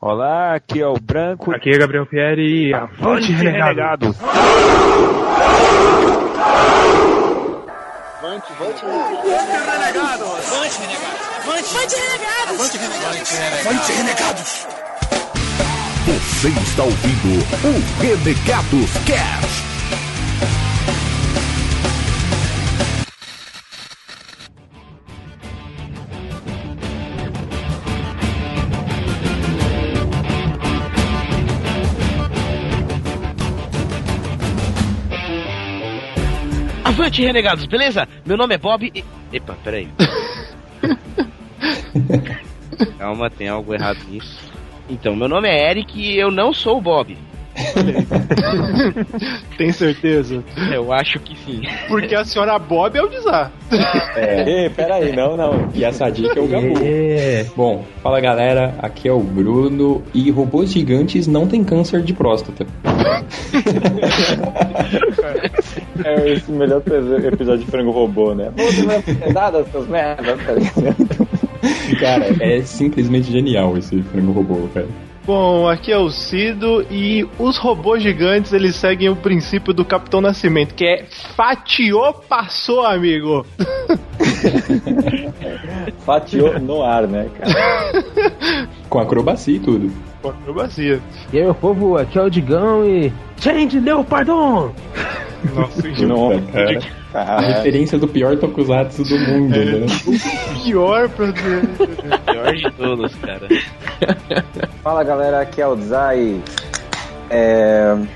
Olá, aqui é o Branco. Aqui é Gabriel Pieri e avante renegado. renegado. Avante, avante, renegado. Avante, renegado. Avante, renegado. Avante, renegados. Você está ouvindo o Renegados Cast. Avante, renegados, beleza? Meu nome é Bob e... Epa, peraí. Calma, tem algo errado nisso. Então, meu nome é Eric e eu não sou o Bob. Tem certeza? Eu acho que sim. Porque a senhora Bob é o Dizar. É, peraí, não, não. E essa dica é o Gabu. Bom, fala galera, aqui é o Bruno e robôs gigantes não têm câncer de próstata. É esse melhor episódio de frango robô, né? Você vai cuidar dessas merdas, tá? Cara, é simplesmente genial esse frango robô, cara. Bom, aqui é o Cido e os robôs gigantes eles seguem o princípio do Capitão Nascimento, que é fatiou, passou, amigo. Fatiou no ar, né, cara? Com acrobacia e tudo. Com acrobacia. E aí, meu povo, aqui é o Digão e. Change Leopardon! Nossa, Nossa, cara. A cara. referência do pior tokusatsu do mundo, né? pior pra Pior de todos, cara. Fala galera, aqui é o Zai. É.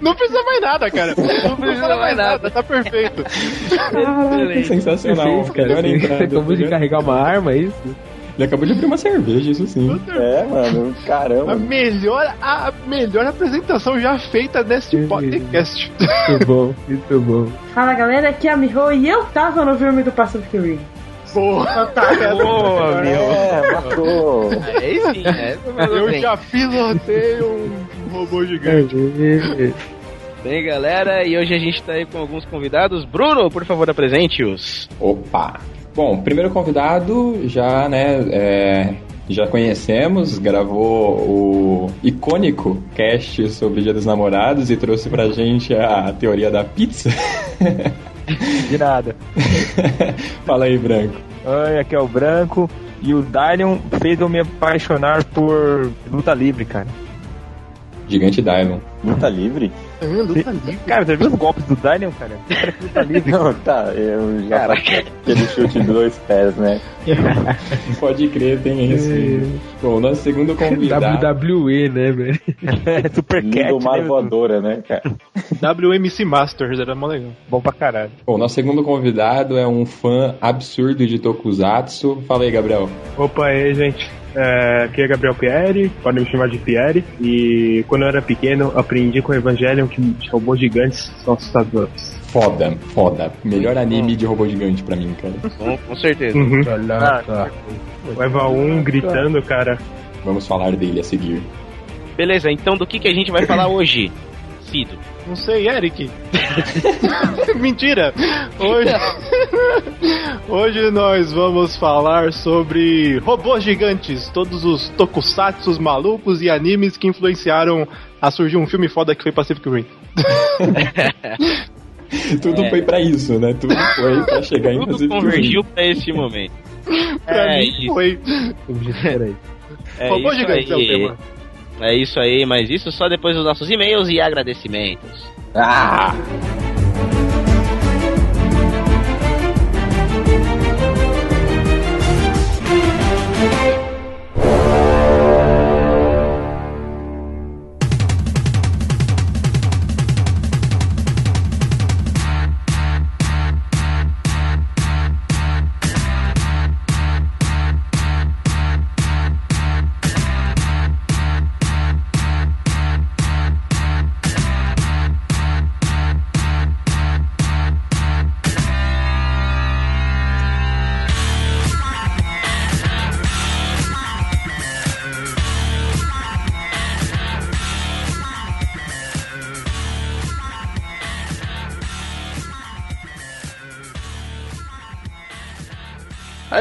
Não precisa mais nada, cara. Não precisa mais nada, tá perfeito. Sensacional, cara. melhor entrada. Acabou de carregar uma arma, é isso? Ele acabou de abrir uma cerveja, isso sim. É, mano, A caramba. melhor, a melhor apresentação já feita neste podcast. Muito bom, muito bom. Fala galera, aqui é a Miho e eu tava no filme do Pacific Rim. Boa, Boa, meu. É, matou. Aí sim, é. Eu já pilotei um robô gigante. Bem, galera, e hoje a gente tá aí com alguns convidados. Bruno, por favor, apresente-os. Opa! Bom, primeiro convidado, já, né, é, já conhecemos, gravou o icônico cast sobre Dia dos Namorados e trouxe pra gente a teoria da pizza. De nada. Fala aí, Branco. Oi, aqui é o Branco. E o Dylion fez eu me apaixonar por luta livre, cara. Gigante Diamond. Luta livre? Luta livre. Cara, você viu os golpes do Dylion, cara? Parece luta livre. Não, tá, eu já passei aquele chute de dois pés, né? Pode crer, tem esse. Bom, nosso segundo convidado. WWE, né, velho? Super Cat. Né? voadora, né, cara? WMC Masters, era mó legal. Bom pra caralho. Bom, nosso segundo convidado é um fã absurdo de Tokusatsu. Fala aí, Gabriel. Opa, aí, gente. É, aqui é Gabriel Pieri, podem me chamar de Pieri. E quando eu era pequeno, aprendi com o Evangelion que robôs gigantes são assustadores. Foda, foda. Melhor anime de robô gigante pra mim, cara. Com, com certeza. Uhum. Ah, O Eva 1 gritando, cara. Vamos falar dele a seguir. Beleza, então do que, que a gente vai falar hoje? Cido. Não sei, Eric. Mentira! Hoje... Hoje nós vamos falar sobre robôs gigantes, todos os tokusatsus malucos e animes que influenciaram a surgir um filme foda que foi Pacific Rim. Tudo É. foi pra isso, né? Tudo foi pra chegar em Tudo Pacific Rim. convergiu pra esse momento. Pra É mim isso. foi. Peraí. É Robô isso gigante é o aí. tema. É isso aí, mas isso só depois dos nossos e-mails e agradecimentos. Ah!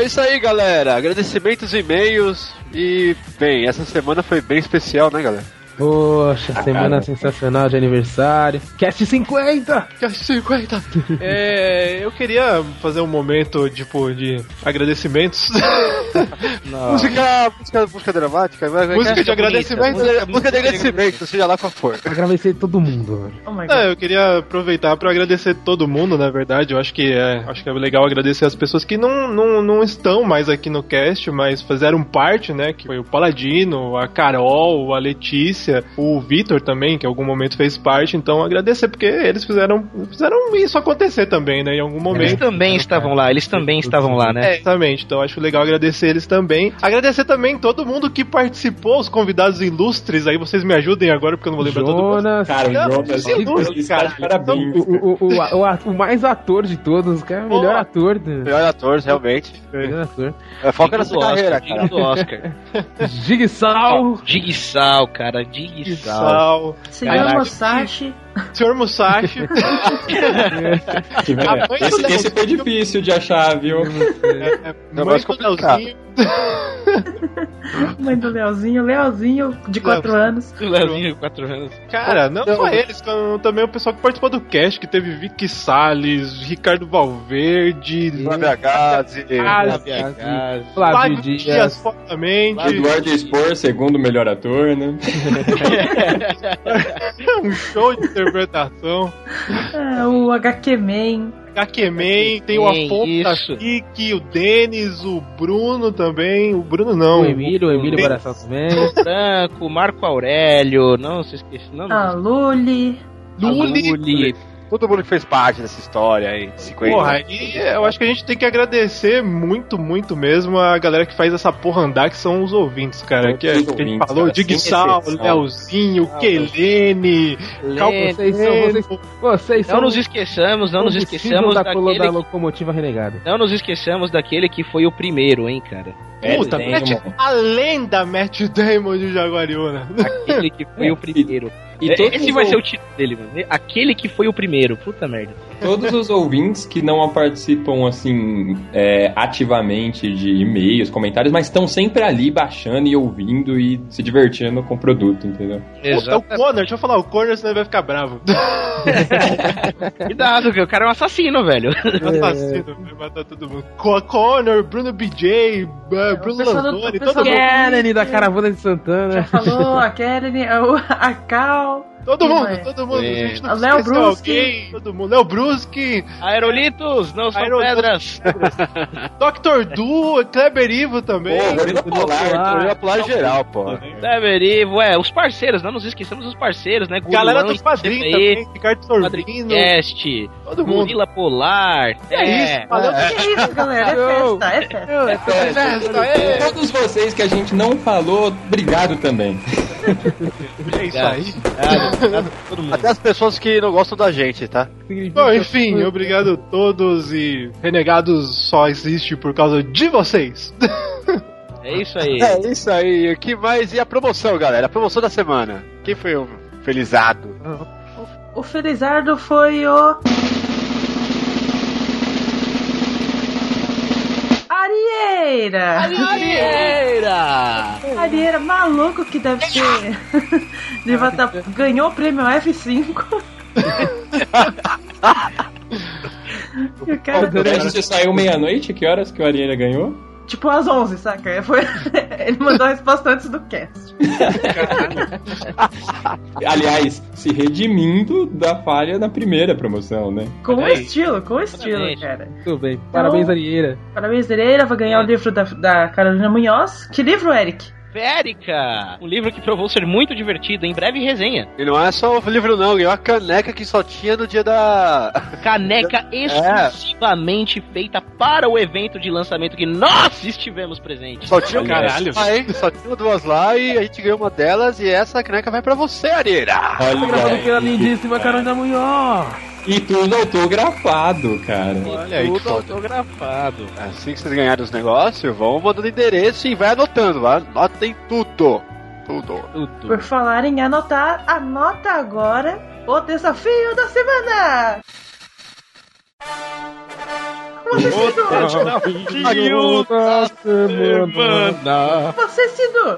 É isso aí, galera. Agradecimentos e-mails. E, bem, essa semana foi bem especial, né, galera? Poxa, semana sensacional de aniversário. Cast 50! Cast 50! É, eu queria fazer um momento, tipo, de agradecimentos. Música, música, música dramática. Música de agradecimento. Música, música de agradecimento, seja lá qual for. Agradecer todo mundo, velho. Oh my É, eu queria aproveitar para agradecer todo mundo, na verdade. Eu acho que é, acho que é legal agradecer as pessoas que não, não, não estão mais aqui no cast, mas fizeram parte, né? Que foi o Paladino, a Carol, a Letícia, o Vitor também, que em algum momento fez parte. Então agradecer porque eles fizeram, fizeram isso acontecer também, né? Em algum Eles momento. também estavam lá, eles também estavam lá, né? É, exatamente. Então acho legal agradecer eles também. Agradecer também todo mundo que participou, os convidados ilustres. Aí vocês me ajudem agora, porque eu não vou lembrar todo mundo. Jonas. Cara, o Jonas, eles cara. parabéns. O, mais ator de todos, cara. O melhor Pô. ator. Do, Melhor ator, realmente. melhor ator. É, Foca na sua do carreira, Oscar, cara. do Oscar. Digsal, cara, Digsal. Sal, Senhor. Musashi. Senhor Musashi. Mãe do Esse, foi difícil de achar, viu? Não, Mãe mas do complicado. Leozinho. Mãe do Leozinho. Leozinho, de 4 anos. Leozinho de 4 anos. Cara, não só eles, também o pessoal que participou do cast, que teve Vicky Salles, Ricardo Valverde, Flávia Gazi. Flávio Dias. Dias, fortemente, Eduardo Spor, segundo melhor ator, né? um show de interpretação. É, o HQ Man. Kakeman, tem o Afonso. Kiki, o Denis, o Bruno também. O Bruno não. O Emílio, o Emílio Baração também. Franco, Marco Aurélio, não se esqueça, não. A Luli. Luli. Todo mundo que fez parte dessa história aí, de 50. Porra, e eu acho que a gente tem que agradecer muito, muito mesmo a galera que faz essa porra andar, que são os ouvintes, cara. Que, é- a gente ouvintes, falou, Digsal. Leozinho, Kelene, Cal- Vocês são. Vocês, vocês Não são nos esqueçamos, não nos esqueçamos da, daquele da locomotiva renegada. não nos esqueçamos daquele que foi o primeiro, hein, cara. Puta, É, Matt, tem- a lenda Matt Damon de Jaguariúna. Aquele que foi o primeiro. E É, Esse vai ou- ser o título dele, mano. Aquele que foi o primeiro. Puta merda. Todos os ouvintes que não participam, assim, é, ativamente de e-mails, comentários, mas estão sempre ali baixando e ouvindo e se divertindo com o produto, entendeu? Puta, o Connor, deixa eu falar, o Connor senão ele vai ficar bravo. Cuidado, que o cara é um assassino, velho. Assassino, vai matar todo mundo. Co- Connor, Bruno BJ, Bruno o pessoal todo do- mundo. Kennedy da caravana de Já Santana. falou, a Kelly, o- a Cal. Todo mundo, mais? todo mundo. É. A gente não A Léo alguém, Todo mundo. Léo Bruschi, Aerolitos, não são Aerolitos. pedras. Dr. Du, Kleber Ivo também. Pô, Gorila Polar. Eu ia pular geral, pô. Deberivo, é, os parceiros, não nos esqueçamos dos parceiros, né? Galera dos padrinhos também, Ricardo Sorvino, Quadricast, todo mundo. Gorila Polar. É isso, valeu. Que isso, galera? É festa, é festa. É, festa, é. Todos vocês que a gente não falou, obrigado também. É isso aí. Obrigado, obrigado a todo mundo. Até as pessoas que não gostam da gente, tá? Bom, enfim, obrigado a todos e Renegados só existe por causa de vocês. É isso aí. É isso aí. O que mais? E a promoção, galera? A promoção da semana. Quem foi o felizado? O Felizardo foi o. Arieira! Arieira! Arieira, maluco que deve ser. Devia tá- Ganhou o prêmio F5. E o cara, O teste saiu meia-noite, que horas que o Ariela ganhou? Tipo, às 11, saca? Foi... Ele mandou a resposta antes do cast. Aliás, se redimindo da falha na primeira promoção, né? Com aí. estilo, com estilo, Exatamente. cara. Tudo bem. Parabéns, Arieira. Parabéns, Arieira. Vai ganhar o livro da, da Carolina Munhoz. Que livro, Eric? Férica! Um livro que provou ser muito divertido, em breve resenha. E não é só o livro, não. Ganhou a caneca que só tinha no dia da. Caneca exclusivamente feita para o evento de lançamento que nós estivemos presentes. Só tinha Caralho. hein? Só tinha duas lá e a gente ganhou uma delas e essa caneca vai pra você, Areira. Gravado pela Olha aí. lindíssima Carolina Munhoz. E tudo autografado, cara. Olha aí, Tudo autografado. Assim que vocês ganharem os negócios, vão mandando endereço e vai anotando. Vai. Anotem tudo. Tudo. Tudo. Por falar em anotar, anota agora o desafio da semana! Você, Cido!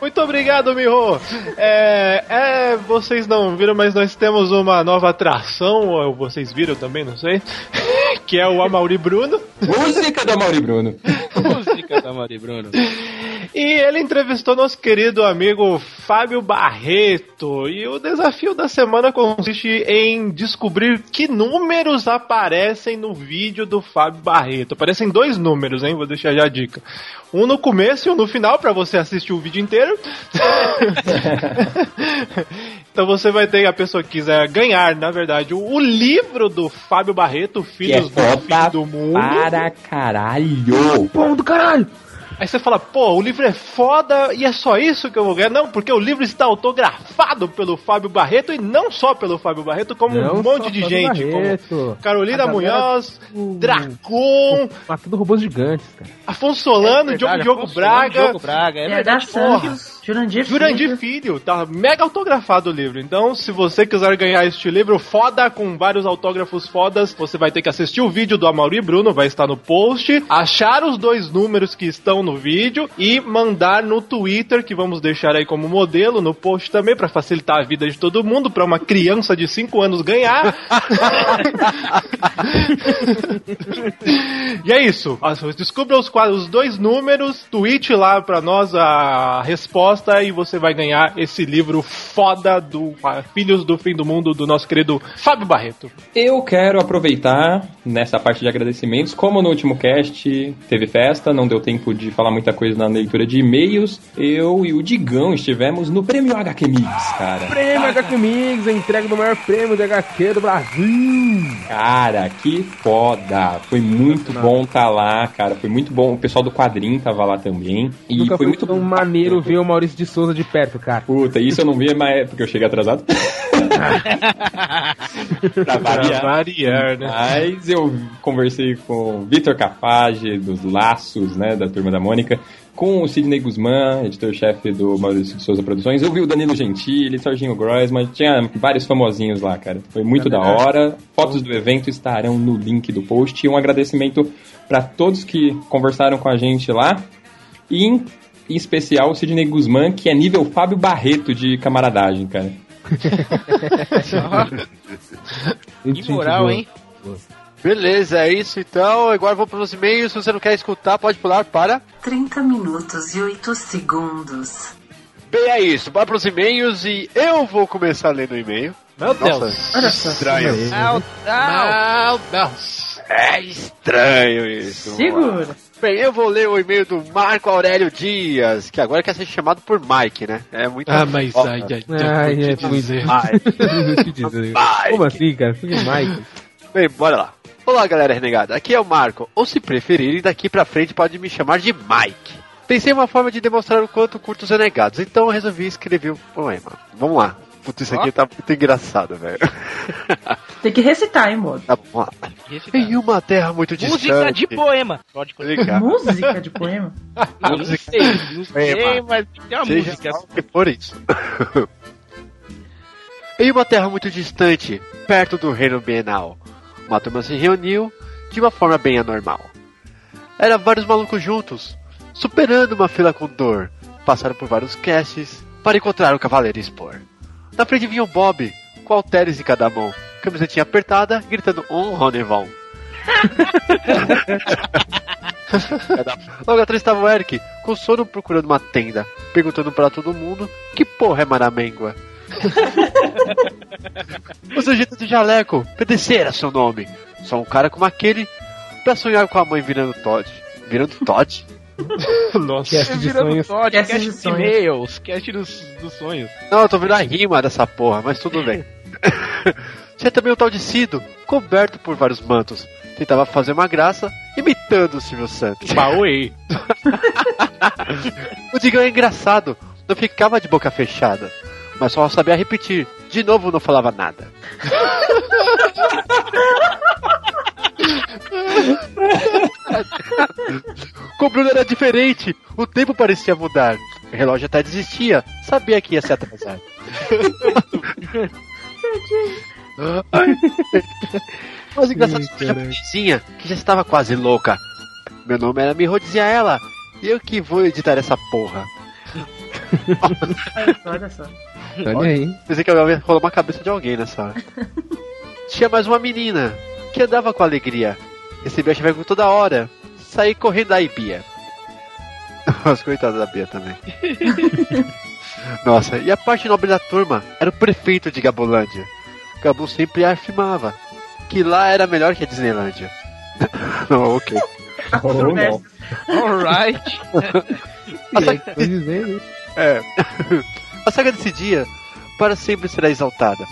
Muito obrigado, Miho. É, é, vocês não viram, mas nós temos uma nova atração, ou vocês viram também, não sei, que é o Amauri Bruno. Música do Amauri Bruno. Música da Mari Bruno. E ele entrevistou nosso querido amigo Fábio Barreto. E o desafio da semana consiste em descobrir que números aparecem no vídeo do Fábio Barreto. Aparecem dois números, hein? Vou deixar já a dica. Um no começo e um no final, para você assistir o vídeo inteiro. então você vai ter, a pessoa que quiser ganhar, na verdade, o, livro do Fábio Barreto, Filhos do Fim do Mundo. Para caralho. Pão do caralho! Aí você fala, pô, o livro é foda e é só isso que eu vou ganhar. Não, porque o livro está autografado pelo Fábio Barreto e não só pelo Fábio Barreto, como Não um monte de gente. Barreto. Como Carolina Munhoz, Dracon, Ah, tudo robôs gigantes, cara. Afonso Solano, É Diogo, verdade, Diogo Afonso Braga. Diogo Braga, é Herdar verdade. Santos, Jurandir Jurandir Filho, tá mega autografado o livro. Então, se você quiser ganhar este livro foda, com vários autógrafos fodas, você vai ter que assistir o vídeo do Amauri Bruno, vai estar no post, achar os dois números que estão no vídeo e mandar no Twitter, que vamos deixar aí como modelo, no post também, pra facilitar a vida de todo mundo, pra uma criança de 5 anos ganhar. e é isso. Descubra os, quadros, os dois números, tweet lá pra nós a resposta e você vai ganhar esse livro foda do ah, Filhos do Fim do Mundo do nosso querido Fábio Barreto. Eu quero aproveitar nessa parte de agradecimentos, como no último cast teve festa, não deu tempo de falar muita coisa na leitura de e-mails, eu e o Digão estivemos no Prêmio HQ Mix, cara. Prêmio HQ Mix, a entrega do maior prêmio de HQ do Brasil. Cara, que foda! Foi muito bom estar lá, cara. Foi muito bom. O pessoal do quadrinho tava lá também. E Nunca foi foi muito tão maneiro ver o Maurício de Souza de perto, cara. Puta, isso eu não vi, mas é porque eu cheguei atrasado. pra variar. variar, né? Mas eu conversei com o Vitor Cafage, dos Laços, né, da Turma da Mônica, com o Sidney Guzmán, editor-chefe do Maurício de Souza Produções. Eu vi o Danilo Gentili, Serginho Groisman, tinha vários famosinhos lá, cara. Foi muito da hora. Fotos do evento estarão no link do post. E um agradecimento para todos que conversaram com a gente lá. E em, em especial o Sidney Guzmán, que é nível Fábio Barreto de camaradagem, cara. Que moral, hein? Beleza, é isso então. Agora vou para os e-mails. Se você não quer escutar, pode pular para. 30 minutos e 8 segundos. Bem, é isso. Bora para os e-mails e eu vou começar lendo o e-mail. Meu Nossa, Deus. Olha só. estranho. Meu Deus. É estranho isso. Segura. Bem, eu vou ler o e-mail do Marco Aurélio Dias, que agora quer ser chamado por Mike, né? É muito. Ah, mas Ó, ai, ai, Ai, ai, é te muito dizer. Vou te dizer. Como assim, cara? Você é Mike. Bem, bora lá. Olá, galera renegada. Aqui é o Marco. Ou se preferirem, daqui pra frente pode me chamar de Mike. Pensei em uma forma de demonstrar o quanto curto os renegados, então eu resolvi escrever um poema. Vamos lá. Putz, isso aqui tá muito engraçado, velho. Tem que recitar, hein, modo? Tá, lá. Em uma terra muito distante. Música de poema. Pode Ligar. Música de poema? Não sei, não sei, Poema. mas tem uma Seja música. que for isso. em uma terra muito distante, perto do reino bienal, uma turma se reuniu de uma forma bem anormal. Era vários malucos juntos, superando uma fila com dor. Passaram por vários casts para encontrar o cavaleiro expor. Na frente vinha o Bob, com halteres em cada mão, camisetinha apertada, gritando um Ronevon. Logo atrás estava o Eric, com sono procurando uma tenda, perguntando para todo mundo que porra é Maramengua. o sujeito de jaleco, PDC era seu nome. Só um cara como aquele pra sonhar com a mãe virando Todd. Virando Todd? Nossa. Cast de Virando sonhos. Todd, Cast cast de sonhos. e-mails, cast dos, dos sonhos. Não, eu tô vendo a rima dessa porra, mas tudo bem. Tinha também o tal de Cido, coberto por vários mantos. Tentava fazer uma graça, imitando o Silvio Santos. Pauê. O Digão é engraçado, não ficava de boca fechada, mas só sabia repetir. De novo não falava nada. Com o Bruno era diferente, o tempo parecia mudar. O relógio até desistia, sabia que ia se atrasar. O mais engraçado foi a japonesinha, que já estava quase louca. Meu nome era Miho, dizia ela. E eu que vou editar essa porra. Olha só. Olha aí. Pensei que ia rolar uma cabeça de alguém nessa hora. Tinha mais uma menina, que andava com alegria. Recebia chaveco toda hora. Saí correndo da Bia. Nossa, coitada da Bia também. Nossa, e a parte nobre da turma era o prefeito de Gabolândia. Gabu sempre afirmava que lá era melhor que a Disneylândia. não, ok. Ou não. Alright. A é. A saga desse dia para sempre será exaltada.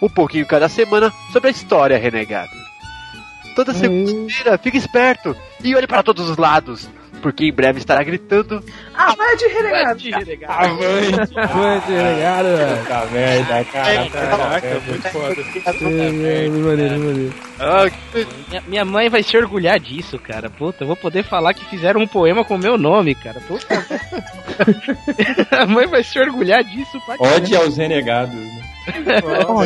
Um pouquinho cada semana sobre a história renegada. Toda segunda-feira, fique esperto e olhe para todos os lados, porque em breve estará gritando Avante, renegado! Avante. Avante, renegado. Puta merda, cara. Caraca, muito foda. Muito maneiro, maneiro. ah, Minha, minha mãe vai se orgulhar disso, cara. Puta, eu vou poder falar que fizeram um poema com o meu nome, cara. Puta. a mãe vai se orgulhar disso, pra Ode aos renegados. né?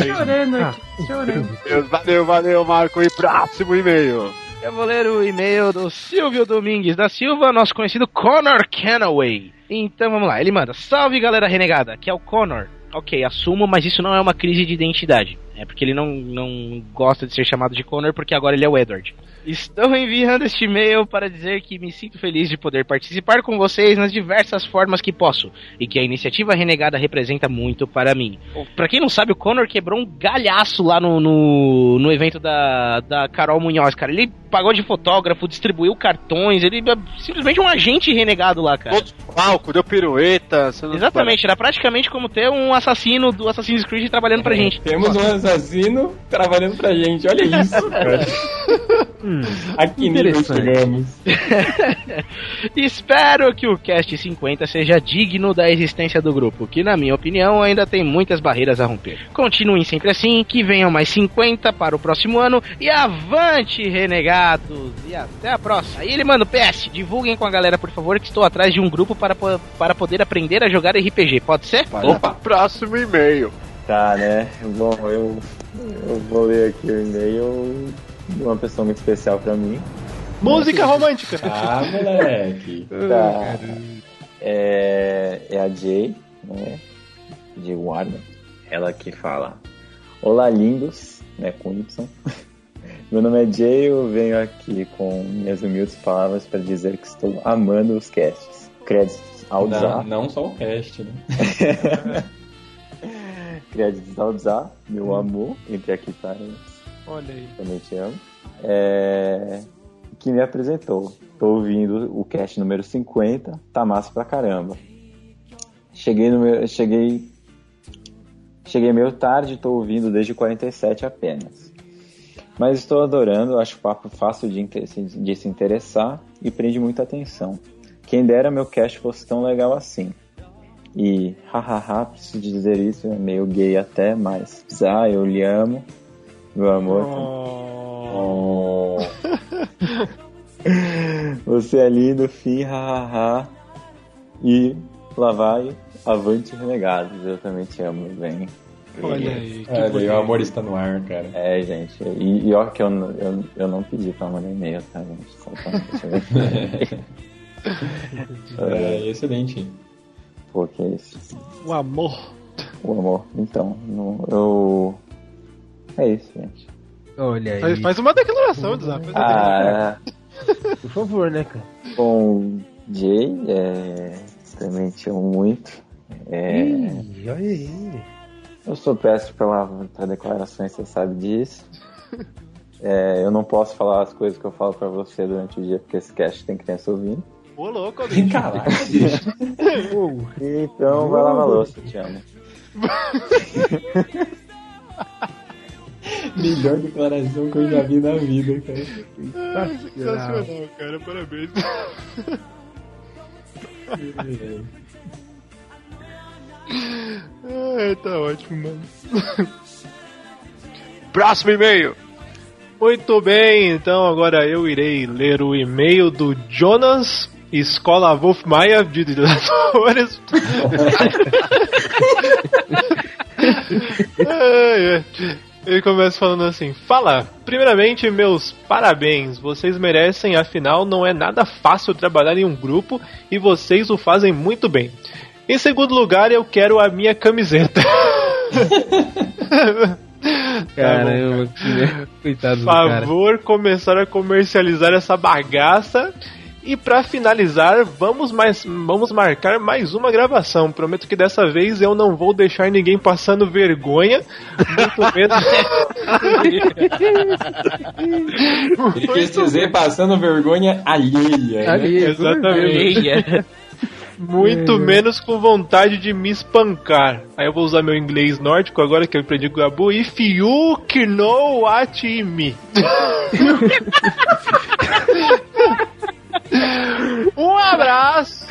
Chorando aqui, chorando. Deus, valeu, valeu, Marco. E próximo e-mail. Eu vou ler o e-mail do Silvio Domingues da Silva, nosso conhecido Connor Canaway. Então vamos lá, ele manda: Salve galera renegada, que é o Connor. Ok, assumo, mas isso não é uma crise de identidade. É porque ele não, não gosta de ser chamado de Connor, porque agora ele é o Edward. Estou enviando este e-mail para dizer que me sinto feliz de poder participar com vocês nas diversas formas que posso e que a iniciativa renegada representa muito para mim. Pra quem não sabe, o Connor quebrou um galhaço lá no, no, no evento da, da Carol Munhoz, cara. Ele pagou de fotógrafo, distribuiu cartões, ele é simplesmente um agente renegado lá, cara. Todo palco, deu pirueta. Exatamente, era praticamente como ter um assassino do Assassin's Creed trabalhando pra gente. Temos um assassino trabalhando pra gente. Olha isso, cara. A que nível chegamos? Espero que o Cast 50 seja digno da existência do grupo, que na minha opinião ainda tem muitas barreiras a romper. Continuem sempre assim, que venham mais 50 para o próximo ano e avante, renegados! E até a próxima. Aí ele manda o PS, divulguem com a galera, por favor, que estou atrás de um grupo para, para poder aprender a jogar RPG. Pode ser? Opa, próximo e-mail. Tá, né? Bom, eu, eu vou ler aqui o e-mail de uma pessoa muito especial pra mim. Música romântica. Ah, moleque. Tá. É, é a Jay, né? De Warner. Ela que fala: Olá, lindos, né? Com Y. Meu nome é Jay, eu venho aqui com minhas humildes palavras para dizer que estou amando os casts. Créditos ao Não, não só o cast, né? Créditos ao Zá, meu amor, entre aqui parênteses. Olha aí. também te amo, é, que me apresentou. Tô ouvindo o cast número 50, tá massa pra caramba. Cheguei no meu, cheguei cheguei meio tarde, tô ouvindo desde o 47 apenas. Mas estou adorando, acho o papo fácil de, inter- de se interessar e prende muita atenção. Quem dera meu cast fosse tão legal assim. E, hahaha, preciso dizer isso, é meio gay até, mas, ah, eu lhe amo, meu amor. Oh. Você é lindo, fim, hahaha. E lá vai, avante renegados. Eu também te amo, bem. Olha aí. Bonito. o amor está no ar, cara. É, gente. E, e ó que eu, eu, eu não pedi pra mandar e-mail, tá, gente? Só pra. É, excelente. Pô, que é isso? O amor. O amor. Então, não- eu. É isso, gente. Olha Faz, aí. faz uma declaração, Zap. Faz uma declaração. Ah, Por favor, né, cara? bom, Jay, é, também te amo muito. É, Ih, olha aí. Eu sou péssimo pra, pra declarações, você sabe disso. É, eu não posso falar as coisas que eu falo pra você durante o dia, porque esse cast tem criança ouvindo. Ô, louco, bicho. Caraca, bicho. Então vai lavar a louça, te amo. Melhor declaração que eu já vi na vida, cara. Ah, sensacional, cara. Parabéns. Ai, tá ótimo, mano. Próximo e-mail. Muito bem, então agora eu irei ler o e-mail do Jonas Escola Wolf Maia de ai. Ele começa falando assim: Fala, primeiramente, meus parabéns. Vocês merecem, afinal, não é nada fácil trabalhar em um grupo e vocês o fazem muito bem. Em segundo lugar, eu quero a minha camiseta. Caramba, que... coitado do cara. Favor começar a comercializar essa bagaça. E pra finalizar, vamos, mais, vamos marcar mais uma gravação. Prometo que dessa vez eu não vou deixar ninguém passando vergonha. Muito menos. Ele quis dizer passando vergonha alheia. né? Alheia, Exatamente. Muito menos com vontade de me espancar. Aí eu vou usar meu inglês nórdico agora que eu aprendi com o Gabu. If you know what mean. Um abraço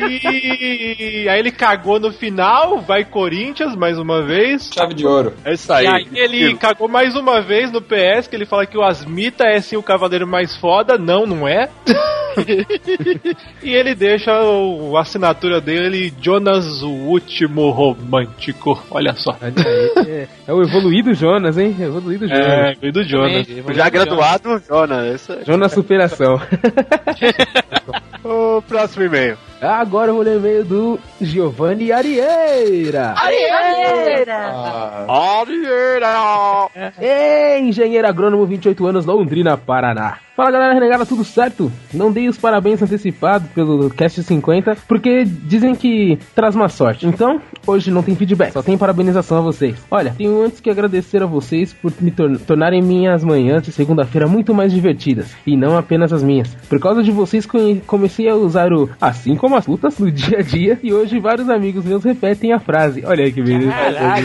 e aí ele cagou no final, vai Corinthians mais uma vez. Chave de ouro. É isso E aí. aí ele cagou mais uma vez no PS, que ele fala que o Asmita é sim o cavaleiro mais foda. Não, não é. e ele deixa o, a assinatura dele, Jonas, o último romântico. Olha só. Aí, é, é o evoluído Jonas, hein? Evoluído Jonas. É, veio do Jonas. Já graduado, Jonas. É- Jonas Superação. O próximo e-mail. Agora eu vou ler o e-mail do Giovanni Arieira. Arieira! Arieira! É, engenheiro agrônomo, 28 anos, Londrina, Paraná. Fala galera renegada, tudo certo? Não dei os parabéns antecipados pelo Cast 50, porque dizem que traz má sorte. Então, hoje não tem feedback, só tem parabenização a vocês. Olha, tenho antes que agradecer a vocês por me tor- tornarem minhas manhãs de segunda-feira muito mais divertidas, e não apenas as minhas. Por causa de vocês, comecei a usar o assim como as putas no dia a dia, e hoje vários amigos meus repetem a frase. Olha aí que beleza.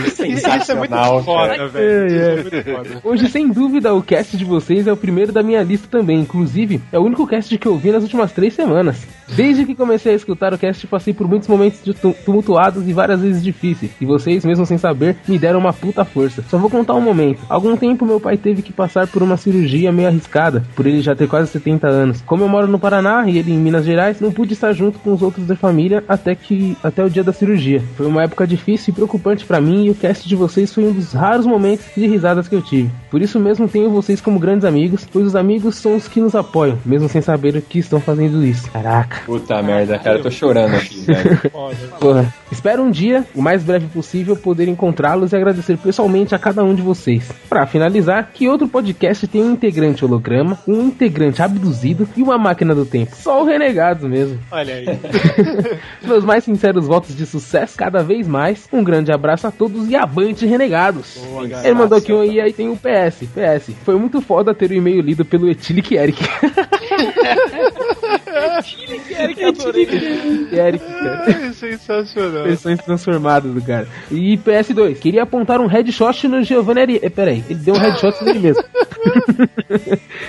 Isso é muito Sensacional, foda, cara. velho. Isso É, é muito foda. Hoje, sem dúvida, o cast de vocês é o primeiro da minha lista também. Inclusive, é o único cast que eu ouvi nas últimas três semanas. Desde que comecei a escutar o cast, passei por muitos momentos tumultuados e várias vezes difíceis. E vocês, mesmo sem saber, me deram uma puta força. Só vou contar um momento. Algum tempo, meu pai teve que passar por uma cirurgia meio arriscada, por ele já ter quase 70 anos. Como eu moro no Paraná e ele em Minas Gerais, não pude estar junto com os outros da família até que até o dia da cirurgia. Foi uma época difícil e preocupante pra mim e o cast de vocês foi um dos raros momentos de risadas que eu tive. Por isso mesmo tenho vocês como grandes amigos, pois os amigos são os que nos apoiam, mesmo sem saber o que estão fazendo isso. Caraca. Puta merda, cara, eu tô chorando aqui, velho. Porra. Espero um dia, o mais breve possível, poder encontrá-los e agradecer pessoalmente a cada um de vocês. Pra finalizar, que outro podcast tem um integrante holograma, um integrante abduzido e uma máquina do tempo. Só o renegado mesmo. Olha aí. Meus mais sinceros votos de sucesso cada vez mais. Um grande abraço a todos e avante renegados. Ele mandou aqui um e aí tem o PS. PS. Foi muito foda ter o e-mail lido pelo Etilic Eric. Eric, cara. É sensacional. Versões transformadas do cara. E PS2, queria apontar um headshot no Giovanni Ari... eh, Peraí, ele deu um headshot nele mesmo.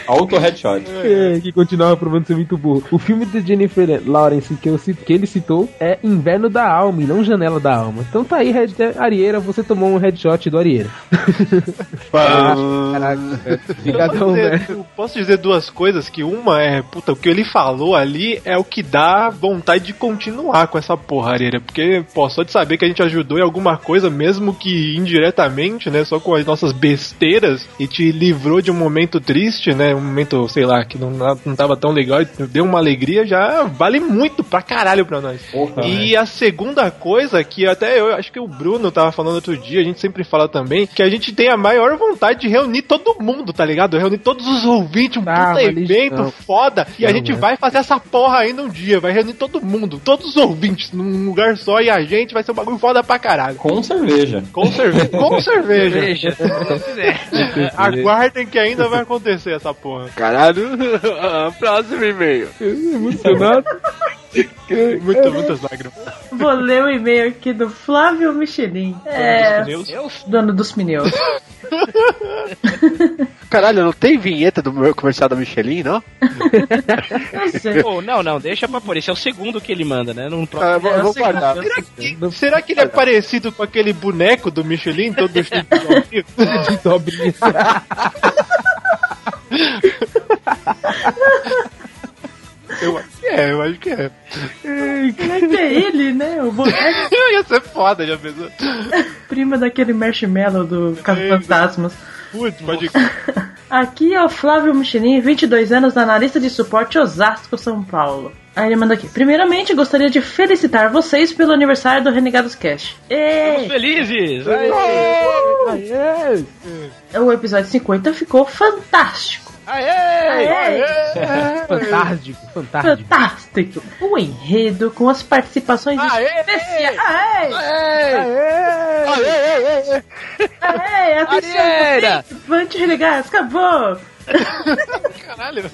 Auto headshot. É, que continuava provando ser muito burro. O filme de Jennifer Lawrence que, eu, que ele citou é Inverno da Alma e não Janela da Alma. Então tá aí, Red... Arieira, você tomou um headshot do Arieira. Caraca, velho. Eu Obrigadão, posso, dizer, velho. eu posso dizer duas coisas, que uma é, puta, o que ele falou ali é o que dá vontade de continuar com essa porra, Areira, porque, pô, só de saber que a gente ajudou em alguma coisa, mesmo que indiretamente, né, só com as nossas besteiras, e te livrou de um momento triste, né, um momento, sei lá, que não, não tava tão legal, e deu uma alegria, já vale muito pra caralho pra nós. Porra, E a segunda coisa, que até eu acho que o Bruno tava falando outro dia, a gente sempre fala também, que a gente tem a maior vontade de reunir todo mundo, tá ligado? Reunir todos os ouvintes, um Ah, puta evento não. foda, e a Não, gente né? vai fazer essa porra aí num dia, vai reunir todo mundo, todos os ouvintes num lugar só, e a gente vai ser um bagulho foda pra caralho. Com cerveja. Com cerveja. Com cerveja. Veja, se você quiser. Aguardem que ainda vai acontecer essa porra. Caralho. Próximo e-mail. Emocionado. Muita, muitas lágrimas. Vou ler o e-mail aqui do Flávio Michelin. É. Pneus. Dono dos pneus. Caralho, não tem vinheta do meu comercial da Michelin, não? Não sei. Pô, não, não, deixa pra pôr. Esse é o segundo que ele manda, né? Não Ah, vou, vou sei guardar. Será que ele é parecido com aquele boneco do Michelin, todo cheio de golfinho? Eu acho que é, eu acho que é. Vai ter ele, né? O boneco Ia ser foda, já pensou? prima daquele marshmallow do Caso Fantasmas. Putz, pode Aqui é o Flávio Michelin, 22 anos, analista de suporte Osasco, São Paulo. Aí ele manda aqui. Primeiramente, gostaria de felicitar vocês pelo aniversário do Renegados Cast. Estamos Ei! felizes! O episódio 50 ficou fantástico. Aê! Fantástico, fantástico. Fantástico! O enredo com as participações especiais. Aê! Aê! Atenção, Arieira! vocês, Vante Renegados, acabou! Caralho,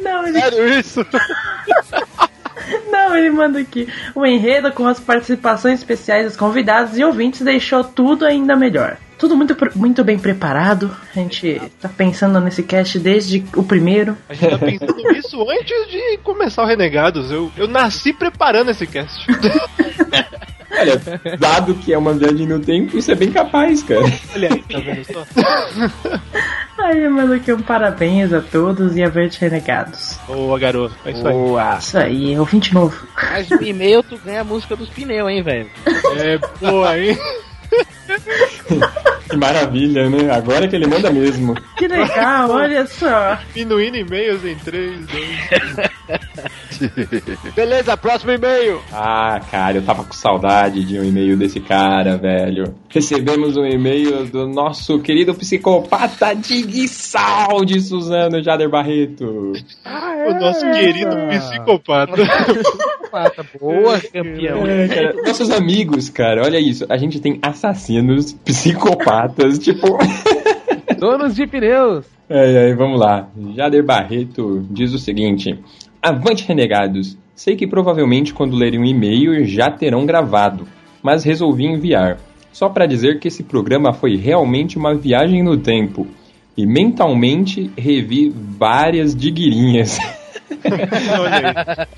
Não, ele Sério isso? Não, ele manda aqui. O enredo com as participações especiais dos convidados e ouvintes deixou tudo ainda melhor. Tudo muito, muito bem preparado. A gente tá pensando nesse cast desde o primeiro. a gente tá pensando nisso antes de começar o Renegados. Eu, eu nasci preparando esse cast. Olha, dado que é uma viagem no tempo, isso é bem capaz, cara. Olha aí, tá vendo só? Aí eu mando aqui um parabéns a todos e avante renegados. Boa, garoto. É isso aí. Boa! Isso aí, ouvinte novo. Mas no e-mail tu ganha a música dos pneus, hein, velho? É boa, hein? Que maravilha, né? Agora que ele manda mesmo. Que legal, olha só. Minuindo e-mails em 3, 2. Beleza, próximo e-mail. Ah, cara, eu tava com saudade de um e-mail desse cara, velho. Recebemos um e-mail do nosso querido psicopata Diguissal de Suzano Jader Barreto. O nosso querido psicopata. Pata, boa, campeão. É, cara, nossos amigos, cara, olha isso. A gente tem assassinos, psicopatas, tipo. Donos de pneus. Ai, ai, vamos lá. Jader Barreto diz o seguinte: Avante, renegados. Sei que provavelmente quando lerem um e-mail já terão gravado, mas resolvi enviar. Só para dizer que esse programa foi realmente uma viagem no tempo. E mentalmente revi várias diguirinhas. Olha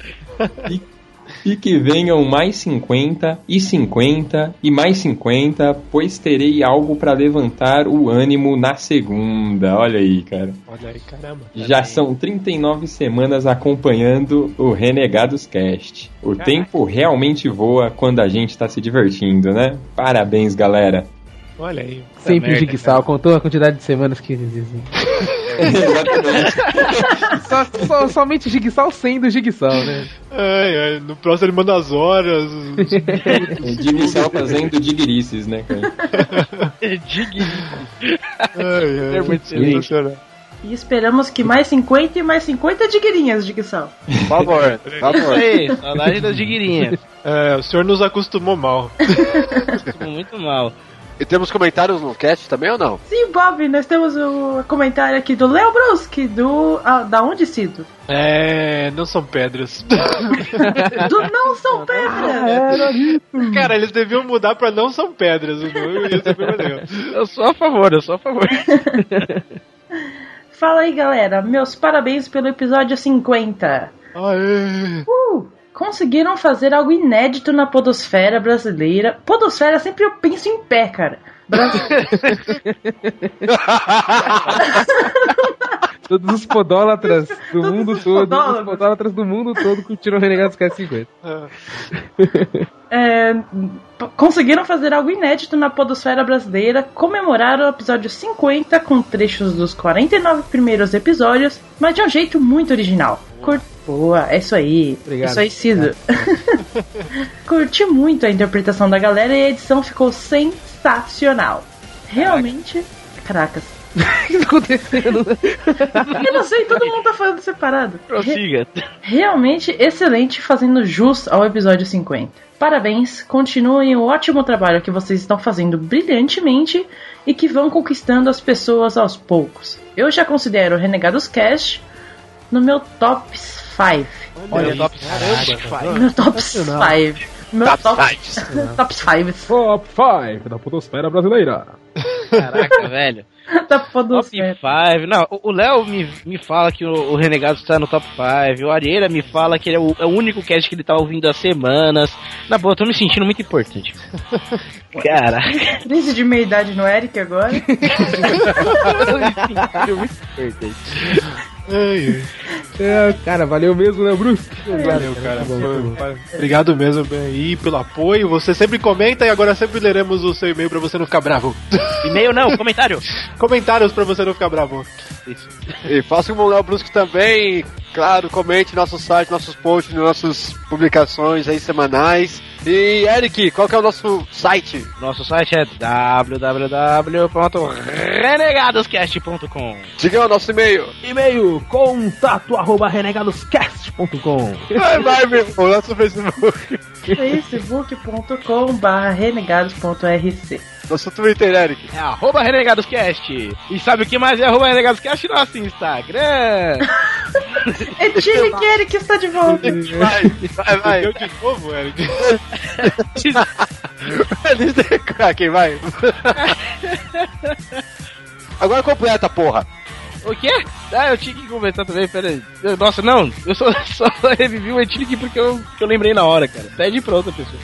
aí. E que venham mais 50 e 50 e mais 50, pois terei algo para levantar o ânimo na segunda. Olha aí, cara. Olha aí, caramba. Já são 39 semanas acompanhando o Renegados Cast. O tempo realmente voa quando a gente tá se divertindo, né? Parabéns, galera. Olha aí. Sempre o merda, Jigsaw contou a quantidade de semanas que eles dizem. Exatamente. Só, só- somente Jigsaw sendo Jigsaw, né? Ai, ai, no próximo ele manda as horas. os- Diguissal fazendo digirices, né, cara? Ai, ai, muito excelente. sensacional. E esperamos que mais 50 e mais 50 diguirinhas de Guissal. Por favor, por Isso favor. aí, saudade das diguirinhas. É, o senhor nos acostumou mal. Ficou muito mal. E temos comentários no cast também ou não? Sim, Bob, nós temos o comentário aqui do Léo Bruski, do. ah, da onde, Cido? É, não são pedras. Do Não São Pedras! Cara, eles deviam mudar pra não são pedras. O nome ia ser bem mais legal. Eu sou a favor, eu sou a favor. Fala aí, galera. Meus parabéns pelo episódio 50. Aê. Uh, conseguiram fazer algo inédito na podosfera brasileira. Podosfera sempre eu penso em pé, cara. Todos os podólatras do Todos mundo os todo, podólogos. os podólatras do mundo todo curtiram Renegados Cast 50. É, p- conseguiram fazer algo inédito na podosfera brasileira, comemorar o episódio 50 com trechos dos 49 primeiros episódios, mas de um jeito muito original. Cur... Boa, é isso aí. Obrigado. Isso aí, Cido. Curti muito a interpretação da galera e a edição ficou sensacional. Realmente. Caracas. O que tá acontecendo? Eu não sei, todo mundo tá falando separado. Re- Prossiga. Realmente excelente, fazendo jus ao episódio 50. Parabéns, continuem o ótimo trabalho que vocês estão fazendo brilhantemente e que vão conquistando as pessoas aos poucos. Eu já considero Renegados Cast no meu top 5. Olha, top 5. Meu top 5. Meu top, top 5 Top 5 da podosfera brasileira. Caraca, velho. da Top podosfera. 5. Não, o Léo me, me fala que o, o Renegado está no top 5. O Arieira me fala que ele é o, é o único cast que ele tá ouvindo há semanas. Na boa, eu tô me sentindo muito importante. Caraca. Crise de meia-idade no Eric agora. Eu me sentindo muito importante. É, cara, valeu mesmo, né, Bruce? Valeu, cara. Foi- Obrigado mesmo aí pelo apoio. Você sempre comenta e agora sempre leremos o seu e-mail pra você não ficar bravo. E-mail não, comentário. Comentários pra você não ficar bravo. Isso. E faça como o Léo Brusco também. Claro, comente nosso site, nossos posts, nossas publicações aí semanais. E Eric, qual que é o nosso site? Nosso site é www.renegadoscast.com. Diga o nosso e-mail. E-mail contato arroba renegadoscast.com Vai, vai, meu irmão, nosso Facebook. facebook.com barra renegados.rc Nosso Twitter, Eric. É arroba renegadoscast. E sabe o que mais é arroba renegadoscast? Nosso Instagram. É Chile que Eric está de volta. Vai, vai, vai. Eu de novo, Eric. Quem vai? Agora completa, porra. O quê? Ah, eu tinha que conversar também, peraí. Nossa, não, eu só, só revivi o Etilic porque eu, que eu lembrei na hora, cara. Pede pra outra pessoa.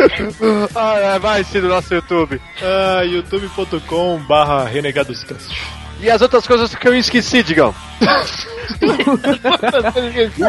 Ah, é, vai sim no nosso YouTube. Ah, youtube.com barra renegadoscast. E as outras coisas que eu esqueci, Digão.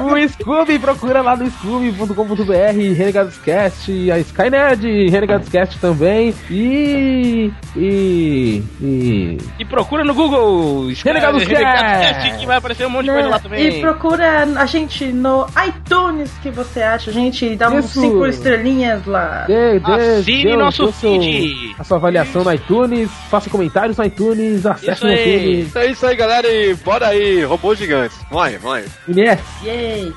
o Scooby, procura lá no scooby.com.br, Renegadoscast, a Skynet, Renegadoscast também, e... e... e... E procura no Google. Renegados Renegados Cast. que vai aparecer um monte de coisa lá também. E procura a gente no iTunes que você acha. A gente dá uns Isso. 5 estrelinhas lá. Dê, dê, Assine o- nosso o seu- feed. A sua avaliação no iTunes, faça comentários no iTunes, acesse Isso no aí. É isso aí, galera, e bora aí, robôs gigantes. Vai, vai. Yay!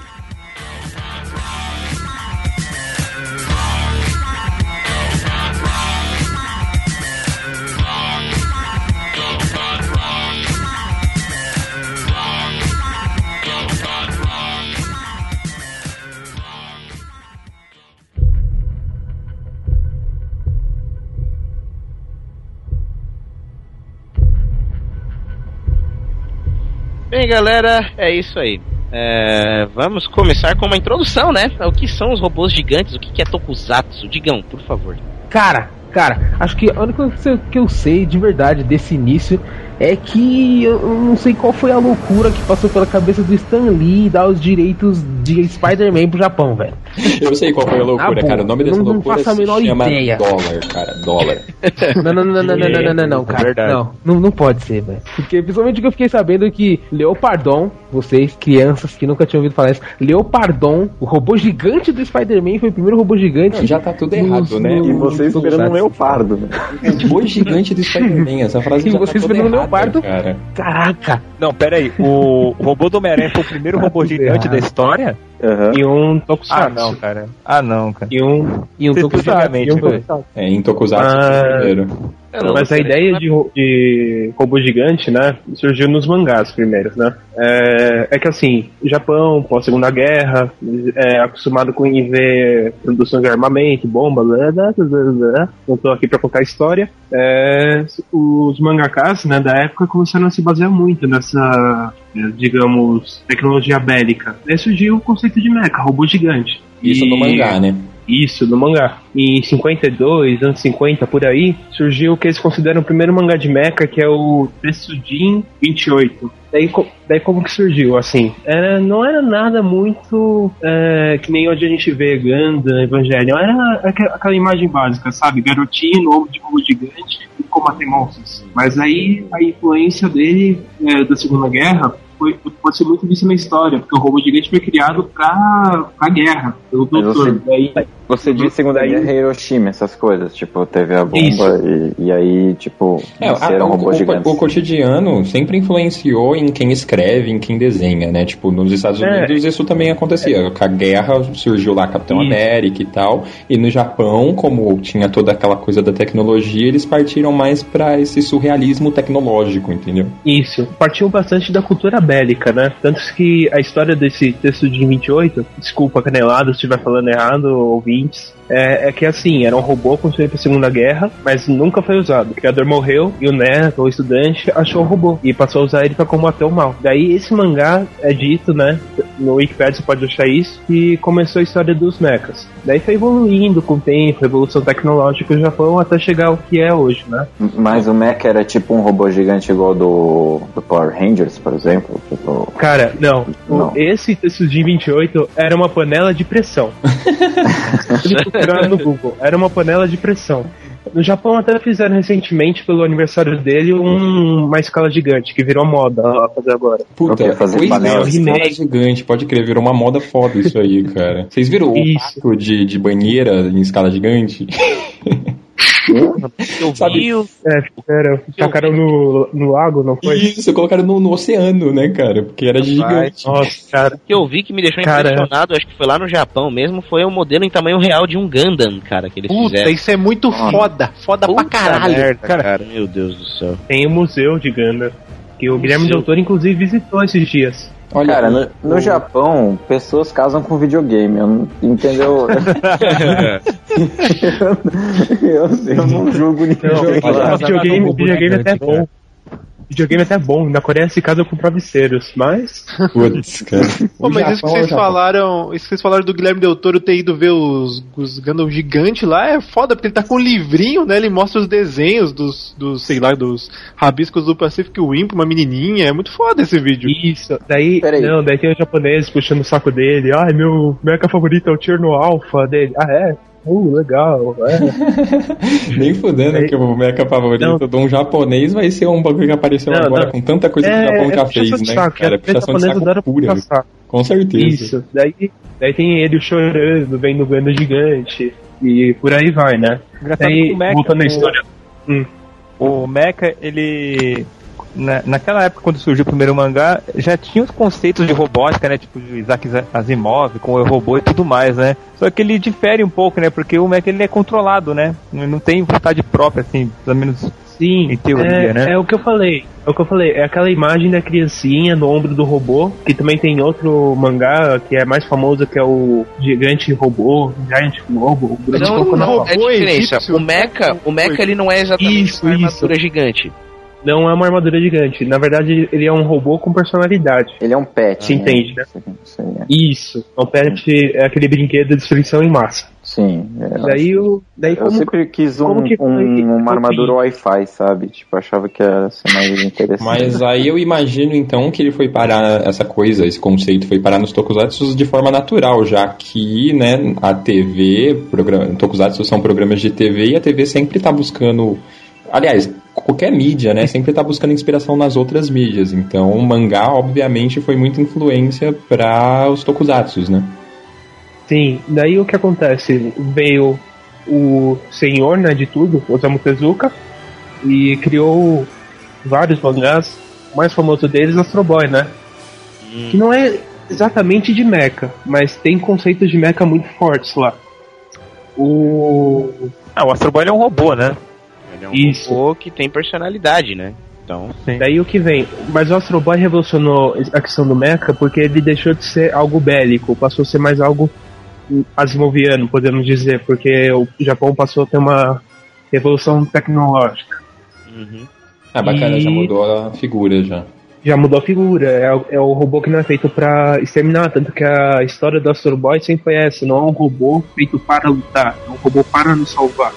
Bem, galera, é isso aí. É, vamos começar com uma introdução, né? O que são os robôs gigantes? O que é Tokusatsu? Digam, por favor. cara, cara, acho que a única coisa que eu sei de verdade desse início é que eu não sei qual foi a loucura que passou pela cabeça do Stan Lee dar os direitos de Spider-Man pro Japão, velho. Eu sei qual foi a loucura, boa, cara. O nome dessa não- não loucura faço a se menor chama ideia. dólar, cara. Dólar. Não, não, não, não, não, não, não, não, não, não, É cara. verdade. Não, não, não pode ser, velho. Porque principalmente que eu fiquei sabendo que Leopardon, vocês, crianças que nunca tinham ouvido falar isso, Leopardon, o robô gigante do Spider-Man, foi o primeiro robô gigante. Não, já tá tudo nos- errado, né? nos- E você nos esperando um leopardo, né? Boi gigante do Spider-Man. Essa frase E já tá toda errada, leopardo? cara. Caraca! Não, pera aí. O, robô do Homem-Aranha foi o primeiro robô gigante da história? Aham. E um Ah, Tokusatsu. não, cara. Ah, não, cara. E um, E um Tokusatsu. Um foi. Tokusatsu. É, em Tokusatsu foi o Ah. primeiro. Mas a ideia de, de robô gigante, né, surgiu nos mangás primeiros, né? É, é que assim, o Japão, pós Segunda Guerra, é acostumado com ver produção de armamento, bomba, blá, blá, blá, blá, blá. não tô aqui pra contar a história. É, os mangakas, né, da época começaram a se basear muito nessa, é, digamos, tecnologia bélica. Aí surgiu o conceito de mecha, robô gigante. Isso E- no mangá, né? Isso, no mangá. E em 52, anos 50, por aí, surgiu o que eles consideram o primeiro mangá de mecha, que é o Tetsujin 28. Daí, daí como que surgiu, assim? Era, não era nada muito é, que nem hoje a gente vê Gundam, Evangelion. Era aquela imagem básica, sabe? Garotinho, ovo de robô gigante e combater monstros. Mas aí a influência dele é, da Segunda Guerra foi, pode ser muito vista na história, porque o robô gigante foi criado pra, pra guerra, pelo doutor. você- Daí, Você disse Segunda Daí- Guerra Hiroshima, essas coisas. Tipo, teve a bomba e, e aí, tipo, É, a- o, robôs o- gigantes. o cotidiano sempre influenciou em quem escreve, em quem desenha, né? Tipo, nos Estados É. Unidos isso também acontecia. Com a guerra surgiu lá Capitão Isso. América e tal. E no Japão, como tinha toda aquela coisa da tecnologia, eles partiram mais pra esse surrealismo tecnológico, entendeu? Isso, partiu bastante da cultura bélica, né? Tanto que a história desse texto de 28, desculpa canelado se estiver falando errado, ouvintes, é, é que assim, era um robô construído para a Segunda Guerra, mas nunca foi usado. O criador morreu e o neto, o estudante, achou o robô e passou a usar ele para combater o mal. Daí esse mangá é dito, né? no Wikipedia você pode achar isso, que começou a história dos mechas. Daí foi evoluindo com o tempo, evolução tecnológica do Japão até chegar ao que é hoje, né? Mas o mecha era tipo um robô gigante igual do, do Power Rangers, por exemplo? Tipo... Cara, não. Não. Esse Tetsujin 28 era uma panela de pressão. Ele procuraram no Google. Era uma panela de pressão. No Japão até fizeram recentemente, pelo aniversário dele, um- uma escala gigante, que virou moda a fazer agora. Puta, fazer pois é, panela uma de escala remake. gigante, pode crer, virou uma moda foda isso aí, cara. Vocês viram o Isso. pato de, de banheira em escala gigante? Eu Sabe- vi o- É, fizeram, tacaram no, no lago, não foi? Isso, colocaram no, no oceano, né, cara? Porque era gigante. Nossa, cara. o que eu vi que me deixou Cara. impressionado, acho que foi lá no Japão mesmo, foi o modelo em tamanho real de um Gundam, cara, que eles Puta, fizeram. isso é muito foda. Foda pra Puta caralho. merda, cara. Meu Deus do céu. Tem o museu de Ganda. Que o Guilherme Del Toro, inclusive, visitou esses dias. Olha, Cara, no, no Japão, pessoas casam com videogame. Eu não, entendeu? eu, eu não julgo ninguém. Não, videogame, videogame é até bom. Videogame é até bom. Na Coreia se casa com travesseiros, mas. Putz, cara. Pô, mas isso que é vocês Japão. falaram, isso que vocês falaram do Guilherme Del Toro ter ido ver os, os Gundam gigante lá é foda, porque ele tá com um livrinho, né? Ele mostra os desenhos dos, dos sei lá, dos rabiscos do Pacific Rim pra uma menininha. É muito foda esse vídeo. Isso, daí. Não, daí tem os japoneses puxando o saco dele. Ai, meu mecha favorito é o Cherno Alpha dele. Ah, é? Uh, legal. É. Nem fudendo Aí- que o mecha favorito Não. de um japonês vai ser um bagulho que apareceu Não, agora não. com tanta coisa que o Japão já fez, né, saco, cara? é, Puxação de japonês saco pura. Com certeza. Isso, daí, daí tem ele chorando, vendo o gigante. E por aí vai, né? Engraçado Daí, que o Mecha- voltando à o- história. Hum. O Mecha, ele. Na, naquela época, quando surgiu o primeiro mangá, já tinha os conceitos de robótica, né? Tipo de Isaac Asimov, com o robô e tudo mais, né? Só que ele difere um pouco, né? Porque o Mecha ele é controlado, né? Não não tem vontade própria, assim, pelo menos Sim, em teoria, é, né? é o que eu falei. É o que eu falei. É aquela imagem da criancinha no ombro do robô, que também tem outro mangá que é mais famoso, que é o Gigante Robô, Giant Robô, o grande Não, é a diferença. O Mecha, o Mecha ele não é exatamente Isso, uma isso. armadura gigante. Não é uma armadura gigante. Na verdade, ele é um robô com personalidade. Ele é um pet. Se né? entende, né? Isso aí, é. Isso. O pet é aquele brinquedo de destruição em massa. Sim. é. Daí o. Daí eu como, sempre quis um, como que foi um- uma armadura? Wi-Fi, sabe? Tipo, achava que ia ser mais interessante. Mas aí eu imagino então que ele foi parar essa coisa, esse conceito foi parar nos tokusatsu de forma natural, já que, né, a TV, programa, tokusatsu são programas de TV e a TV sempre tá buscando, aliás, qualquer mídia, né, sempre tá buscando inspiração nas outras mídias. Então, o mangá obviamente foi muita influência para os tokusatsus, né? Sim, daí o que acontece? Veio o senhor, né, de tudo, Osamu Tezuka, e criou vários mangás. O mais famoso deles é Astro Boy, né? Que não é exatamente de mecha, mas tem conceitos de mecha muito fortes lá. O. Ah, o Astro Boy é um robô, né? Ele é um Isso. robô que tem personalidade, né? Então, Daí o que vem? Mas o Astro Boy revolucionou a questão do mecha porque ele deixou de ser algo bélico, passou a ser mais algo asimoviano, podemos dizer, porque o Japão passou a ter uma revolução tecnológica. uhum. Ah, bacana, E- já mudou a figura já. Já mudou a figura, é, o- é o robô que não é feito pra exterminar, tanto que a história do Astro Boy sempre foi essa, não é um robô feito para lutar, é um robô para nos salvar.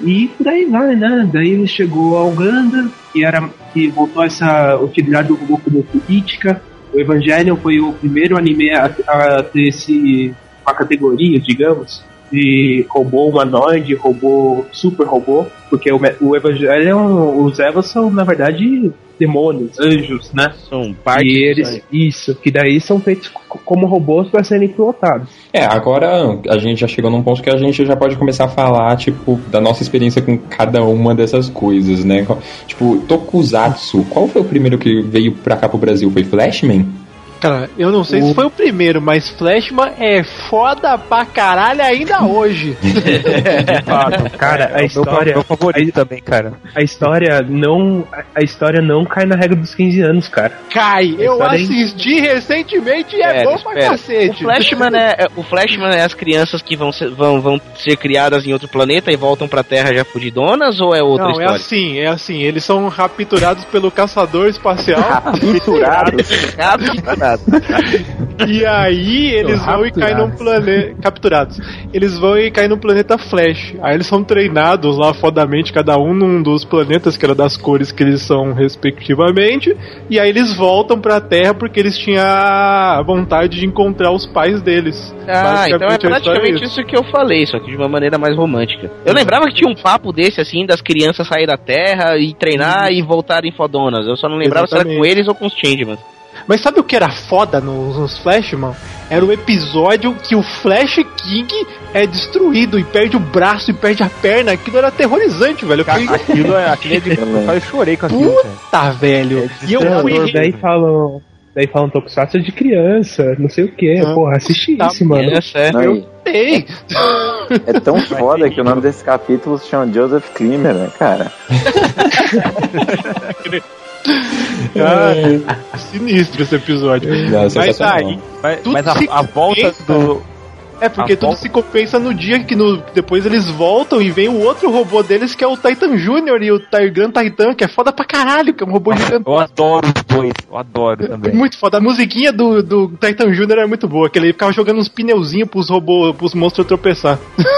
E por aí vai, né? Daí ele chegou ao Ganda, que era que voltou essa utilidade do robô como política. O Evangelion foi o primeiro anime a, a ter esse uma categoria, digamos, de robô humanoide, robô super robô, porque o, o Evangelion, os Evas são na verdade demônios, anjos, né? São parte e eles, isso, que daí são feitos co- como robôs para serem pilotados. É, agora a gente já chegou num ponto que a gente já pode começar a falar, tipo, da nossa experiência com cada uma dessas coisas, né? Tipo, Tokusatsu, qual foi o primeiro que veio pra cá pro Brasil? Foi Flashman? Cara, eu não sei se foi o primeiro, mas Flashman é foda pra caralho ainda hoje. Fato, cara, É, a é o história, Meu, favorito também, cara. a história não, a- história não cai na regra dos 15 anos, cara. Cai, eu é assisti recentemente e é Espera, bom pra espera. O cacete. Flashman, é, é- o Flashman é as crianças que vão ser, vão, vão ser criadas em outro planeta e voltam pra Terra já fudidonas ou é outra Não, é história? assim, é assim. Eles são rapturados pelo caçador espacial. Capturado. Capturado. E aí eles vão e caem num planeta. Capturados. Eles vão e caem num planeta Flash. Aí eles são treinados lá fodamente, cada um num dos planetas, que era das cores que eles são respectivamente. E aí eles voltam pra Terra porque eles tinham a vontade de encontrar os pais deles. Ah, então é história praticamente isso. isso que eu falei, só que de uma maneira mais romântica. Eu lembrava que tinha um papo desse, assim, das crianças saírem da Terra e treinar e voltarem fodonas. Eu só não lembrava se era com Exatamente. eles ou com os Changemans. Mas sabe o que era foda nos, nos Flash, mano? Era o episódio que o Flash King é destruído e perde o braço e perde a perna. Aquilo era aterrorizante, velho. Eu fiquei- Aquilo é, aquilo é de. Eu chorei com aquilo, cara. Puta, velho. E eu fui. Daí falam. Daí falam Tokusatsu de criança, não sei o que. Ah. Porra, assisti Tá isso, mano. É. Não, e Ei, é tão foda que o nome desse capítulo se chama Joseph Klimer, né, cara? ah, sinistro esse episódio. Não, Mas sensacional. aí, Mas, Tudo mas a, se a volta compensa. do. é porque A tudo volta- se compensa no dia que no, depois eles voltam e vem o outro robô deles que é o Titan Jr. e o Grand Titan, que é foda pra caralho, que é um robô gigante. Eu adoro os dois, eu adoro também. Muito foda. A musiquinha do, do Titan Jr. é muito boa, que ele ficava jogando uns pneuzinhos pros robôs, pros monstros tropeçar.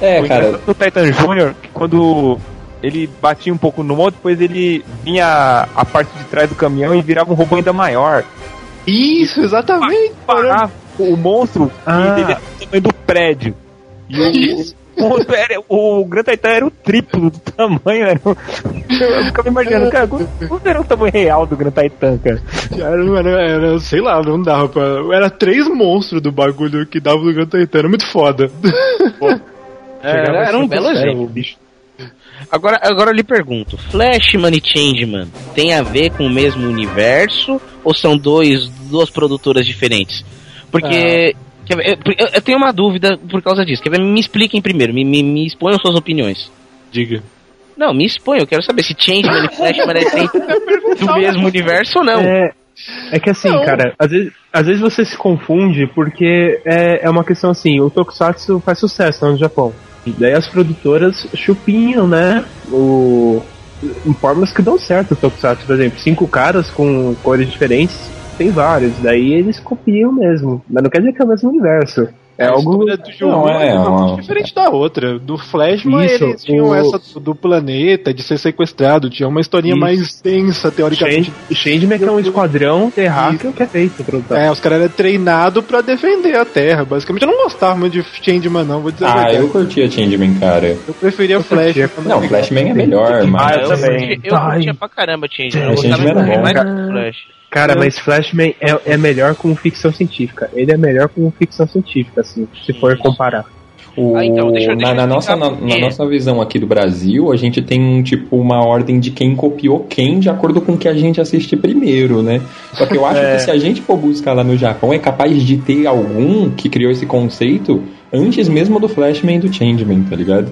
É, O cara, engraçado do Titan Jr., que quando ele batia um pouco no monte, depois ele vinha a parte de trás do caminhão e virava um robô ainda maior. Isso, exatamente. Parava o monstro Ah. e ele era do tamanho do prédio. E o, Isso. o, monstro era- o Gran Titan era o triplo do tamanho. Era, o- eu ficava imaginando, cara, quanto quanto era o tamanho real do Gran Titan, cara? Era, era, era, sei lá, não dava pra. Era três monstros do bagulho que dava no Grand Titan, era muito foda. Era, era um belo exemplo. Agora, agora eu lhe pergunto: Flashman e Changeman tem a ver com o mesmo universo ou são dois, duas produtoras diferentes? Porque. quer ver, eu, eu- tenho uma dúvida por causa disso. Quer ver? Me expliquem primeiro, me, me, me exponham suas opiniões. Diga. Não, me exponham, eu quero saber se Changeman e Flashman é do mesmo universo ou não. É, é que assim, Não. cara, às vezes, às vezes você se confunde porque é, é uma questão assim, o Tokusatsu faz sucesso lá no Japão. E daí as produtoras chupinham, né? O, em formas que dão certo o Tokusatsu, por exemplo, cinco caras com cores diferentes, tem vários, daí eles copiam mesmo. Mas não quer dizer que é o mesmo universo. É a algo. história do João Não, é, é, uma- diferente da outra. Do Flashman, Isso, eles tinham o- essa do, planeta, de ser sequestrado, tinha uma historinha Isso. mais tensa, teoricamente. Change- Changeman que é um esquadrão terráqueo que é feito. É, os caras eram treinados pra defender a Terra, basicamente. Eu não gostava muito de Changeman, não, vou dizer ah, eu curtia Changeman, cara. Eu preferia Flash. curtia. Não, Flashman é melhor, mas. Ah, eu também. Eu curtia pra caramba Changeman. É, Eu gostava era muito mais do Flash. Cara, mas Flashman é, é melhor com ficção científica. Ele é melhor com ficção científica, assim, se for comparar. O- Ah, então, deixa eu- deixa na, na nossa, na, na nossa visão aqui do Brasil, a gente tem tipo uma ordem de quem copiou quem de acordo com o que a gente assiste primeiro, né? Só que eu acho É. que se a gente for buscar lá no Japão, é capaz de ter algum que criou esse conceito antes mesmo do Flashman e do Changeman, tá ligado?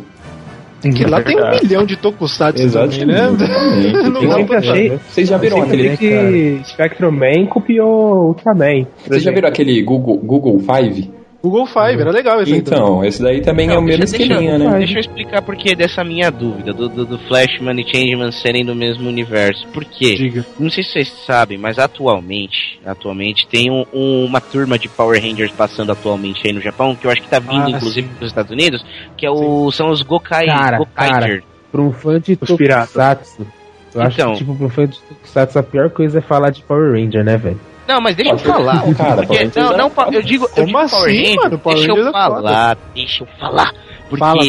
Que lá tem um milhão de tokusatsu também, né? Exatamente. Não dá sempre achei-. Vocês já viram aquele. que Spectrum Man copiou Ultraman. Vocês já viram aquele Google, Google Five? Google Five, era legal esse aí. Então, esse daí também é o mesmo esqueminha, né? deixa eu explicar por que dessa minha dúvida, do, do, do Flashman e Changeman serem do mesmo universo. Por quê? Diga. Não sei se vocês sabem, mas atualmente, atualmente tem um- um- uma turma de Power Rangers passando atualmente aí no Japão, que eu acho que tá vindo Ah, inclusive dos Estados Unidos, que é o, são os Gokai, Cara, Gokaiger. Pra um fã de. Tokusatsu. Eu acho Então. que, tipo, pra um fã de Tokusatsu, a pior coisa é falar de Power Ranger, né, velho? Não, mas deixa eu falar. Não, cara, Porque- Power Rangers não, não, eu digo, eu Como digo Power assim, Ranger, mano? Power deixa eu Rangers é falar, deixa eu falar. Porque, Fala,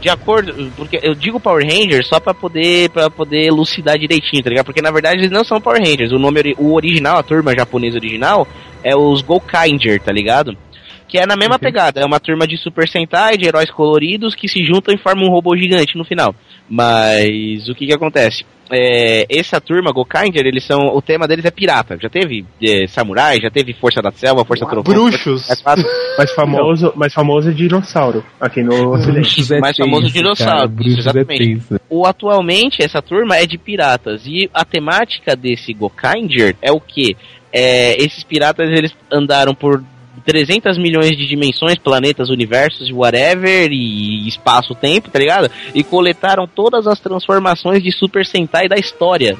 de acordo, porque eu digo Power Rangers só pra poder, pra poder elucidar direitinho, tá ligado? Porque na verdade eles não são Power Rangers, o nome, o original, a turma japonesa original, é os Gokaiger, tá ligado? Que é na mesma pegada, é uma turma de Super Sentai, de heróis coloridos que se juntam e formam um robô gigante no final. Mas o que que acontece? É, essa turma, Gokaiger, eles são. O tema deles é pirata. Já teve é, samurai, já teve Força da Selva, Força Trovão. Bruxos. Força das Quatro. Mais famoso, mais famoso é dinossauro, aqui no Ocidente. é mais famoso tenso, dinossauro, cara, Bruxos exatamente. É tenso. O atualmente essa turma é de piratas e a temática desse Gokaiger é o que? esses piratas eles andaram por 300 milhões de dimensões, planetas, universos, whatever, e espaço-tempo, tá ligado? E coletaram todas as transformações de Super Sentai da história.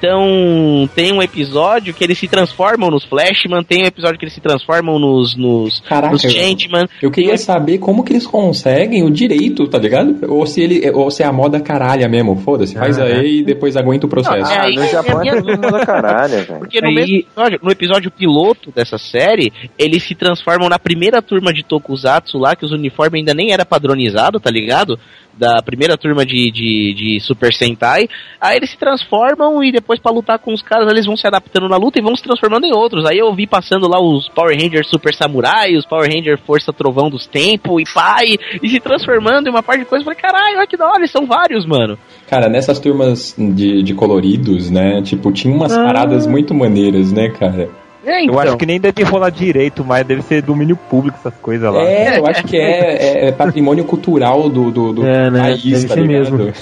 Então, tem um episódio que eles se transformam nos Flashman, tem um episódio que eles se transformam nos, nos, Caraca, nos eu- Changeman. Eu queria saber como que eles conseguem o direito, tá ligado? Ou se ele, ou se é a moda caralha mesmo, foda-se, faz Ah, aí e depois aguenta o processo. Não, é aí- no Japão é todo mundo da caralho, velho. Porque no, Aí- mesmo episódio, no episódio piloto dessa série, eles se transformam na primeira turma de Tokusatsu lá, que os uniformes ainda nem era padronizado, tá ligado? Da primeira turma de, de, de Super Sentai. Aí eles se transformam e depois pra lutar com os caras, eles vão se adaptando na luta e vão se transformando em outros. Aí eu vi passando lá os Power Rangers Super Samurai, os Power Rangers Força Trovão dos Tempos e pai, e se transformando em uma parte de coisa. Eu falei, caralho, olha que da hora, eles são vários, mano. Cara, nessas turmas de, de coloridos, né? Tipo, tinha umas paradas muito maneiras, né, cara? É, Eu acho que nem deve rolar direito, mas deve ser domínio público essas coisas lá. É, eu acho que é, é- é patrimônio cultural do, do, do É, né? país, Deve tá ser ligado? mesmo. É,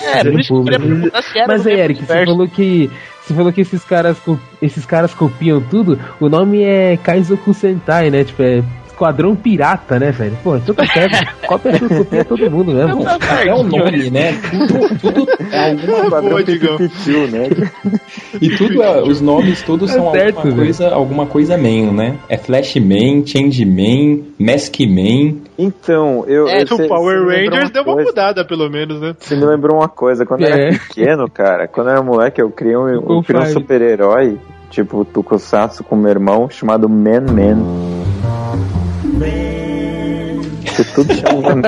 se era Mas aí, Eric, você falou que. Você falou que esses caras, esses caras copiam tudo. O nome é Kaizoku Sentai, né? Tipo, é Esquadrão Pirata, né, velho? Pô, então tá certo. Copia tudo, copia todo mundo mesmo. É o nome, né? Tudo, tudo é alguma Digão. pipipitiu, né? E tudo, é- os nomes todos É são certo, alguma velho. coisa, alguma coisa man, né? É Flashman, Changeman, Maskman. Então, eu. É, eu o Power Rangers deu uma coisa. mudada, pelo menos, né? Você me lembrou uma coisa, quando eu É. era pequeno, cara, quando eu era moleque, eu criei um, eu criei um super-herói, tipo Tokusatsu com meu irmão, chamado Man Man. Você tudo chama Man.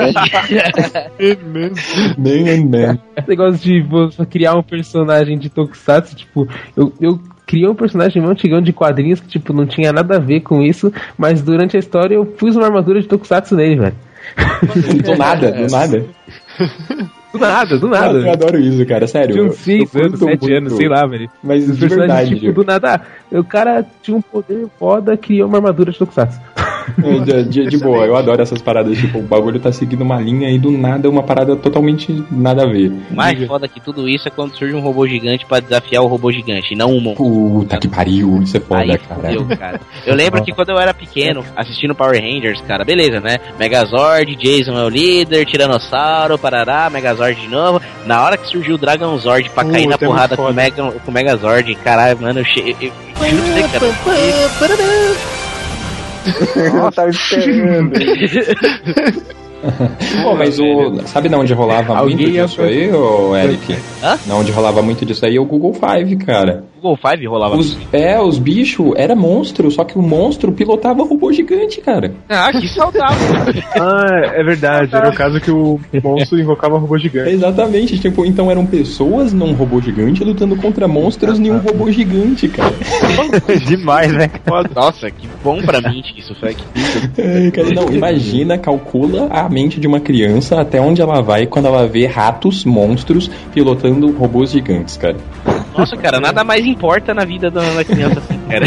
Man and Man. Esse negócio de você criar um personagem de Tokusatsu, tipo, eu, eu criei um personagem antigão de quadrinhos que, tipo, não tinha nada a ver com isso, mas durante a história eu pus uma armadura de Tokusatsu nele, velho. Do nada, do nada. Do nada, do Eu nada. adoro isso, cara, sério. Tinha Eu- uns 6 eu anos, curto 7 muito. anos, sei lá, velho. Mas Os de verdade, tipo, do nada, o cara tinha um poder foda, criou uma armadura de Tokusatsu. de, de- de boa, eu adoro essas paradas, tipo, o bagulho tá seguindo uma linha e do nada uma parada totalmente nada a ver. O mais foda que tudo isso é quando surge um robô gigante pra desafiar o robô gigante, e não um monstro. Puta que pariu, isso é foda, Aí cara. fudeu, cara. Eu lembro que quando eu era pequeno, assistindo Power Rangers, cara, beleza, né? Megazord, Jason é o líder, Tiranossauro, parará, Megazord de novo. Na hora que surgiu o Dragon Zord pra cair na é porrada com o. Mega, com o Megazord, caralho, mano, eu, che... eu, eu, eu juro pra você, cara. Eu tava esperando. Pô, mas o. Sabe de onde rolava Alguém muito disso aí, ô Eric? Hã? Na onde rolava muito disso aí é o Google Five, cara. Google Five rolava. Os, é, os bichos era monstro, só que o monstro pilotava robô gigante, cara. Ah, que saudável. Ah, é verdade. Era o caso que o monstro invocava robô gigante. Exatamente, tipo, então eram pessoas num robô gigante lutando contra monstros em um robô gigante, cara. Demais, né? Nossa, que bom pra mim isso, foi que cara, não, imagina, calcula a mente de uma criança até onde ela vai quando ela vê ratos, monstros, pilotando robôs gigantes, cara. Nossa, cara, nada mais importa na vida da, da criança assim, cara.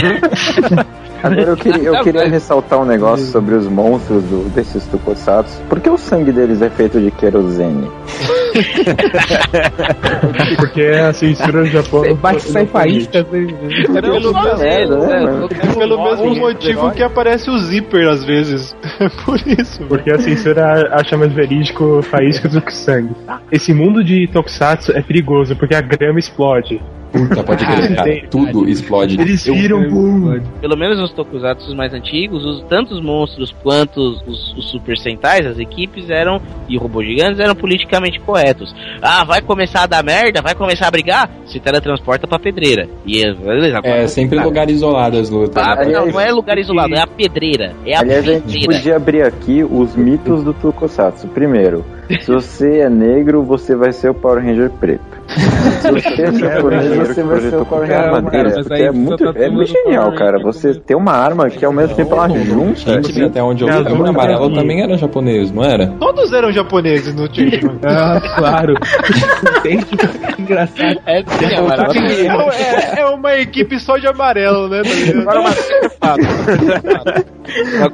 Agora eu queria, eu queria ressaltar um negócio sobre os monstros do, desses Tokusatsu. Por que o sangue deles é feito de querosene? Porque a censura do Japão. Você bate sai faísca. Pelo merda, né? É pelo mesmo motivo que aparece o zíper às vezes. É por isso. Porque a censura acha mais verídico faísca do que sangue. Esse mundo de Tokusatsu é perigoso porque a grama explode. Puta, pode crer, cara. Tudo explode. Eles viram pum. Pelo menos nos tokusatsu mais antigos, os, tanto os monstros quanto os, os super sentais, as equipes eram, e robôs gigantes eram politicamente corretos. Ah, vai começar a dar merda, vai começar a brigar, se teletransporta pra pedreira. E é, beleza, É sempre tá. lugar isolado as lutas. Ah, né? não, não é lugar isolado, é a pedreira. É a Aliás, a gente pedreira. podia abrir aqui os mitos do Tokusatsu. Primeiro, se você é negro, você vai ser o Power Ranger preto. Se você é japonês, você vai ser o Power Ranger Porque é muito, tá é muito genial, cara. Ranger Você ter uma arma que ao mesmo tempo ela junta. Gente, até onde eu É, vi, o amarelo também era japonês, não era? Todos eram japoneses no time. Ah, claro. Engraçado. É. É, é- é uma equipe só de amarelo, né? tá?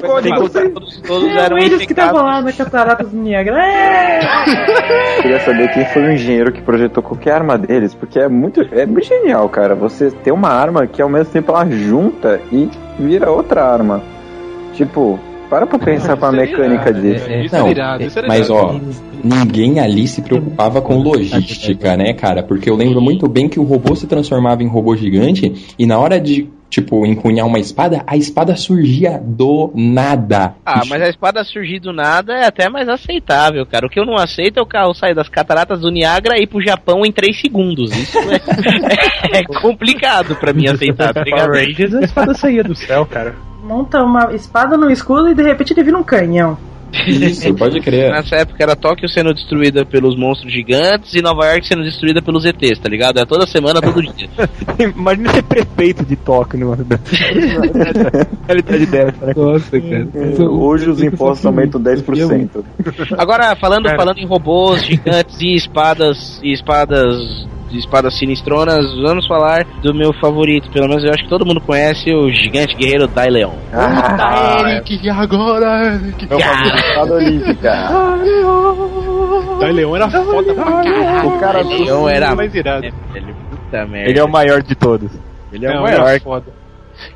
Uma tem que contar, todos, todos eram eles que estavam lá na catarata do Niagara. É! queria saber quem foi o engenheiro que projetou qualquer arma deles, porque é muito, é muito genial, cara. Você ter uma arma que ao mesmo tempo ela junta e vira outra arma. Tipo, para pra pensar pra mecânica disso. Não, mas ó, ninguém ali se preocupava com logística, né, cara? Porque eu lembro muito bem que o robô se transformava em robô gigante e na hora de, tipo, empunhar uma espada, a espada surgia do nada. Ah, mas a espada surgir do nada é até mais aceitável, cara. O que eu não aceito é o carro sair das cataratas do Niágara e ir pro Japão em 3 segundos. Isso é, é complicado pra mim aceitar, tá ligado? A espada saía do céu, cara. Monta uma espada no escudo e de repente ele vira um canhão. Isso, pode crer. Nessa época era Tóquio sendo destruída pelos monstros gigantes e Nova York sendo destruída pelos ETs, tá ligado? É toda semana, todo dia. Imagina ser prefeito de Tóquio numa realidade dessa, né? Nossa, cara. Hoje os impostos aumentam 10%. Agora, falando, falando em robôs gigantes e espadas e espadas de espadas sinistronas, vamos falar do meu favorito. Pelo menos eu acho que todo mundo conhece o gigante guerreiro Dai Leon. Ah, Eric, agora, Eric. é o famoso espada olímpica. Dai era foda pra caralho. O cara Dai Leon era mais irado. É, puta merda. Ele é o maior de todos. Ele é o Não, maior. era foda.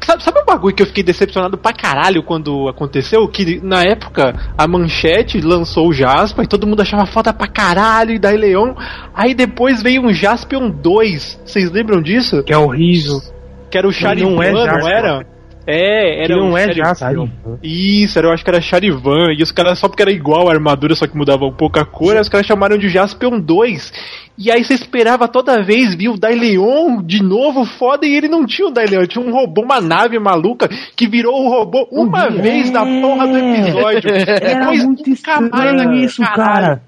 Sabe, sabe um bagulho que eu fiquei decepcionado pra caralho quando aconteceu? Que na época a Manchete lançou o Jasper e todo mundo achava foda pra caralho e daí Leon. Aí depois veio um Jaspion 2. Vocês lembram disso? Que é horrível. Que era o Charivan, Não é não, era? É, Que era não o é Charivan. Jaspion. Isso, era, eu acho que era Charivan. E os caras, só porque era igual a armadura, só que mudava um pouco a cor, aí os caras chamaram de Jaspion 2. E aí você esperava toda vez, viu o Daileon de novo, foda, e ele não tinha o Daileon, tinha um robô, uma nave maluca, que virou o robô uma vez na porra do episódio. Era Depois muito estranho isso, caralho. cara.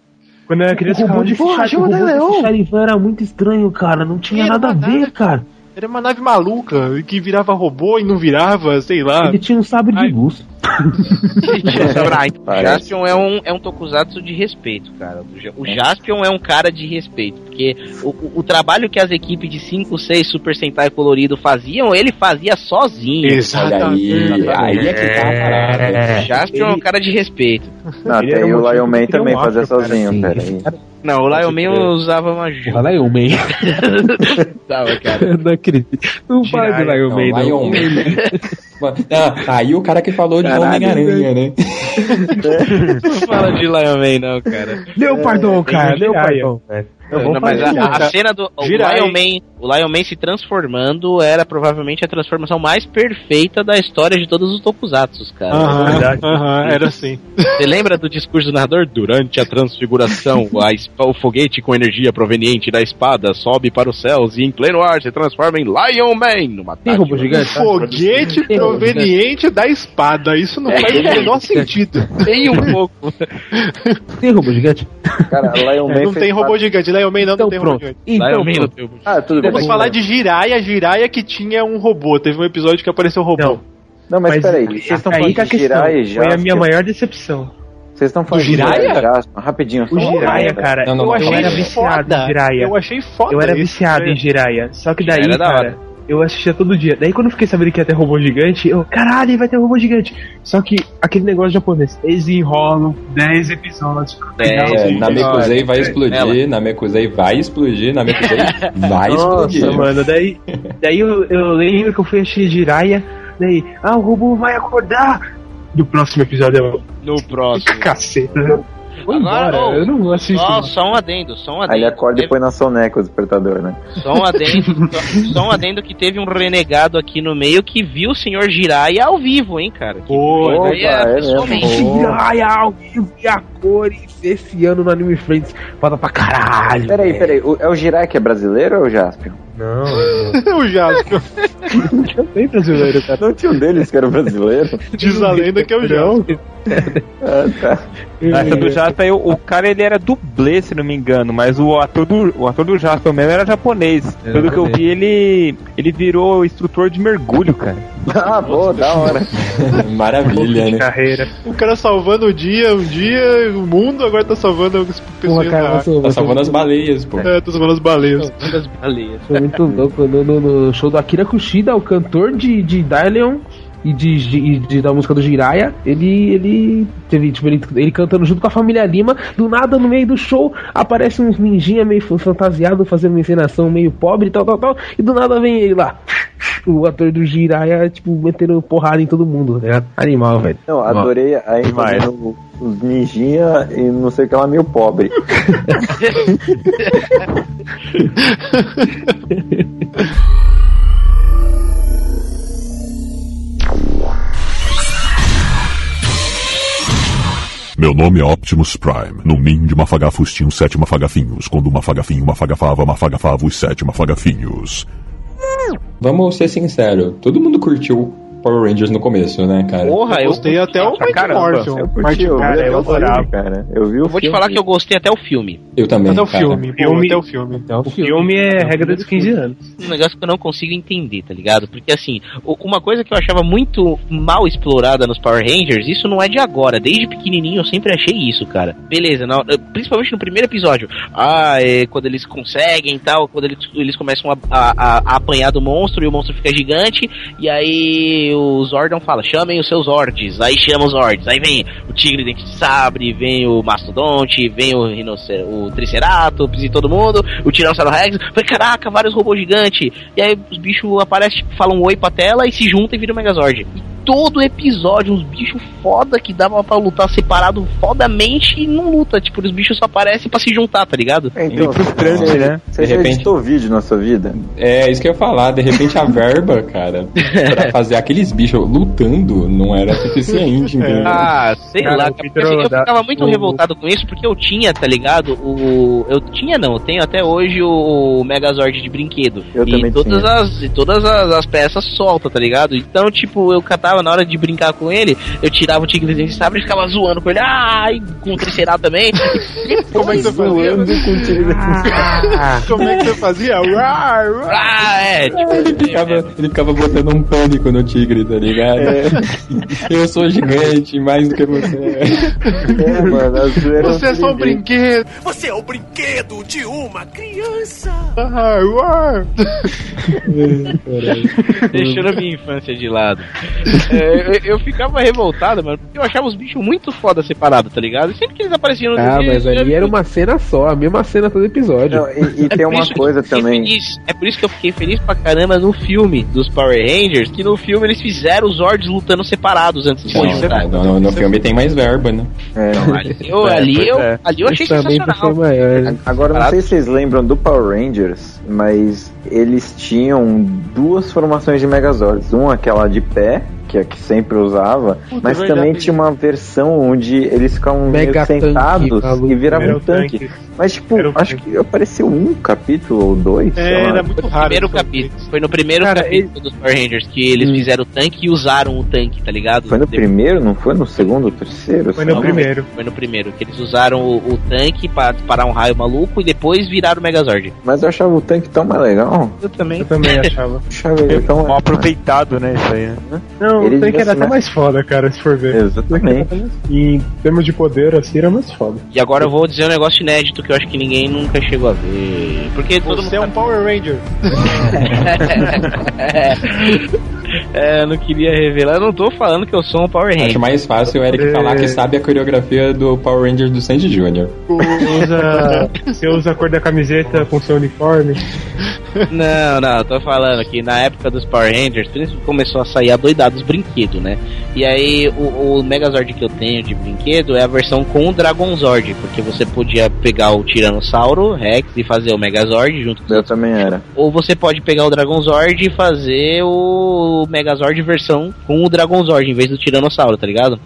Quando eu era criança, O robô de de porra. Charivan era muito estranho, cara. Não tinha Era nada a ver, cara. Era uma nave maluca, que virava robô e não virava, sei lá. Ele tinha um sabre de Ai. luz. Jaspion é um, é um tokusatsu de respeito, cara. O Ja- O Jaspion é um cara de respeito, porque o, o, o trabalho que as equipes de 5, 6 Super Sentai colorido faziam, ele fazia sozinho. Olha aí, aí é que tá a parada. O Jaspion é um cara de respeito. Não, Ele um o motivo Lion Man também um fazia afro, cara, sozinho, assim. pera aí. Não, o Lion Man usava uma. Porra, Lion Man. Tava, cara. Eu não acredito. Não de Lion Não, Man, não. Lion Man. Ah, aí o cara que falou de Caralho, Homem-Aranha, né? Não fala de Lion Man, não, cara. Leopardon, cara. Tem o Jiraiya. Leopardon, velho. Não, mas a, a cena do o. Lion, Man, o Lion Man se transformando era provavelmente a transformação mais perfeita da história de todos os tokusatsus, cara. Aham, verdade. aham, era assim. Você lembra do discurso do narrador? Durante a transfiguração, a o foguete com energia proveniente da espada sobe para os céus e em pleno ar se transforma em Lion Man. Numa Tem robô gigante? tá? Foguete Tem proveniente da espada. Isso não faz o menor sentido. Tem um pouco. Tem robô gigante? Cara, Lion Man Não tem robô parte- gigante. Lion Man não, Então não tem pronto. gigante. Então Lion Man não tem um- Ah, tudo bem. Vamos falar de Jiraiya. Jiraiya que tinha um robô. Teve um episódio que apareceu robô. Não, Não, mas, mas peraí, vocês estão falando de. Jiraiya e Foi a minha maior decepção. Vocês estão falando Do Jaspion? Rapidinho, O parada. cara, Não, não, eu, não, eu era viciado foda. em Jiraiya. Eu achei foda. Eu era viciado em Jiraiya. Só que daí, cara, eu assistia todo dia. Daí quando eu fiquei sabendo que ia ter robô gigante, eu, caralho, vai ter robô gigante. Só que aquele negócio japonês, eles enrolam 10 episódios. É, na Mekuzei vai explodir, na Mekuzei vai explodir, na Mekuzei vai Nossa, explodir. mano, daí, daí eu, eu lembro que eu fui assistir Jiraiya, daí, ah, o robô vai acordar. Do próximo episódio eu. No próximo. Caceta. Vou Agora, embora, ô, eu não vou assistir. Só, só um adendo, só um adendo. Aí ele acorda e Teve- põe na soneca o despertador, né? Só um adendo, só, só um adendo que teve um renegado aqui no meio que viu o senhor Jiraiya ao vivo, hein, cara. Pô, viu opa, é pessoalmente. Jiraiya ao vivo e a cores esse ano no Anime Friends. Foda pra caralho. Peraí, peraí, o- é o Jiraiya que é brasileiro ou é o Jaspion? Não, o Jasper. não tem brasileiro, cara. Não tinha um deles que era brasileiro? Diz a lenda que é o Jasper. Ah, tá. Essa do Jasper, o, o cara ele era dublê, se não me engano, mas o ator do, o ator do Jasper mesmo era japonês. É, Pelo que eu vi, ele, ele virou instrutor de mergulho, cara. Ah, boa, da hora. Maravilha, né? carreira. O cara salvando o dia, um dia, o mundo, agora tá salvando as Porra, pessoas cara, Tá salvando as baleias, pô. É, tá salvando as baleias. Das baleias. Muito louco. No, no- no show do Akira Kushida, o cantor de, de Daileon e de, de, de- da música do Jiraya, ele, ele teve, tipo, ele, ele cantando junto com a família Lima, do nada no meio do show aparece uns ninjinha meio fantasiado fazendo uma encenação meio pobre e tal, tal, tal, e do nada vem ele lá, o ator do Jiraya, tipo, metendo porrada em todo mundo, ligado? Animal, velho. Não, adorei aí Demais. no- os ninjinha e não sei o que lá meio pobre. Meu nome é Optimus Prime. No ninho de mafagafos tinham sete mafagafinhos. Quando uma mafagafinho mafagafava, mafagafava os sete mafagafinhos. Vamos ser sinceros, todo mundo curtiu Power Rangers no começo, né, cara? Porra, eu Gostei até o Mighty caramba. Morphin. Eu curti, eu Morphin. até eu o filme, adorava. cara. Eu vi o Eu vou te filme. falar que eu gostei até o filme. Eu também. Até o cara. filme, Filme- até o filme. Então, O filme é regra dos 15 anos. Um negócio que eu não consigo entender, tá ligado? Porque assim, uma coisa que eu achava muito mal explorada nos Power Rangers, isso não é de agora. Desde pequenininho eu sempre achei isso, cara. Beleza, não- principalmente no primeiro episódio. Ah, é quando eles conseguem e tal, quando eles, eles começam a- a- a apanhar do monstro e o monstro fica gigante. E aí o Zordon fala: chamem os seus Zords. Aí chama os Zords. Aí vem o Tigre Dente de Sabre, vem o Mastodonte, vem o, rinocer o Triceratops e todo mundo, o Tiranossauro Rex. Falei, caraca, vários robôs gigantes. E aí os bichos aparecem, tipo, falam um oi pra tela e se juntam e viram o Megazord. E todo episódio, uns bichos foda que dava pra lutar separado fodamente e não luta. Tipo, os bichos só aparecem pra se juntar, tá ligado? É, então, frustrante, você, né? Você De já repente- editou vídeo na sua vida? É, isso que eu ia falar. De repente a verba, cara, pra fazer aqueles bichos lutando não era suficiente, entendeu? Ah, sei Cara, lá, o cara, eu da- ficava muito o- revoltado com isso porque eu tinha, tá ligado? O eu tinha não, eu tenho até hoje o Megazord de brinquedo. Eu e também todas tinha. as e todas as, as peças solta, tá ligado? Então, tipo, eu catava na hora de brincar com ele, eu tirava o tigre de sabre e ficava zoando com ele. Ai, com o Triceratops também. Como é que você fazia? Com o tigre Como é que você fazia? Ah, é, tipo, Ele ficava, ele ficava botando um pânico no tigre, tá ligado? Eu sou gigante, mais do que você. É, mano, a zoeira Você é só um brinquedo. Você é o brinquedo de uma criança. Ah, uar. deixando a minha infância de lado. É, eu, eu ficava revoltado, mano, porque eu achava os bichos muito foda separados, tá ligado? E sempre que eles apareciam no Ah, desenho, mas ali era uma cena só, a mesma cena todo episódio. Não, e, e É tem uma coisa também. feliz- é por isso que eu fiquei feliz pra caramba no filme dos Power Rangers, que no filme eles fizeram os Zords lutando separados antes de se Não, juntar. no, filme tem mais verba, né? É. Ali eu, É, ali, eu, é. ali eu achei também sensacional. maior. Agora, não sei se vocês lembram do Power Rangers, mas eles tinham duas formações de Megazords. Uma, aquela de pé, que é a que sempre usava, mas verdade. também tinha uma versão onde eles ficavam meio sentados e viravam um tanque. tanque. Mas, tipo, o acho que apareceu um capítulo ou dois. É, era muito No raro. primeiro isso. capítulo. Foi no primeiro Cara, capítulo dos Power Rangers que eles Hum. fizeram o tanque e usaram o tanque, tá ligado? Foi no Depois- primeiro, não foi no segundo ou terceiro? Foi no lá. primeiro. Foi no primeiro, que eles usaram o, o tanque pra disparar um raio maluco e depois viraram o Megazord. Mas eu achava o tanque tão mais legal. Eu também. Eu também achava. Eu achava ele tão Mal aproveitado, né? Isso aí. né? Não, Ele o tanque era ser até mais foda, cara, se for ver. Exatamente. E em termos de poder, assim, era mais foda. E agora eu vou dizer um negócio inédito que eu acho que ninguém nunca chegou a ver. Porque todo Você é mundo um Power Ranger. é, eu não queria revelar. Eu não tô falando que eu sou um Power Acho Ranger. mais fácil o Eric É. falar que sabe a coreografia do Power Rangers do Sandy Jr. Você usa, você usa a cor da camiseta com seu uniforme. Não, não, eu tô falando que na época dos Power Rangers, principalmente começou a sair adoidado os brinquedos, né? E aí o, o Megazord que eu tenho de brinquedo é a versão com o Dragon Zord, porque você podia pegar o Tiranossauro Rex e fazer o Megazord junto com Eu também era. Ou você pode pegar o Dragon Zord e fazer o Megazord versão com o Dragon Zord em vez do Tiranossauro, tá ligado?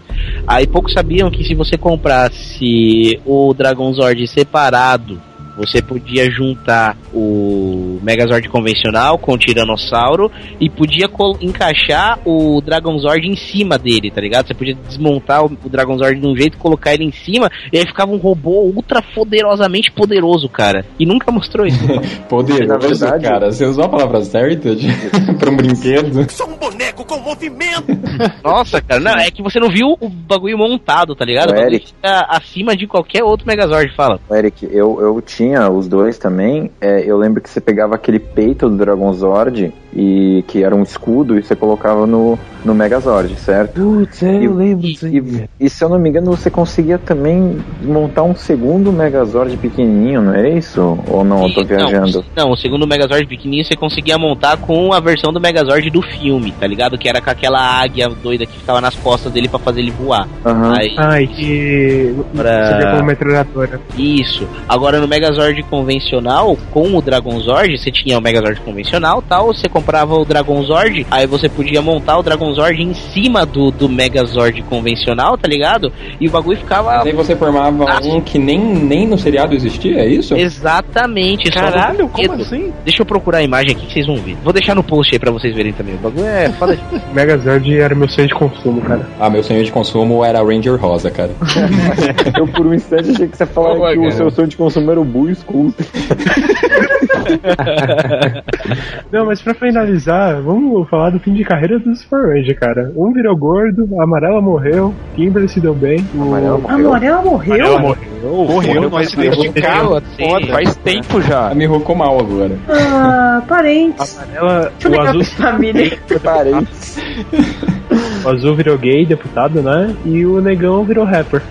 Aí poucos sabiam que se você comprasse o Dragon Zord separado, você podia juntar o Megazord convencional com o Tiranossauro e podia encaixar o Dragon Zord em cima dele, tá ligado? Você podia desmontar o, o Dragon Zord de um jeito, colocar ele em cima e aí ficava um robô ultra poderosamente poderoso, cara. E nunca mostrou isso. Poderoso, Na verdade- cara. Você usou a palavra certa de... pra um brinquedo? Sou um boneco com movimento. Nossa, cara, não, é que você não viu o bagulho montado, tá ligado? O bagulho Eric. fica acima de qualquer outro Megazord, fala. Eric, eu, eu tinha os dois também. É, eu lembro que você pegava pegava aquele peito do Dragonzord e que era um escudo e você colocava no, no Megazord, certo? Putz, é, eu lembro disso. E, e se eu não me engano, você conseguia também montar um segundo Megazord pequenininho, não é isso? Ou não, eu tô E- viajando? Não, o segundo Megazord pequenininho você conseguia montar com a versão do Megazord do filme, tá ligado? Que era com aquela águia doida que ficava nas costas dele pra fazer ele voar. Aham. Aí, Ai, que. Pra- Você como metralhadora. Isso. Agora no Megazord convencional, com o Dragonzord, você tinha o Megazord convencional tal, você comprava o Dragonzord, aí você podia montar o Dragonzord em cima do, do Megazord convencional, tá ligado? E o bagulho ficava. Mas aí você formava um que nem, nem no seriado existia, é isso? Exatamente. Caralho, como assim? Deixa eu procurar a imagem aqui que vocês vão ver. Vou deixar no post aí pra vocês verem também. O bagulho é foda. Megazord era meu sonho de consumo, cara. Ah, meu sonho de consumo era Ranger Rosa, cara. Eu por um instante achei que você falava Pô, que o cara. seu sonho de consumo era o Bull Scooter. Não, mas pra finalizar, vamos falar do fim de carreira dos Power Ranger, cara. Um virou gordo, a amarela morreu, Kimberly se deu bem. O... Amarela A Morel morreu? Amarela morreu. Morreu, nós se identificamos. Foda. Faz tempo já. A Miho ficou mal agora. Ah, parentes. Amarela, Deixa eu o ligar azul, pra família. Parentes. o azul virou gay, deputado, né? E o negão virou rapper.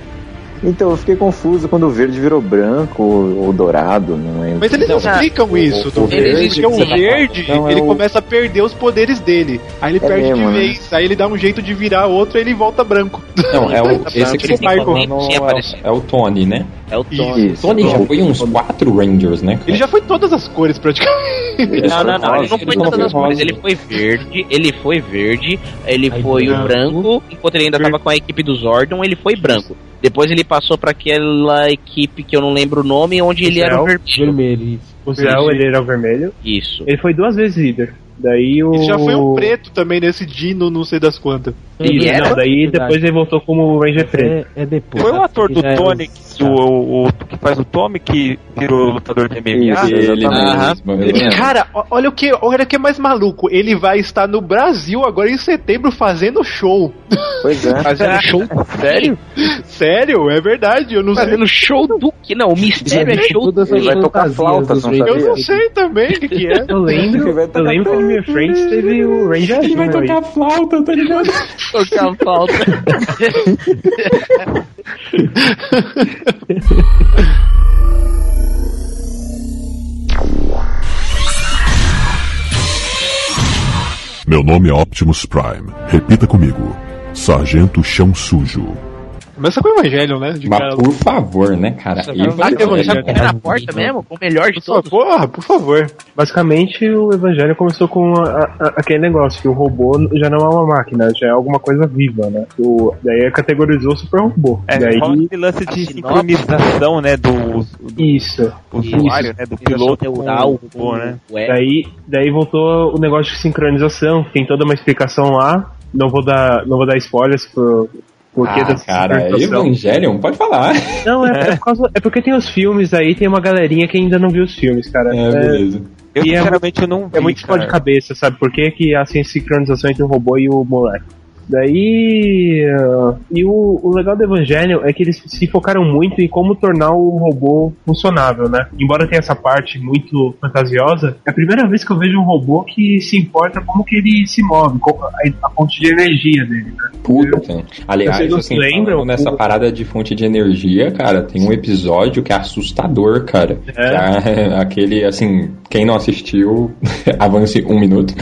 Então, eu fiquei confuso quando o verde virou branco ou, ou dourado, não lembro. Mas eles Não, explicam o- isso. o do verde verde, que o verde, Não, é ele o- começa a perder os poderes dele. Aí ele É perde mesmo, de né? vez. Aí ele dá um jeito de virar outro e ele volta branco. Não, é o, esse que Michael. Sim, é, o- é o Tony, né? É o Tony. Isso. Tony já foi uns quatro Rangers, né? cara? Ele já foi todas as cores praticamente. Não, não, não, ele não foi não todas as cores. Ele foi verde, ele foi verde, ele foi o branco. branco, enquanto ele ainda tava com a equipe do Zordon, ele foi branco. Depois ele passou pra aquela equipe que eu não lembro o nome, onde ele era o vermelho. Vermelho, isso. O Zell, ele era o vermelho. Isso. Ele foi duas vezes líder. Daí o. Ele já foi um preto também nesse Dino, não sei das quantas. Ele Isso, era? não, daí Verdade. depois ele voltou como Ranger preto. É, é depois. Foi o ator do é Tony, do, o, o- que faz o Tommy, que virou lutador de MMA. Isso, Ele Ele- mesmo. Cara, olha o que, olha o que é mais maluco. Ele vai estar no Brasil agora em setembro fazendo show. Pois é. Fazendo show Sério? Sério, é verdade. Eu não sei. Fazendo show do que? Não, o mistério é show Todas Ele vai tocar flauta, não. Eu não sei também o que, que é. Eu lembro, Ele vai eu lembro que no Friends teve o Ranger Ele vai tocar flauta, tá ligado? tocar falta. Meu nome é Optimus Prime. Repita comigo. Sargento Chão Sujo. Começa com o Evangelho, né? De cara- Mas por favor, né, cara? Ah, Evangelho. sabe na porta mesmo, com o melhor de todos. porra, por favor. Basicamente, o Evangelho começou com a- a- aquele negócio que o robô já não é uma máquina, já é alguma coisa viva, né? O, daí categorizou o super robô. É, daí, esse lance de sincronização, né, do, do isso. usuário, né, do piloto com o robô, né? Ué, Daí, daí voltou o negócio de sincronização, tem toda uma explicação lá. Não vou dar, não vou dar spoilers pro porquê Ah, dessa cara. Evangelion, pode falar. Não, é, é por causa- é porque tem os filmes aí, tem uma galerinha que ainda não viu os filmes, cara. É, É, beleza. Eu, E é sinceramente, eu não vi, é muito pó de cara. cabeça, sabe? Por que, que há assim, sincronização entre o robô e o moleque? Daí. ah, e o, o legal do Evangelho é que eles se focaram muito em como tornar o robô funcionável, né? Embora tenha essa parte muito fantasiosa, é a primeira vez que eu vejo um robô que se importa como que ele se move, a, a fonte de energia dele, né? Puta. Aliás, Vocês assim, lembram? nessa O- parada de fonte de energia, cara, tem um episódio que é assustador, cara. É? É aquele, assim, quem não assistiu, avance um minuto.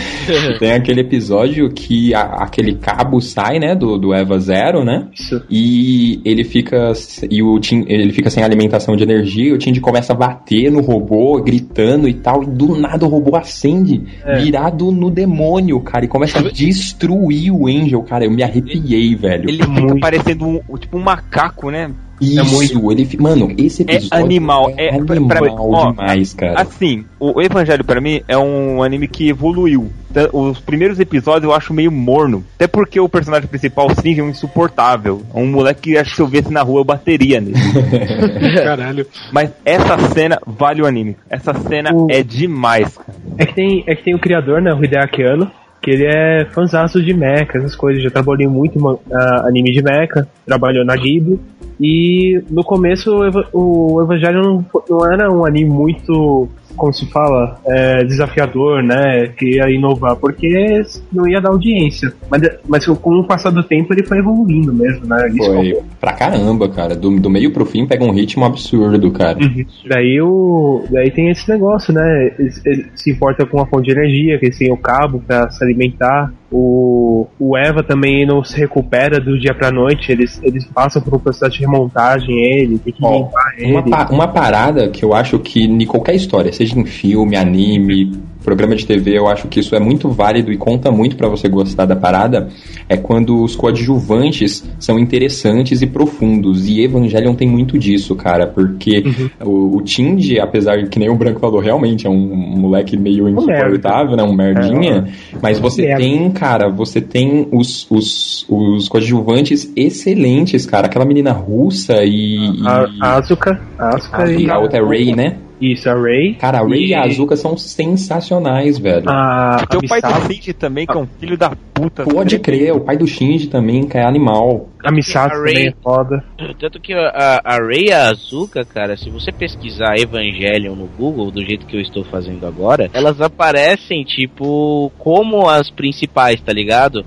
tem aquele episódio que a- aquele cabo sai, né, do, do Eva Zero, né? Isso. E ele fica e o Tim, ele fica sem alimentação de energia, e o Tindy começa a bater no robô, gritando e tal, e do nada o robô acende, É. virado no demônio, cara, e começa a destruir o Angel, cara. Eu me arrepiei, velho. Ele fica Muito. parecendo um, tipo um macaco, né? Isso, ele fi- Mano, esse É episódio animal, é- animal pra- ó, demais, cara. Assim, o Evangelho pra mim é um anime que evoluiu. Os primeiros episódios eu acho meio morno. Até porque o personagem principal, o Shinji, é um insuportável. É um moleque que acho que se eu visse na rua eu bateria nele. Caralho. Mas essa cena vale o anime. Essa cena O- é demais, cara. É que tem, é que tem o criador, né, o Hideaki Anno, que ele é fãzaço de mecha, essas coisas. Já trabalhou em muito ah, anime de mecha, trabalhou na Ghibli. E no começo o, Eva- o Evangelho não, não era um anime muito como se fala, é, desafiador, né? Queria inovar, porque não ia dar audiência. Mas, mas com o passar do tempo ele foi evoluindo mesmo, né? Isso Foi pra caramba, cara. Do, do meio pro fim pega um ritmo absurdo, cara. Uhum. Daí, o, daí tem esse negócio, né? Ele, ele se importa com a fonte de energia, que eles têm o cabo pra se alimentar. O, o Eva também não se recupera do dia pra noite, eles, eles passam por um processo de remontagem ele, tem que limpar ele. Uma, pa- uma parada que eu acho que em qualquer história, seja em filme, anime, programa de TV, eu acho que isso é muito válido e conta muito pra você gostar da parada, é quando os coadjuvantes são interessantes e profundos. E Evangelion tem muito disso, cara, porque o, o Tindy, apesar de que nem o Branco falou, realmente é um moleque meio insuportável, né? Um merdinha. mas você merda. tem, cara, você tem os, os, os coadjuvantes excelentes, cara. Aquela menina russa e. A, e- a Asuka, Asuka e a outra é Ray, né? Isso, a Ray. Cara, a Ray e, E- a Azuka são sensacionais, velho. A, Tem o pai do Shinji também, que é um filho da puta. Pode crer, o pai do Shinji também, que é animal. a Misato A Ray- também é foda. Tanto que a, a Rei e a Azuka, cara, se você pesquisar Evangelion no Google, do jeito que eu estou fazendo agora, elas aparecem, tipo, como as principais, tá ligado?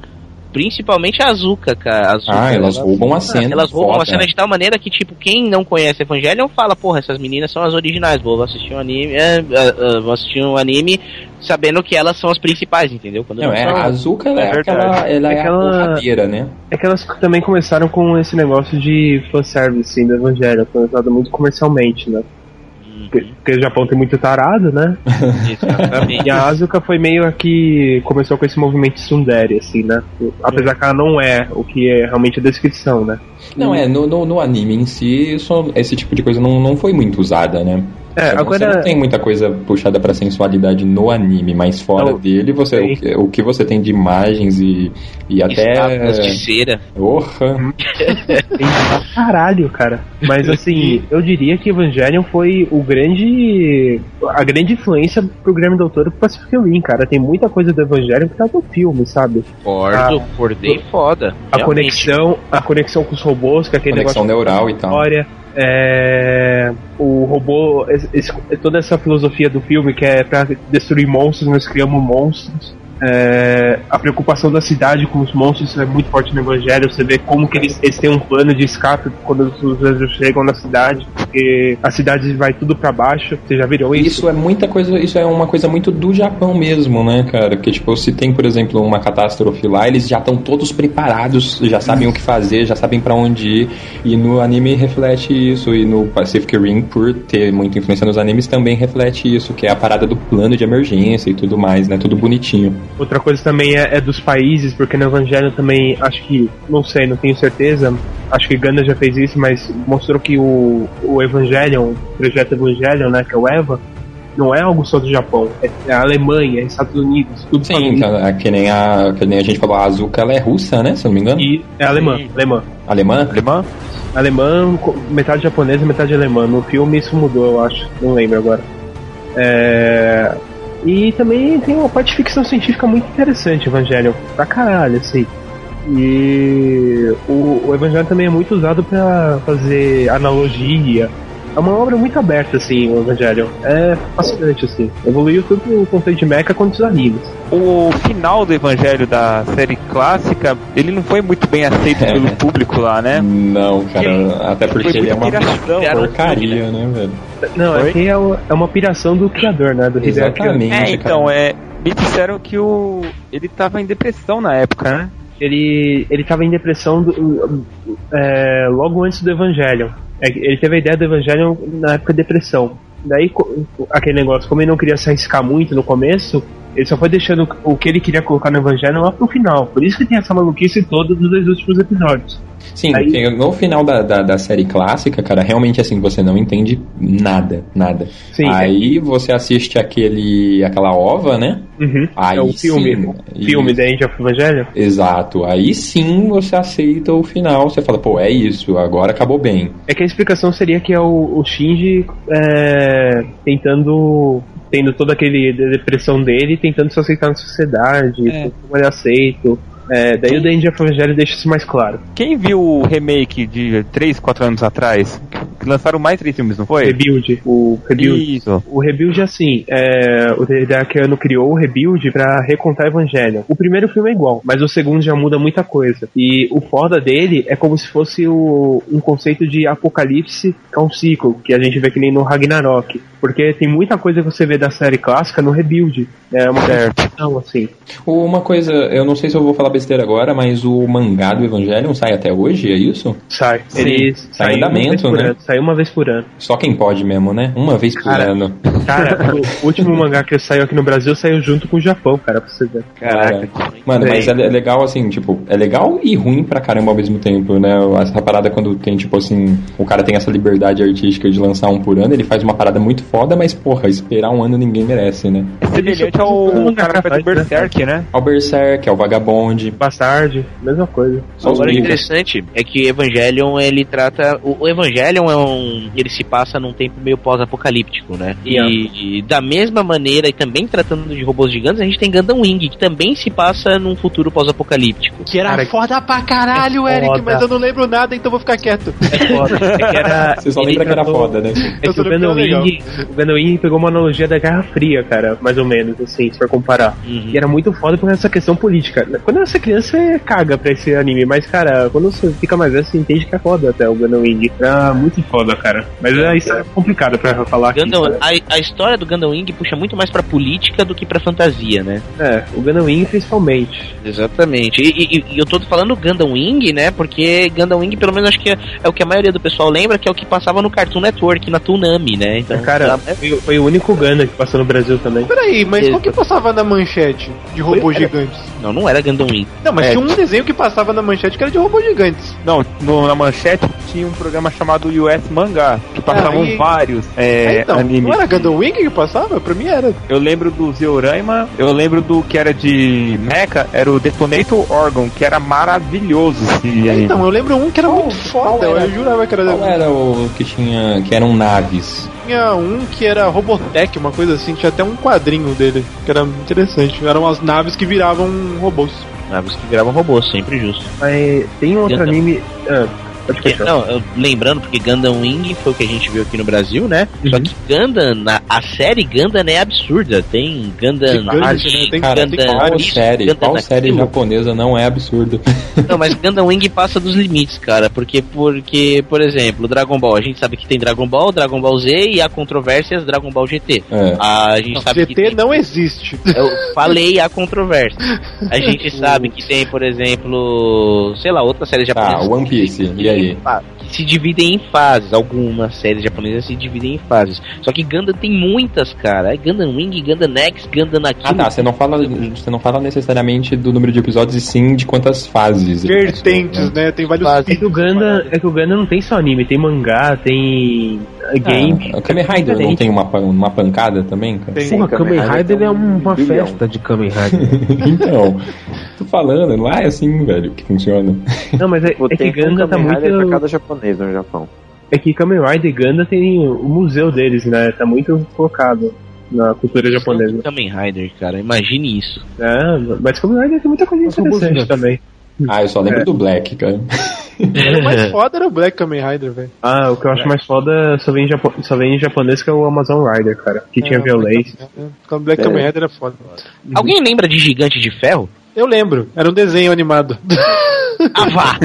Principalmente a Azuka, cara. A Azuka, Ah, elas roubam a cena, Elas roubam a foda. cena de tal maneira que, tipo, quem não conhece Evangelion fala, porra, essas meninas são as originais, vou assistir um anime, é, é, é, vou assistir um anime sabendo que elas são as principais, entendeu? Quando Não, é, são. a Azuka ela é, É verdade. aquela, ela é, É a aquela- porradeira, né? É que elas também começaram com esse negócio de fanservice assim, do Evangelho, foi usado muito comercialmente, né? Porque, porque o Japão tem muito tarado, né? Exatamente. E a Asuka foi meio que começou com esse movimento tsundere, assim, né? Apesar que ela não é o que é realmente a descrição, né? Não, é, no, no, no anime em si, isso- esse tipo de coisa não, não foi muito usada, né? É, Você agora- não tem muita coisa puxada pra sensualidade no anime, mas fora Não, dele, você, o, que, o que você tem de imagens e, e até. Estátuas de cera. Porra! Tem pra caralho, cara. Mas assim, eu diria que Evangelion foi o grande. a grande influência pro Grêmio Doutor pro Pacific Rim, cara. Tem muita coisa do Evangelion que tá no filme, sabe? Concordo, acordei foda. A Realmente. conexão, a conexão com os robôs, que é aquele Conexão negócio neural e tal. história. É, o robô, esse- toda essa filosofia do filme que é pra destruir monstros, nós criamos monstros. É, a preocupação da cidade com os monstros é muito forte no Evangelho. Você vê como que eles, eles têm um plano de escape quando os anjos chegam na cidade, porque a cidade vai tudo pra baixo. Você já viram isso? Isso é muita coisa, isso é uma coisa muito do Japão mesmo, né, cara? Porque, tipo, se tem, por exemplo, uma catástrofe lá, eles já estão todos preparados, já sabem o que fazer, já sabem pra onde ir. E no anime reflete isso, e no Pacific Rim, por ter muita influência nos animes, também reflete isso, que é a parada do plano de emergência e tudo mais, né? Tudo bonitinho. Outra coisa também é, é dos países, porque no Evangelho também, acho que, não sei, não tenho certeza, acho que Ganda já fez isso, mas mostrou que o, o Evangelion, o projeto Evangelion, né, que é o EVA, não é algo só do Japão, é, é a Alemanha, é Estados Unidos, tudo Sim, família. que, que, nem a, que nem a gente falou, a Azuka, ela é russa, né? Se eu não me engano. E é alemã, alemã. Alemã? Alemã? Alemã, metade japonesa e metade alemã. No filme isso mudou, eu acho. Não lembro agora. É... E também tem uma parte de ficção científica muito interessante, Evangelho. Pra caralho, assim. E o, o Evangelho também é muito usado pra fazer analogia. É uma obra muito aberta, assim, o Evangelho. É fascinante, assim. Evoluiu tanto o conceito de mecha quanto os animes. O final do Evangelho da série clássica, ele não foi muito bem aceito pelo público lá, né? Não, cara, até porque ele é uma piração. porcaria, né, velho? Não, é que é, o- é uma piração do criador, né? Do. Exatamente. É, então, é. Me disseram que o. ele tava em depressão na época, né? Ele ele estava em depressão do- é, logo antes do Evangelion. É Ele teve a ideia do Evangelion na época de depressão. Daí aquele negócio, como ele não queria se arriscar muito no começo, ele só foi deixando o que ele queria colocar no Evangelion lá pro final. Por isso que tem essa maluquice toda dos dois últimos episódios. Sim, Aí- no final da, da, da série clássica, cara, realmente assim, você não entende nada, nada. Sim. Aí você assiste aquele, aquela ova, né? Uhum. Aí é o filme, sim, o filme isso. da End of Evangelion. Exato. Aí sim você aceita o final, você fala, pô, é isso, agora acabou bem. É que a explicação seria que é o, o Shinji é, tentando. Tendo toda aquele de- depressão dele, tentando se aceitar na sociedade, É. como ele é aceito. É, daí o The End of Evangelho deixa isso mais claro. Quem viu o remake de 3, 4 anos atrás, que lançaram mais três filmes, não foi? Rebuild. O Rebuild. Isso. O Rebuild, assim, é, o Hideaki Anno criou o Rebuild pra recontar Evangelho. O primeiro filme é igual, mas o segundo já muda muita coisa. E o foda dele é como se fosse o, um conceito de apocalipse que é um ciclo, que a gente vê que nem no Ragnarok. Porque tem muita coisa que você vê da série clássica no Rebuild. É uma questão, assim. Uma coisa, eu não sei se eu vou falar besteira agora, mas o mangá do Evangelion sai até hoje, é isso? Sai. Sim. Ele Sai em andamento, né? ano, Sai uma vez por ano. Só quem pode mesmo, né? Uma vez por Cara, ano. Cara, o último mangá que saiu aqui no Brasil saiu junto com o Japão, cara, pra você ver. Caraca. Mano, mas é é legal assim, tipo, é legal e ruim pra caramba ao mesmo tempo, né? Essa parada quando tem, tipo assim, o cara tem essa liberdade artística de lançar um por ano, ele faz uma parada muito foda, mas porra, esperar um ano ninguém merece, né? É semelhante ao cara que faz o Berserk, né? Ao Berserk, ao Vagabond. Bastard, mesma coisa. Só o interessante é que Evangelion ele trata. O, o Evangelion é um. Ele se passa num tempo meio pós-apocalíptico, né? E, e da mesma maneira, e também tratando de robôs gigantes, a gente tem Gundam Wing, que também se passa num futuro pós-apocalíptico. Que era Cara, foda pra caralho, é Eric, foda. mas eu não lembro nada, então vou ficar quieto. É que era, Você só lembra que era foda, né? É que o Gundam Wing, o Gundam Wing pegou uma analogia da Guerra Fria, cara, mais ou menos, assim, se for comparar. Uhum. E era muito foda por essa questão política. Quando você é criança, você caga pra esse anime, mas, cara, quando você fica mais velho, você entende que é foda até o Gundam Wing. Era muito foda, cara. Mas é, isso é complicado pra falar aqui. Gundam, a, a história do Gundam Wing puxa muito mais pra política do que pra fantasia, né? É, o Gundam Wing principalmente. Exatamente. E, e- e eu tô falando Gundam Wing, né? Porque Gundam Wing, pelo menos, acho que é, é o que a maioria do pessoal lembra, que é o que passava no Cartoon Network, na Toonami, né? Então, Cara, foi, foi o único Gundam que passou no Brasil também. Peraí, mas qual que passava na manchete de robôs Era- gigantes? Não, não era Gundam Wing. Não, mas É. tinha um desenho que passava na manchete que era de robôs gigantes. Não, no- na manchete tinha um programa chamado US Mangá, que passavam Aí- vários é, Ah, então, animes. não era Gundam Wing que passava? Pra mim era. Eu lembro do Zeoraima, eu lembro do que era de Mecha, era o Detonator Orgon, que era maravilhoso esse anime. Então, eu lembro um que era muito foda, era? eu jurava que era Qual era o que tinha. que eram naves? Tinha um que era Robotech, uma coisa assim, tinha até um quadrinho dele, que era interessante. Eram as naves que viravam robôs. Naves que viravam robôs, sempre justo. Mas tem outro anime. Pode Porque- não, eu- lembrando, porque Gundam Wing foi o que a gente viu aqui no Brasil, né? Só que Gundam, na- a série Gundam é absurda. Tem Gundam né? Tem- Cara, Gundam qual isso, série? Gundam Qual série aquilo. japonesa não é absurda? Não, mas Gundam Wing passa dos limites, cara. Porque, porque, por exemplo, Dragon Ball, a gente sabe que tem Dragon Ball, Dragon Ball Z e há controvérsias Dragon Ball GT. É. A gente sabe que GT tem, não existe. eu falei há controvérsia. A gente sabe que tem, por exemplo, sei lá, outras séries Tá, japonesas One Piece, e aí? Que se dividem em fases. Algumas séries japonesas se dividem em fases. Só que Gundam tem muitas, cara. É Gundam Wing, Gundam X, Gundam aquilo. Ah tá, você não fala, você não fala necessariamente do número de episódios e sim de quantas fases. Vertentes, né? Tem vários É que o Gundam, é que o Gundam não tem só anime, tem mangá, tem uh, game. Ah, o Kamen Rider não tem uma, uma pancada também, cara? Tem. Porra, Kamen Rider é uma bilhão. festa de Kamen Rider. então, tô falando, não é assim, velho, que funciona. Não, mas é, é que tem Gundam tá Kamen Muito. cada japonês no Japão. É que Kamen Rider e Gundam tem o museu deles, né? Tá muito focado na cultura japonesa. Kamen Rider, cara. Imagine isso. É, mas Kamen Rider tem muita coisa interessante também. Ah, eu só lembro É. do Black, cara. O mais foda era o Black Kamen Rider, velho. Ah, o que eu acho mais foda só vem, em japo... só vem em japonês que é o Amazon Rider, cara. Que tinha É, violência. O Black É. Kamen Rider era foda. Alguém lembra de Gigante de Ferro? Eu lembro, era um desenho animado. Ah, vá!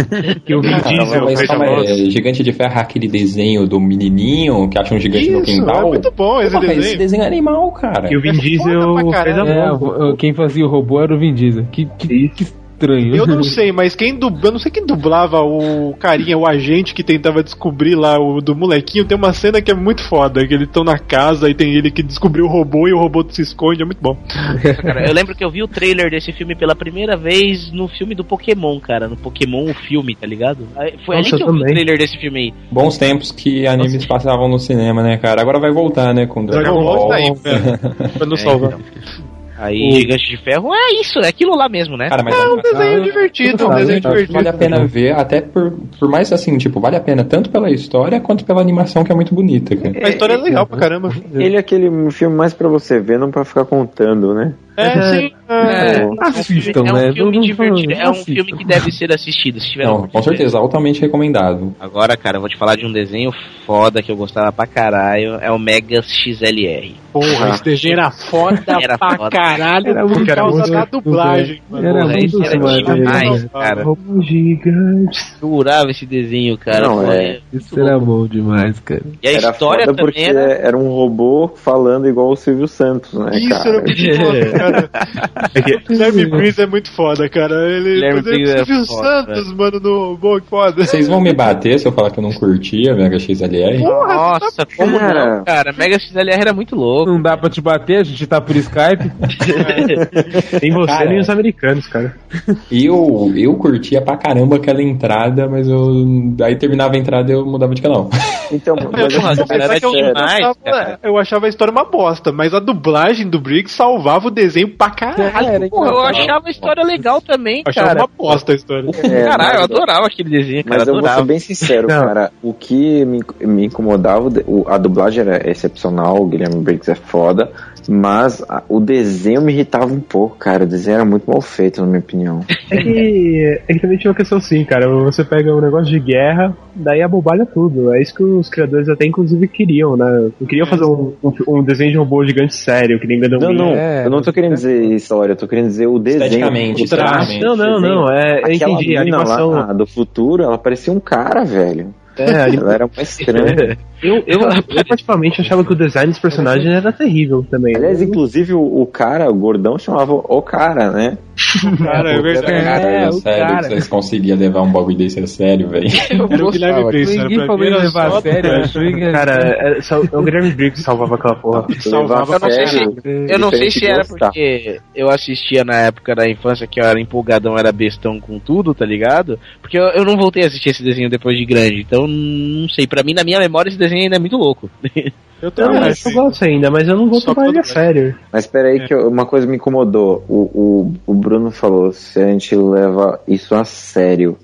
Que o Vin Ah, Diesel mas calma é, Gigante de Ferro é aquele desenho do menininho que acha um gigante no Isso, quintal. é muito bom esse desenho. Esse desenho é animal, cara. Que o Vin É Diesel pra fez a. É, quem fazia o robô era o Vin Diesel. Que, que, que estranho. Eu não sei, mas quem dublava, eu não sei quem dublava o carinha, o agente que tentava descobrir lá o do molequinho. Tem uma cena que é muito foda, que eles estão na casa e tem ele que descobriu o robô e o robô se esconde, é muito bom. Cara, eu lembro que eu vi o trailer desse filme pela primeira vez no filme do Pokémon, cara. No Pokémon, o filme, tá ligado? Foi Nossa, ali que eu eu vi o também. trailer desse filme aí. Bons tempos que animes passavam no cinema, né, cara? Agora vai voltar, né, com Dragon, Dragon Ball Ball. tá aí, pra nos É, salvar. então. Aí, Gigante de Ferro é isso, é aquilo lá mesmo, né? Cara, mas É um desenho Ah, divertido, um Vale, desenho divertido. vale a pena ver, até por, por mais assim, tipo, vale a pena tanto pela história quanto pela animação que é muito bonita, cara. A história é legal pra caramba. Ele é aquele filme mais pra você ver, não pra ficar contando, né? É, sim. É, Assistam, é um né? filme Não- não- divertido, é um assistam. filme que deve ser assistido, se tiver Não, com certeza, altamente recomendado. Agora, cara, eu vou te falar de um desenho foda que eu gostava pra caralho, é o Megas XLR. Porra, esse desenho era foda Era pra foda. caralho Era por muito causa muito da bom, dublagem. mano. Era Porra, muito era demais, né? cara. Robô gigante. Eu adorava esse desenho, cara. Não, Foi- é. Isso era bom demais, cara. E a Era história foda também porque era... era um robô falando igual o Silvio Santos, né, Isso cara? era foda, cara. Guilherme Briggs é muito foda, cara. Ele Briggs é Santos, mano, no que foda. Vocês vão me bater se eu falar que eu não curtia Mega XLR? Nossa, como Cara. não, cara? Mega XLR era muito louco. Não dá pra te bater, a gente tá por Skype. Nem você, Cara. nem os americanos, cara. Eu, eu curtia pra caramba aquela entrada, mas eu. Aí terminava a entrada e eu mudava de canal. Então, mas cara, eu, demais, achava, eu achava a história uma bosta, mas a dublagem do Briggs salvava o desenho pra caralho. Porra, eu achava a história legal também, Eu achava cara. uma bosta a história. é, Caralho, eu adorava aquele desenho, cara. Mas eu vou adorava. ser bem sincero, Não. cara. O que me, me incomodava, o- a dublagem era excepcional, o Guilherme Briggs é foda, mas a- o desenho me irritava um pouco, cara. O desenho era muito mal feito, na minha opinião. É que, é que também tinha uma questão assim, cara. Você pega um negócio de guerra, daí abobalha tudo. É isso que os criadores até inclusive queriam, né? Não queriam fazer um, um, um desenho de robô gigante sério, que nem Não, Gundam não, É, eu não tô querendo dizer história, eu tô querendo dizer o desenho. Esteticamente, o traço. Não, não, não. É, eu entendi. A animação. lá do futuro, ela parecia um cara, velho. É, Ela era mais estranha. eu, eu, eu particularmente achava que o design dos personagens era terrível também. Aliás, inclusive, o, o cara, o gordão, chamava o cara, né? Cara, é verdade. Cara, É, sério cara. que vocês conseguiam levar um bagulho desse a sério, velho. Era o Guilherme Briggs, cara. Ninguém Pra mim era levar a sério, que... Cara, é, só- o Guilherme Briggs que salvava aquela porra. Salvava Eu não sei se, eu não sei se era gostar. porque eu assistia na época da infância que eu era empolgadão, era bestão com tudo, tá ligado? Porque eu, eu não voltei a assistir esse desenho depois de grande, então não sei. Pra mim, na minha memória, esse desenho ainda é muito louco. Eu Não, também. mas eu gosto ainda, mas eu não vou Só tomar ele a sério. Mas peraí que eu- uma coisa me incomodou. O, o, o Bruno falou, se a gente leva isso a sério.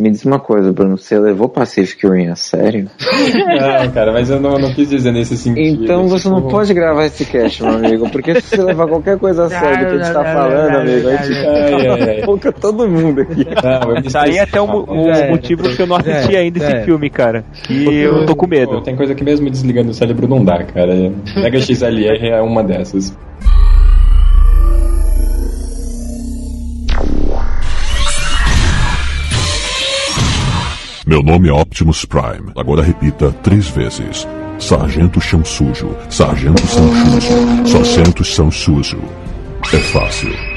Me diz uma coisa, Bruno, você levou Pacific Rim a sério? Não, cara, mas eu não, não quis dizer nesse sentido. Então você não tipo- pode gravar esse cast, meu amigo, porque se você levar qualquer coisa a sério que a gente tá falando, amigo, a gente foca todo mundo aqui. Não, aí até o, o É, motivo que eu não assisti é, ainda esse é. filme, cara. E eu tô com Pô, medo. tem coisa que mesmo desligando o cérebro não dá, cara. Mega XLR é uma dessas. Meu nome é Optimus Prime. Agora repita três vezes. Sargento Chão Sujo. Sargento São Sujo. Sargentos São Sujo. É fácil.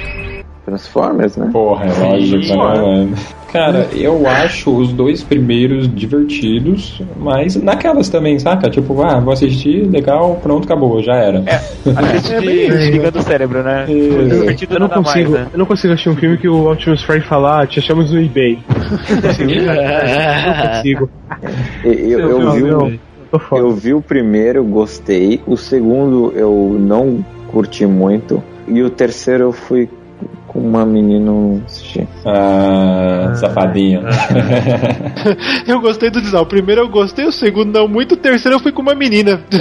Transformers, né? Porra, é lógico, né, mano? Cara, eu acho os dois primeiros divertidos, mas naquelas também, saca? Tipo, ah, vou assistir, legal, pronto, acabou, já era. Assiste desligando o cérebro, né? Divertido Eu não, consigo, mais, né? eu não consigo assistir um filme que o Optimus Prime falar, ah, te achamos no eBay. Não consigo. Eu, eu, eu vi, o- eu vi o primeiro, gostei. O segundo eu não curti muito. E o terceiro eu fui com uma menina não assisti. Ah, safadinho. Eu gostei do design. O primeiro eu gostei, o segundo não muito, o terceiro eu fui com uma menina.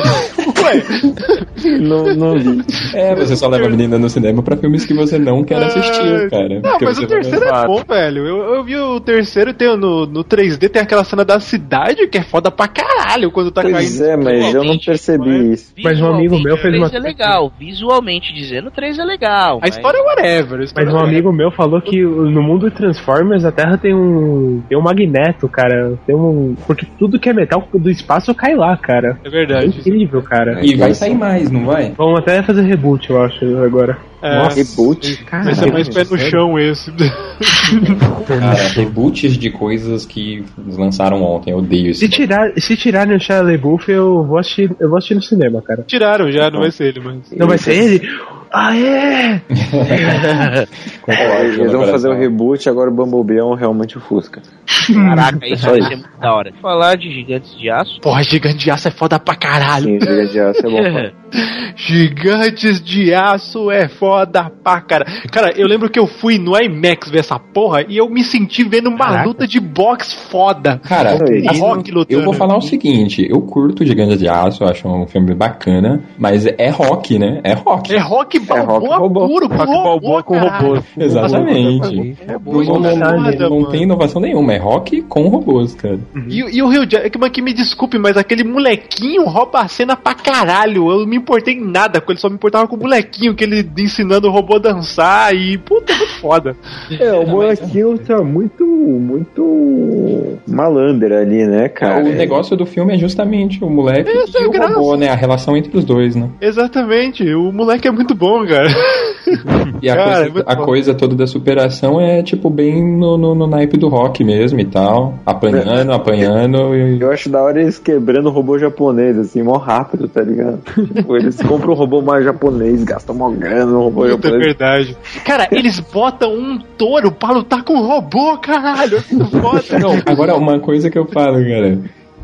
Ué, Não, não vi. É, você só leva a menina no cinema pra filmes que você não quer assistir, cara. Não, mas o terceiro é bom, velho. Eu, eu vi o terceiro tem no, no 3D, tem aquela cena da cidade que é foda pra caralho quando tá Pois caindo. é, mas eu não percebi isso. Mas um amigo meu fez o uma- 3 é legal, visualmente dizendo, o 3 é legal. A história é whatever. Mas um é amigo meu falou que no mundo de Transformers a Terra tem um. tem um magneto, cara. Tem um. Porque tudo que é metal do espaço cai lá, cara. É É verdade. incrível, cara. E vai sair mais, não vai? Vão até fazer reboot, eu acho, agora. É, Nossa, reboot? Vai ser mais pé no chão esse. Cara, reboots de coisas que lançaram ontem, eu odeio isso. Se, tirar, se tirarem o Shia LaBeouf, eu vou assistir, eu vou assistir no cinema, cara. Tiraram já, não vai ser ele, mas. Não vai ser ele? Ah, é! É, eles vão fazer o reboot, agora o Bumblebee é um, realmente o Fusca. Caraca, isso vai ser muito da hora. Falar de gigantes de aço. Porra, gigante de aço é foda pra caralho. Sim, Gigante de Aço é bom. Gigantes de aço é foda pra cara. Cara, eu lembro que eu fui no IMAX ver essa porra e eu me senti vendo uma Caraca. luta de boxe foda. Cara, Rock lutando. eu vou falar o seguinte, eu curto Gigante de Aço, eu acho um filme bacana, mas é rock, né? É rock. É rock balboa rock robô. puro, com Rock balboa com robôs. Exatamente. É Não, muito não- foda, não tem inovação nenhuma, é rock com robôs, cara. E, e o Rio Jackman, que me desculpe, mas aquele molequinho rouba a cena pra caralho. Eu me importei em nada com ele, só me importava com o molequinho, que ele ensinando o robô a dançar e. Puta, é muito foda. É, o molequinho tá muito, muito malandro ali, né, cara? o negócio do filme é justamente o moleque é e a o graça. robô, né? A relação entre os dois, né? Exatamente, o moleque é muito bom, cara. E a, Cara, é coisa, muito a coisa toda da superação é, tipo, bem no, no, no naipe do rock mesmo e tal. Apanhando, apanhando e... Eu acho da hora eles quebrando o robô japonês, assim, mó rápido, tá ligado? tipo, eles compram um robô mais japonês, gastam mó grana no robô Puta, é japonês. verdade. Cara, eles botam um touro pra lutar com um robô, caralho. É foda. Não, agora, uma coisa que eu falo, cara.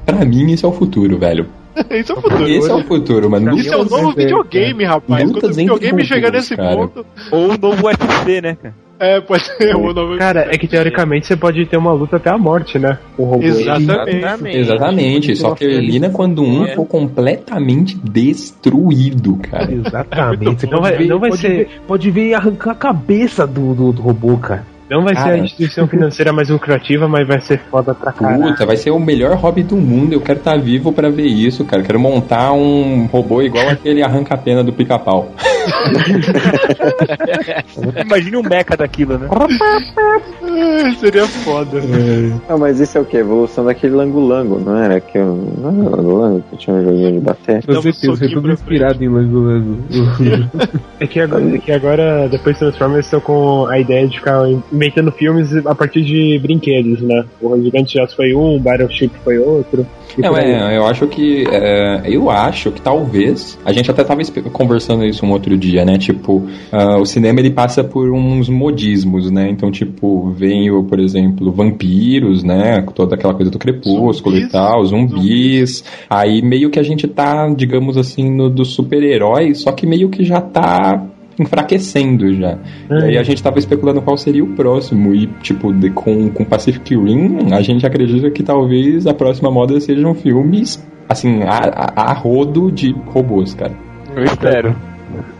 Pra mim, isso é o futuro, velho. Isso é o futuro. Esse é o futuro, mano. Isso é o novo videogame, rapaz. Quando o videogame chegar nesse cara. ponto. Ou o novo UFC, né, cara? É, pode ser o novo. Cara, é que teoricamente você pode ter uma luta até a morte, né? Com o robô. Exatamente. Exatamente, só que termina quando um É. for completamente destruído, cara. Exatamente. Não vai- não vai pode ser- ver- pode ver e arrancar a cabeça do, do, do robô, cara. Não vai ser Cara. a instituição financeira mais lucrativa, mas vai ser foda pra caralho. Puta, vai ser o melhor hobby do mundo. Eu quero estar vivo pra ver isso, cara. Quero montar um robô igual aquele arranca-pena do pica-pau. Imagine um mecha daquilo, né? Seria foda. Não, mas isso é o que? Evolução daquele lango-lango, não era? Que eu, não era lango-lango que tinha um joguinho de bater? Dá um certeza, foi tudo inspirado em Lango Lango. É que agora, é que agora depois de Transformers, estão com a ideia de ficar inventando filmes a partir de brinquedos, né? O Gigante de Aço foi um, Battleship foi outro. e Não, é, eu acho que. é, eu acho que talvez. A gente até tava conversando isso um outro dia, né? Tipo, ah, o cinema ele passa por uns modismos, né? Então, tipo, vem, o, por exemplo, vampiros, né? com Toda aquela coisa do crepúsculo e Zumbis. tal, zumbis. Aí meio que a gente tá, digamos assim, no dos super-heróis, só que meio que já tá enfraquecendo já. E aí a gente tava especulando qual seria o próximo. E, tipo, de- com, com Pacific Rim, a gente acredita que talvez a próxima moda sejam filmes, assim, a, a, a rodo de robôs, cara. Eu espero.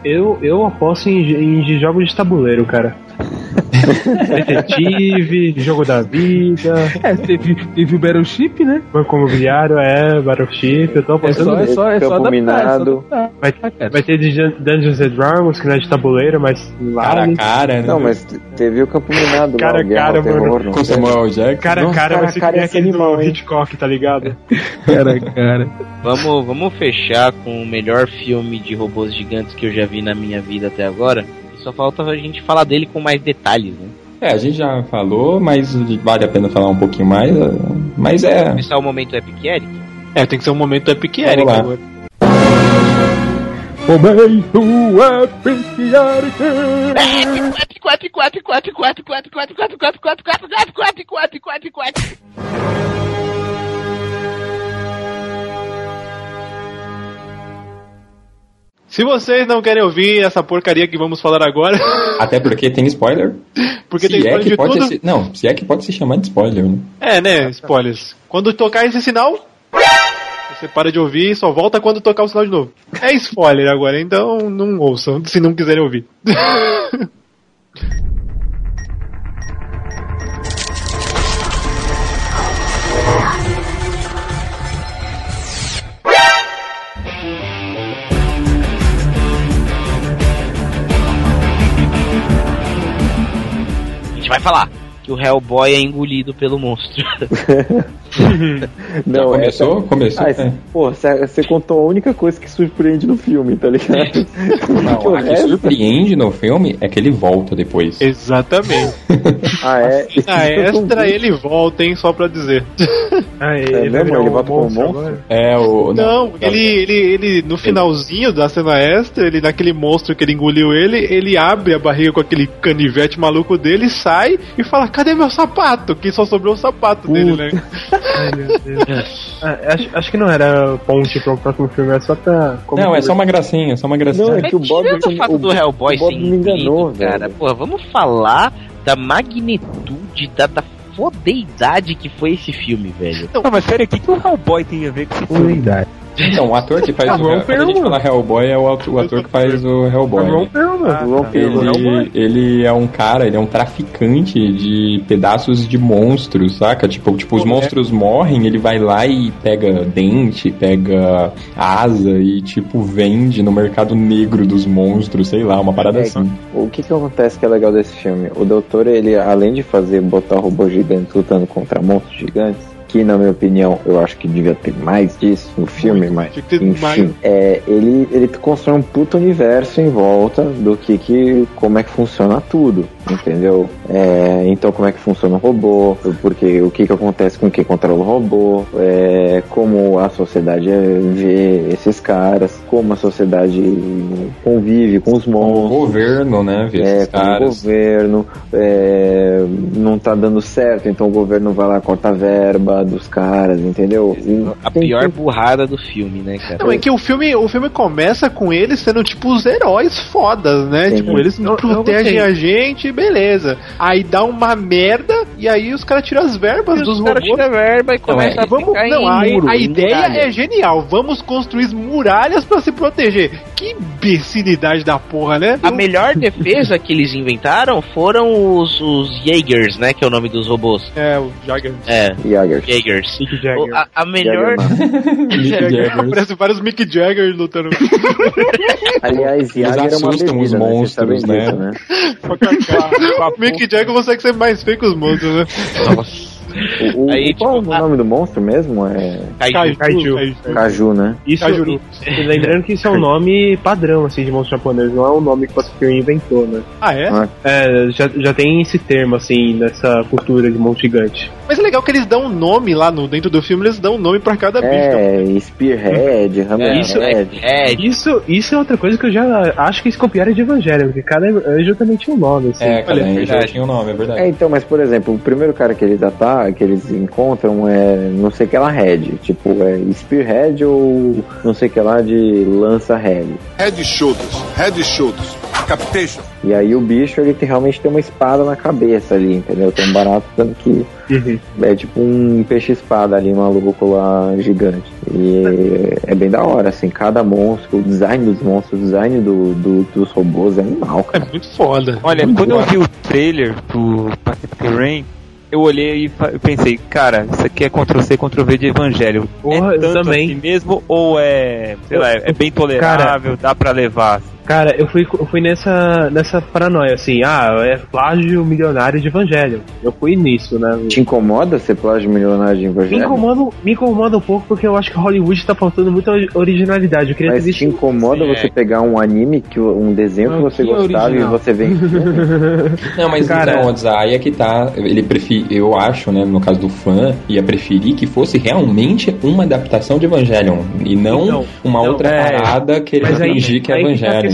Eu, eu aposto em, em jogos de tabuleiro, cara. Detetive, jogo da vida, É, teve, teve o Battleship, né? banco imobiliário, é, Battleship, eu tô É apostando é só, é só é só Minado. adaptar. Vai, vai ter Dungeons and Dragons, que não é de tabuleiro, mas Cara a cara, né? Não, mas te- teve o Campo Minado Cara lá, a cara, mano. Com. Samuel Jackson. Cara a cara a ser cara ser aquele animal? Hitchcock, tá ligado? Cara, cara. Vamos, vamos fechar com o melhor filme de robôs gigantes que eu já vi na minha vida até agora. E só falta a gente falar dele com mais detalhes, né? É, a gente já falou, mas vale a pena falar um pouquinho mais. eh, Mas é. Começar o momento Epic Eric. É, tem que ser um momento Epic Eric lá. agora. Momento Epic Eric. Épico, épico, épico, épico, épico, épico, épico, épico, épico, épico, épico, épico, épico, épico, épico, épico. Se vocês não querem ouvir essa porcaria que vamos falar agora, Até porque tem spoiler. porque tem se é spoiler que de pode tudo. se, Não, se é que pode se chamar de spoiler, né? É, né? Spoilers. Quando tocar esse sinal, você para de ouvir e só volta quando tocar o sinal de novo. É spoiler agora, então não ouçam, se não quiserem ouvir. vai falar que o Hellboy é engolido pelo monstro. Não, começou? essa- Começou, Ah, é. Pô, você contou a única coisa que surpreende no filme, tá ligado? Não, Que o a que surpreende no filme é que ele volta depois. Exatamente. Ah, é? A extra ele volta, hein, só pra dizer. Ah, É ele vai mesmo? Ele um volta como monstro monstro? É, o. Não, ele, ele, ele, no finalzinho da cena extra, ele, naquele monstro que ele engoliu ele, ele abre a barriga com aquele canivete maluco dele, sai e fala: Cadê meu sapato? Que só sobrou o sapato dele, né? Ai, meu Deus. Ah, acho, acho que não era ponte para o próximo filme, é só pra. Não, é só uma gracinha, é só uma gracinha. Não, é que o Bob, Tirando o fato o, do Hellboy o Bob ser me enganou, cara, velho. pô, vamos falar da magnitude, da, da fodeidade que foi esse filme, velho. Não, mas peraí, o que, que o Hellboy tem a ver com esse filme? Então, o ator que faz Ah, o. Ron Quando a gente fala Hellboy, é o ator, o ator que faz o Hellboy. Ron né? Perlman. Ah, Ron tá. Perlman. Ele, ele é um cara, ele é um traficante de pedaços de monstros, saca? Tipo, tipo os monstros morrem, ele vai lá e pega dente, pega asa e, tipo, vende no mercado negro dos monstros, sei lá, uma parada É, assim. O que que acontece que é legal desse filme? O doutor, ele, além de fazer botar robôs gigantes lutando contra monstros gigantes, que na minha opinião eu acho que devia ter mais disso no filme, mas enfim, é, ele, ele constrói um puto universo em volta do que, que como é que funciona tudo, entendeu? É, então como é que funciona o robô, porque o que que acontece com quem controla o robô, é, como a sociedade vê esses caras, como a sociedade convive com os O monstros. governo, né, vê É, esses com o governo é, não tá dando certo, então o governo vai lá corta a verba dos caras, entendeu? E A tem pior que- burrada do filme, né, cara? Não, é que o filme, o filme começa com eles sendo tipo os heróis fodas, né? Sim. Tipo, eles eu protegem a gente, beleza. Aí dá uma merda e aí os caras tiram as verbas dos os caras robôs. tiram a verba e começam é, a Vamos, ficar não, em a, muro, a em ideia muralha. é genial. Vamos construir muralhas pra se proteger. Que imbecilidade da porra, né? A melhor defesa que eles inventaram foram os, os Jaegers, né? Que é o nome dos robôs. É, o Jagger. É. Jaegers. Mick Jagger. A, a melhor. Jagger. Parece vários Mick Jagger lutando. Aliás, Jagger é uma assustam os bebida, né? Vocês sabem monstros, né? Né? Mick Jagger consegue ser mais feio que os monstros, né? Nossa. O, o- Aí, qual tipo, é o nome do monstro mesmo? É Kaiju. Kaiju. Caju, né? Isso, e lembrando que isso é um nome padrão, assim, de monstro japonês, não é um nome que o Pacific inventou, né? Ah, é? Ah. É, já, já tem esse termo, assim, nessa cultura de monstro gigante. Mas é legal que eles dão um nome lá no, dentro do filme, eles dão um nome pra cada bicho. É, Spearhead, isso Hammerhead. É, Isso, isso é outra coisa que eu já acho que eles copiaram de Evangelho, porque cada anjo também tinha um nome, assim. É, cada Olha, anjo verdade. tinha um nome, é verdade. É, então, mas por exemplo, o primeiro cara que eles atacam, que eles encontram é não sei que lá head, tipo, é Spearhead ou não sei que lá de lança head. Head shoulders, head shoulders. Capitation. E aí o bicho ele tem, realmente tem uma espada na cabeça ali, entendeu? Tem um barato tanto que Uhum. é tipo um peixe espada ali, maluco lá gigante. E é, é bem da hora, assim, cada monstro, o design dos monstros, o design do, do- dos robôs é animal, É cara. muito foda. Olha, quando eu vi o trailer do Pacific Rim, eu olhei e pensei, cara, isso aqui é Ctrl-C, Ctrl-V de Evangelho. Porra, é eu tanto também. assim mesmo ou é, sei lá, é bem tolerável, dá pra levar? Cara, eu fui, eu fui nessa, nessa paranoia, assim, ah, é plágio milionário de Evangelho. Eu fui nisso, né? Te incomoda ser plágio milionário de Me Evangelho? incomoda, me incomoda um pouco porque eu acho que Hollywood tá faltando muita ori- originalidade. Eu queria Mas ter te incomoda Sim, você é. pegar um anime, que um desenho que Não, você que gostava original. e você vê em filme? Não, mas Cara- então, aí é que tá. Ele prefere, eu acho, né, no caso do fã, ia preferir que fosse realmente uma adaptação de Evangelion e não Então, uma não, outra é. parada que ele fingir que é aí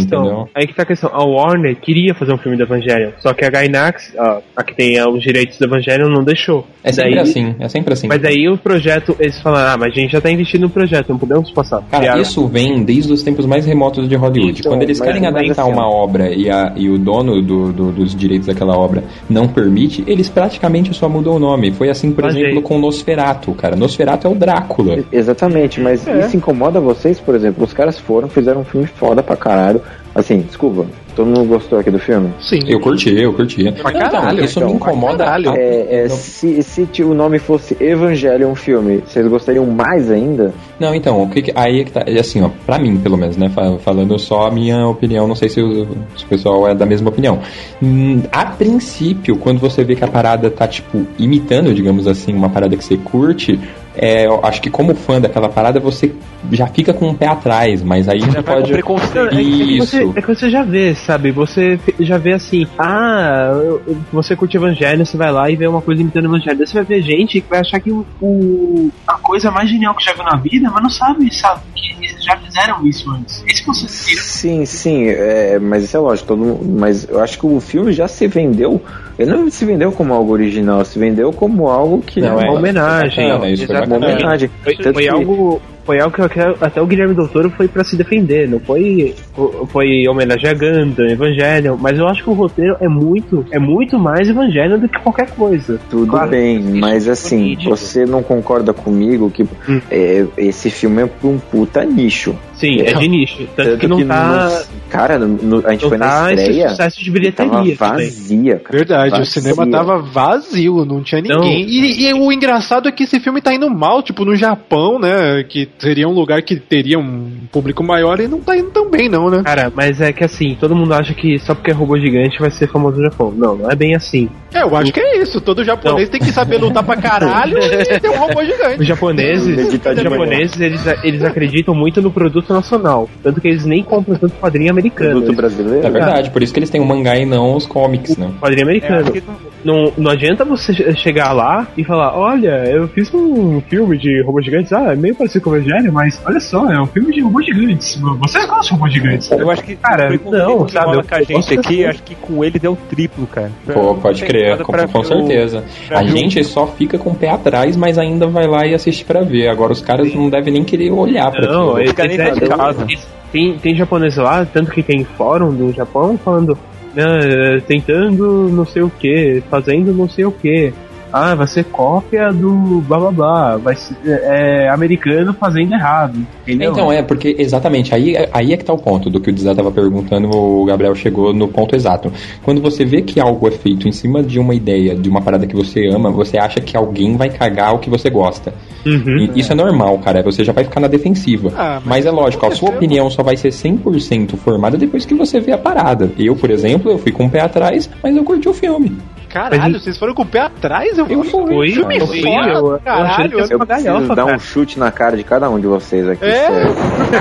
questão. entendeu? Aí que tá a questão. A Warner queria fazer um filme do Evangelho, só que a Gainax, a, a que tem ah, os direitos do Evangelho, não deixou. É sempre Daí- assim, é sempre assim. Mas aí o projeto, eles falaram, ah, mas a gente já tá investindo no projeto, não podemos passar. Cara, Criaram- isso vem desde os tempos mais remotos de Hollywood. Então, Quando eles querem adaptar assim, uma obra e, a- e o dono do- do- dos direitos daquela obra não permite, eles praticamente só mudam o nome. Foi assim, por Mas, exemplo, gente- com Nosferatu, cara. Nosferatu é o Drácula. Exatamente, mas É. isso incomoda vocês, por exemplo? Os caras foram, fizeram um filme foda pra caralho. Assim, desculpa, todo mundo gostou aqui do filme? Sim. Eu curti, eu curti. Não, caralho, isso então, me incomoda. caralho. É, é, se se o nome fosse Evangelion filme, vocês gostariam mais ainda? Não, então, o que que- aí é que tá. é Assim, ó, pra mim, pelo menos, né? fa- Falando só a minha opinião, não sei se o, se o pessoal é da mesma opinião. Hum, a princípio, quando você vê que a parada tá, tipo, imitando, digamos assim, uma parada que você curte, é, eu acho que como fã daquela parada, você já fica com um pé atrás, mas aí com pode. preconceito. É que, Isso. você, é que você já vê, sabe? Você já vê assim, ah, você curte Evangelho, você vai lá e vê uma coisa imitando Evangelho. Daí você vai ver gente que vai achar que o, o- a coisa mais genial que já viu na vida, mas não sabe, sabe? Que eles já fizeram isso antes. Esse tira. Sim, sim, é, mas isso é lógico, todo mas eu acho que o filme já se vendeu. Ele não se vendeu como algo original, se vendeu como algo que Não, uma é, homenagem. bacana, isso foi uma homenagem. Foi- foi que algo- Foi algo que até o Guilherme Del Toro foi pra se defender, não foi foi homenagem a Gundam, Evangelho, mas eu acho que o roteiro é muito é muito mais Evangelho do que qualquer coisa. Tudo Claro. bem, mas assim, você não concorda comigo que Hum. é, esse filme é pra um puta nicho. Sim, é de nicho, tanto, que não tá no- cara, no- no- a gente não foi na tá esse estreia. sucesso de bilheteria Tava vazia, cara. Verdade, o Vazia. cinema tava vazio, não tinha Não. ninguém. E, e o engraçado é que esse filme tá indo mal, tipo, no Japão, né? Que seria um lugar que teria um público maior e não tá indo tão bem, não, né? Cara, mas é que assim, todo mundo acha que só porque é robô gigante vai ser famoso no Japão. Não, não é bem assim. É, eu acho que é isso. Todo japonês tem que saber lutar pra caralho e ter um robô gigante. Os japoneses, os japoneses eles, eles acreditam muito no produto nacional. Tanto que eles nem compram tanto quadrinho americano. Produto brasileiro. É verdade, por isso que eles têm o mangá e não os comics, né? quadrinho americano. Não, não adianta você che- chegar lá e falar, olha, eu fiz um filme de robôs gigantes, ah, é meio parecido com o Evangelho, mas olha só, é um filme de robôs gigantes. Você gosta de robôs gigantes? Eu acho que Cara, não, que sabe, eu- com a gente aqui, acho que com ele deu triplo, cara. Pô, pode crer, com, com certeza. A gente só fica com o pé atrás, mas ainda vai lá e assiste pra ver. Agora os caras não devem nem querer olhar pra Não, aquilo. eles, de casa. tem, tem japonês lá, tanto que tem fórum do Japão falando, "Ah, tentando não sei o que, fazendo não sei o que. Ah, vai ser cópia do blá blá blá, vai ser é, americano fazendo errado. Entendeu? Então, é, porque exatamente, aí, aí é que tá o ponto do que o Dizé tava perguntando, o Gabriel chegou no ponto exato. Quando você vê que algo é feito em cima de uma ideia, de uma parada que você ama, você acha que alguém vai cagar o que você gosta. Uhum. E isso é normal, cara, você já vai ficar na defensiva. Ah, mas mas é lógico, a sua opinião só vai ser 100% formada depois que você vê a parada. Eu, por exemplo, eu fui com o pé atrás, mas eu curti o filme. Caralho, vocês foram com o pé atrás? Eu, Eu fui. Foi, filme eu fui, foda, eu, eu caralho. Eu uma preciso galhofa, dar cara. um chute na cara de cada um de vocês aqui, É?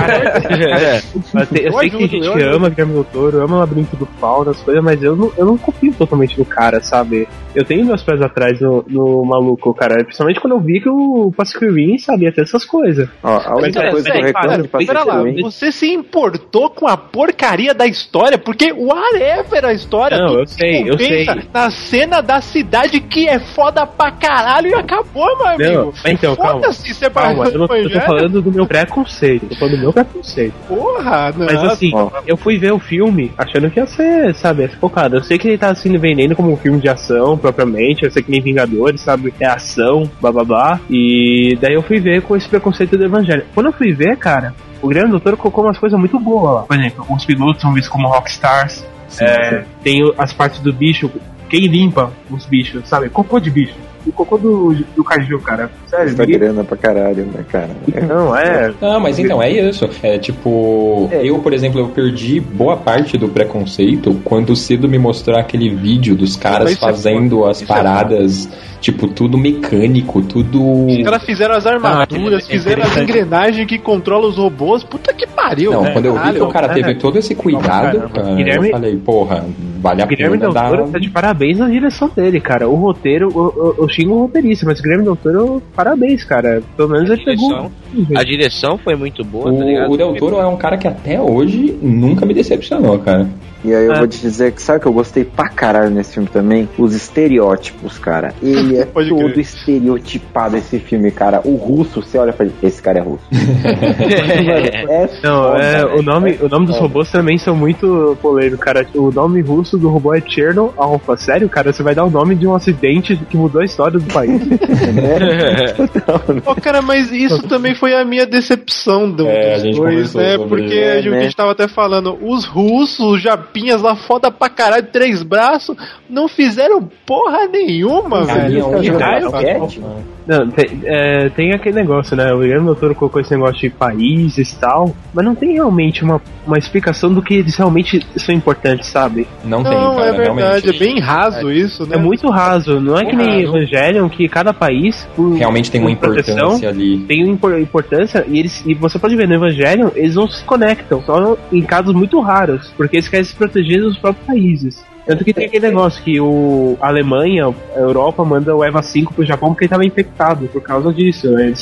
É, eu, te- eu Eu sei que tem ajudo, gente eu ama Guilherme Del Toro, ama o Labirinto do Fauno, as coisas, mas eu não, eu não confio totalmente no cara, sabe? Eu tenho meus pés atrás no, no maluco, cara. Principalmente quando eu vi que o Pacific Rim sabia ter essas coisas. Ó, a única Mas, coisa é, que eu é, reclamo cara, de Pacific Pera lá, Rim você se importou com a porcaria da história, porque whatever a história. Não, eu se sei, eu sei. Na cena da cidade que é foda pra caralho e acabou, meu amigo. Não, então, calma. Vai Calma, eu, não, eu tô falando do meu preconceito. Tô falando do meu preconceito. Porra, não. Mas assim, Ó. eu fui ver o filme achando que ia ser, sabe, essa focada. Eu sei que ele tá se vendendo como um filme de ação propriamente, eu sei que nem Vingadores, sabe, é ação, blá blá blá. E daí eu fui ver com esse preconceito do Evangelho. Quando eu fui ver, cara, o grande doutor colocou umas coisas muito boas lá. Por exemplo, os pilotos são vistos como rockstars. É, tem o- as partes do bicho, quem limpa os bichos, sabe? Cocô de bicho. O cocô do, do Caju, cara. Sério, Tá grana pra caralho, né, cara? Não, é. Não, mas então, é isso. É tipo, eu, por exemplo, eu perdi boa parte do preconceito quando cedo me mostrou aquele vídeo dos caras é fazendo as Isso é paradas, tipo, tudo mecânico, tudo. Os caras fizeram as armaduras, é fizeram as engrenagens que controlam os robôs. Puta que pariu, Não, quando eu vi que o cara é. teve todo esse cuidado, cara, Guilherme- eu falei, porra, vale a Guilherme pena Del dar. Toro tá de parabéns na direção dele, cara. O roteiro, eu, eu, eu xingo o roteirista, mas o Guilherme Del Toro, parabéns, cara. Pelo menos ele pegou. A direção foi muito boa, tá ligado? O, o Del Toro é um cara que até hoje nunca me decepcionou, cara. E aí eu É. vou te dizer que sabe o que eu gostei pra caralho nesse filme também? Os estereótipos, cara. Ele é Pode todo crer. estereotipado esse filme, cara. O russo, você olha e fala, esse cara é russo. é Não, foda, é, o nome, o nome dos robôs também são muito polêmicos, cara. O nome russo do robô é Cherno Alpha. Sério, cara? Você vai dar o nome de um acidente que mudou a história do país. Ô, cara, mas isso também foi a minha decepção do, É, a dos dois, né? Porque isso. a gente- É, né? a gente tava até falando, os russos, os japinhas lá foda pra caralho, três braços, não fizeram porra nenhuma, velho. Cara? Não, tem, é, tem aquele negócio, né? O Guilherme Doutor colocou esse negócio de países e tal, mas não tem realmente uma, uma explicação do que eles realmente são importantes, sabe? Não, Não, é verdade, é bem raso isso, né? É muito raso, não é que nem Raso. Evangelion, que cada país por, Realmente tem uma por proteção, importância ali. Tem uma impor- importância e eles e você pode ver no Evangelion, eles não se conectam, só em casos muito raros, porque eles querem se proteger dos próprios países. Tanto que tem aquele negócio que o a Alemanha, a Europa manda o EVA 5 pro Japão porque ele tava infectado por causa disso. né?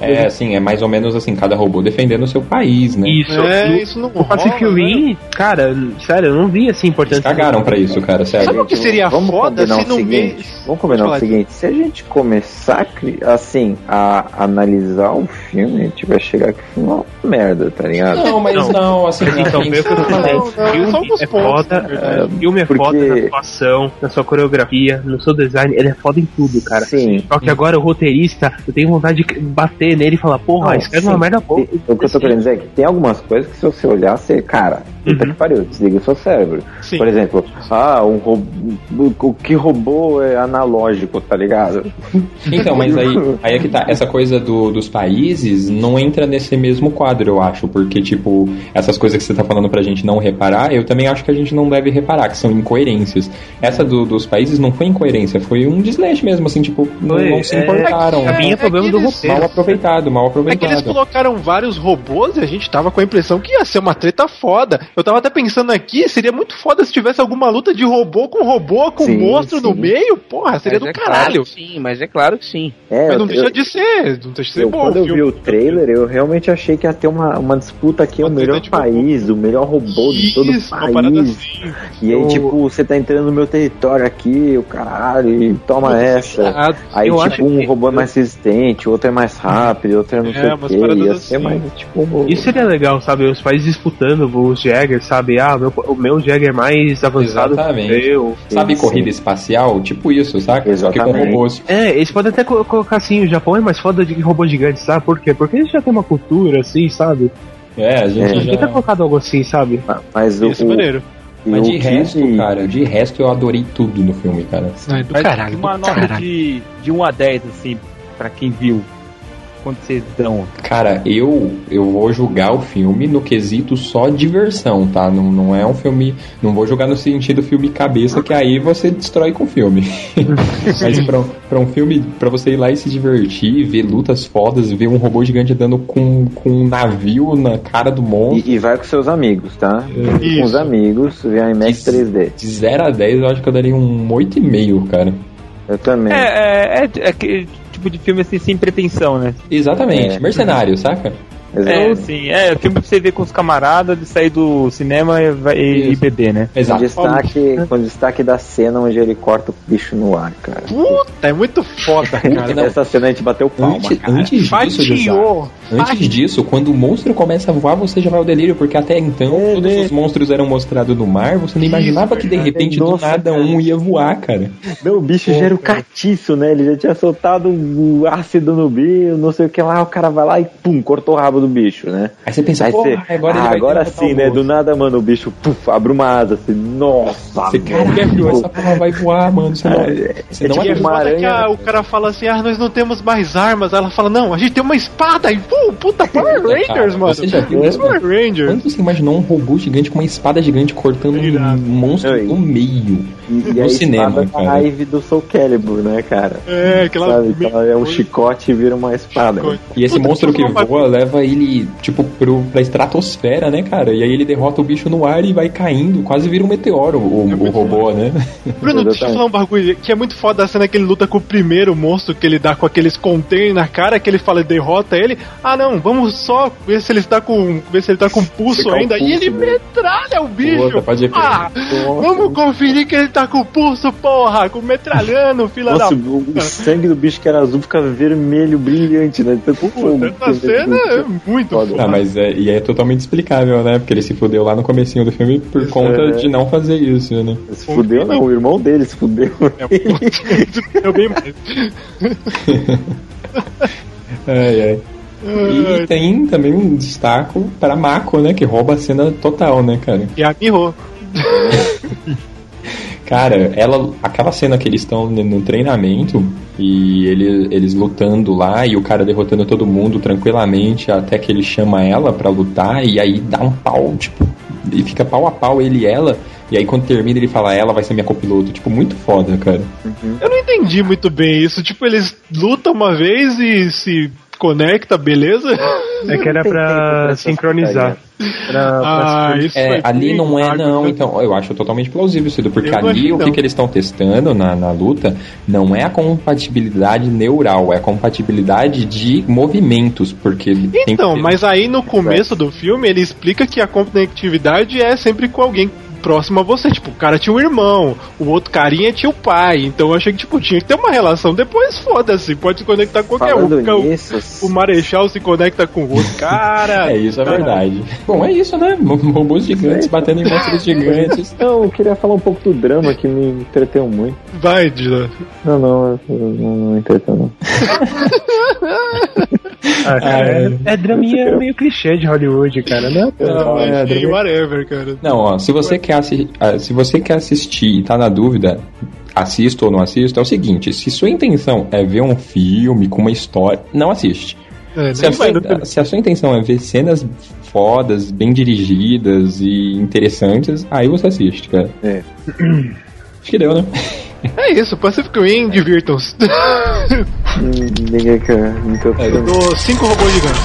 É, assim, é mais ou menos assim, cada robô defendendo o seu país, né? Isso, É, no, isso não Pacific rola, né? Cara, sério, eu não vi assim importância. Eles cagaram pra isso, cara, sério. Sabe o que seria vamos foda se o no seguinte. Vamos combinar o seguinte, se a gente começar assim, a analisar o filme, a gente vai chegar aqui e falar uma merda, tá ligado? Não, mas Não. não, assim, Então, assim, foi o que eu Não, falei. não, não, filme só alguns é pontos, foda, na verdade. é, filme é Porque- foda na atuação, na sua coreografia, no seu design, ele é foda em tudo, cara. Sim. Só que agora o roteirista, eu tenho vontade de bater nele e falar, porra, Não, escreve sim. uma merda boa. O que eu tô querendo dizer é que tem algumas coisas que se você olhar, você, cara, puta que pariu, desliga o seu cérebro. Sim. Por exemplo, ah, um robô, o que robô é analógico, tá ligado? Então, mas aí, aí é que tá. Essa coisa do- dos países não entra nesse mesmo quadro, eu acho. Porque, tipo, essas coisas que você tá falando pra gente não reparar, eu também acho que a gente não deve reparar, que são incoerências. Essa do- dos países não foi incoerência, foi um desleixo mesmo, assim, tipo, não, Foi, não se é, importaram. a minha é problema que do eles- roteiro. Mal aproveitado, mal É que eles aproveitado. colocaram vários robôs e a gente tava com a impressão que ia ser uma treta foda. Eu tava até pensando aqui, seria muito foda se tivesse alguma luta de robô com robô, com Sim, monstro no sim. meio. Porra, seria Mas do é caralho. Claro sim, mas é claro que sim. É, Mas não eu- deixa de ser, não deixa de ser eu, bom. quando eu vi o trailer, eu realmente achei que ia ter uma, uma disputa aqui, Uma o melhor de robô. país, o melhor robô de todo o Isso, uma parada país. assim. E aí, Eu- tipo, você tá entrando no meu território aqui, o caralho, e toma essa. Ah, Aí, eu tipo, um que- robô é mais resistente, o outro é mais rápido, outro é não É, sei o assim. mais, tipo, um- Isso seria legal, sabe? Os países disputando os Jaggers, sabe? Ah, meu, o meu Jagger é mais avançado Exatamente. que o meu. Sabe Sim, corrida sim. espacial? Tipo isso, saca? Que com Exatamente. robôs. É, eles podem até co- colocar assim, o Japão é mais foda de que robô gigante, sabe? Por quê? Porque eles já tem uma cultura assim, sabe? É, a gente É. Podia ter já. colocado algo assim, sabe? Mas o. Isso é o- maneiro. Mas o de resto, cara, de resto eu adorei tudo no filme, cara. Ai, do Mas caralho, uma do nota caralho. de, de 1 a 10, assim, pra quem viu. Quanto vocês dão? Cara, eu eu vou julgar o filme no quesito só diversão, tá? Não, não é um filme. Não vou julgar no sentido filme cabeça, que aí você destrói com o filme. Mas pra, um- pra um filme, pra você ir lá e se divertir, ver lutas fodas, ver um robô gigante andando com, com um navio na cara do monstro. E, e vai com seus amigos, tá? Isso. Com os amigos, ver IMAX 3D. De 0 a 10, eu acho que eu daria um 8,5, cara. Eu também. É, é, é, é aquele tipo de filme assim, sem pretensão, né? Exatamente, É. mercenário, saca? É, Exato. sim, é filme pra você ver com os camaradas, de sair do cinema e, e, Isso. beber, né? Com Exato. destaque, com destaque da cena onde ele corta o bicho no ar, cara. Puta, é muito foda, cara. Essa cena a gente bateu palma, Antes, cara. antes disso, antes disso, quando o monstro começa a voar, você já vai ao delírio, porque até então É, todos né? os monstros eram mostrados no mar, você não imaginava que de repente do Nossa, nada cara. um ia voar, cara. Não, o bicho já era o catiço, né? Ele já tinha soltado o ácido no bicho, não sei o que lá, o cara vai lá e pum, cortou o rabo do bicho, né? Aí você pensa, Aí porra, você, agora ah, agora sim, né? Do nada, mano, o bicho puf, abre uma asa assim, nossa, Você, caralho, essa porra vai voar, mano. Você não, você é não tipo é uma que a- o cara fala assim, ah, nós não temos mais armas. Aí ela fala, não, a gente tem uma espada. E pum, puta, Power Rangers, cara, mano. você já viu isso? Power Rangers. Quando você imaginou um robô gigante com uma espada gigante cortando um monstro Oi. no meio? E, e no a cinema, cara. da raiva do Soul Calibur, né, cara? É, aquela... Sabe? Ela é um chicote e vira uma espada. Chicote. E esse Puta, monstro que voa leva ele, tipo, pro, pra estratosfera, né, cara? E aí ele derrota o bicho no ar e vai caindo, quase vira um meteoro o, É o robô, né? Bruno, deixa eu falar um bagulho que é muito foda a cena que ele luta com o primeiro monstro que ele dá com aqueles containers na cara, que ele fala e derrota ele. Ah não, vamos só ver se ele está com. ver se ele tá com pulso o ainda. e pulso ele dele. metralha o bicho. Puta, ah, vamos conferir que ele tá com pulso, porra! Com metralhando, fila Nossa, da o, o sangue do bicho que era azul fica vermelho, brilhante, né? Tanto fogo. Essa cena é muito Foda. foda. Ah, mas é, e é totalmente explicável, né? Porque ele se fudeu lá no comecinho do filme por conta é. de não fazer isso, né? Se fudeu, não, o irmão dele se fudeu. É, é bem mais. Ai, ai. E tem também um destaque para Mako, né? Que rouba a cena total, né, cara? E a Miho. Cara, ela. Aquela cena que eles estão no, no treinamento e ele, eles lutando lá e o cara derrotando todo mundo tranquilamente até que ele chama ela pra lutar e aí dá um pau, tipo, e fica pau a pau ele e ela. E aí quando termina ele fala, ela vai ser minha copiloto. Tipo, muito foda, cara. Eu não entendi muito bem isso. Tipo, eles lutam uma vez e se conecta, beleza? É que era pra sincronizar. Pra, Ah, pra isso É, ali não é, não. Então, eu acho totalmente plausível, Cido, porque Eu ali o que que, eles estão testando na, na luta não é a compatibilidade neural, é a compatibilidade de movimentos, porque tem Então, que- mas aí no começo do filme ele explica que a conectividade é sempre com alguém próximo a você. Tipo, o cara tinha um irmão, o outro carinha tinha o pai. Então eu achei que tipo, tinha que ter uma relação. Depois foda-se, pode se conectar com qualquer um. Falando Porque o- nisso, O Marechal se conecta com o outro cara. É isso, é Cara, verdade. Bom, é isso, né? Robôs gigantes batendo em monstros gigantes. Não, eu queria falar um pouco do drama que me entreteu muito. Vai, Dila. Não, não, eu não, não entreteu não. Ah, cara, é, é draminha meio clichê de Hollywood, cara, né? Não, é, mas deve- whatever, cara. Não, ó, se você quer assi- ah, se você quer assistir e tá na dúvida, assisto ou não assisto, é o seguinte, se sua intenção é ver um filme com uma história, não assiste. É, Se a, sua, se a sua intenção é ver cenas fodas, bem dirigidas e interessantes, aí você assiste, cara. É. Acho que deu, né? É isso, Pacific Rim, divirtam-se. Quer interromper. Eu dou cinco robôs gigantes.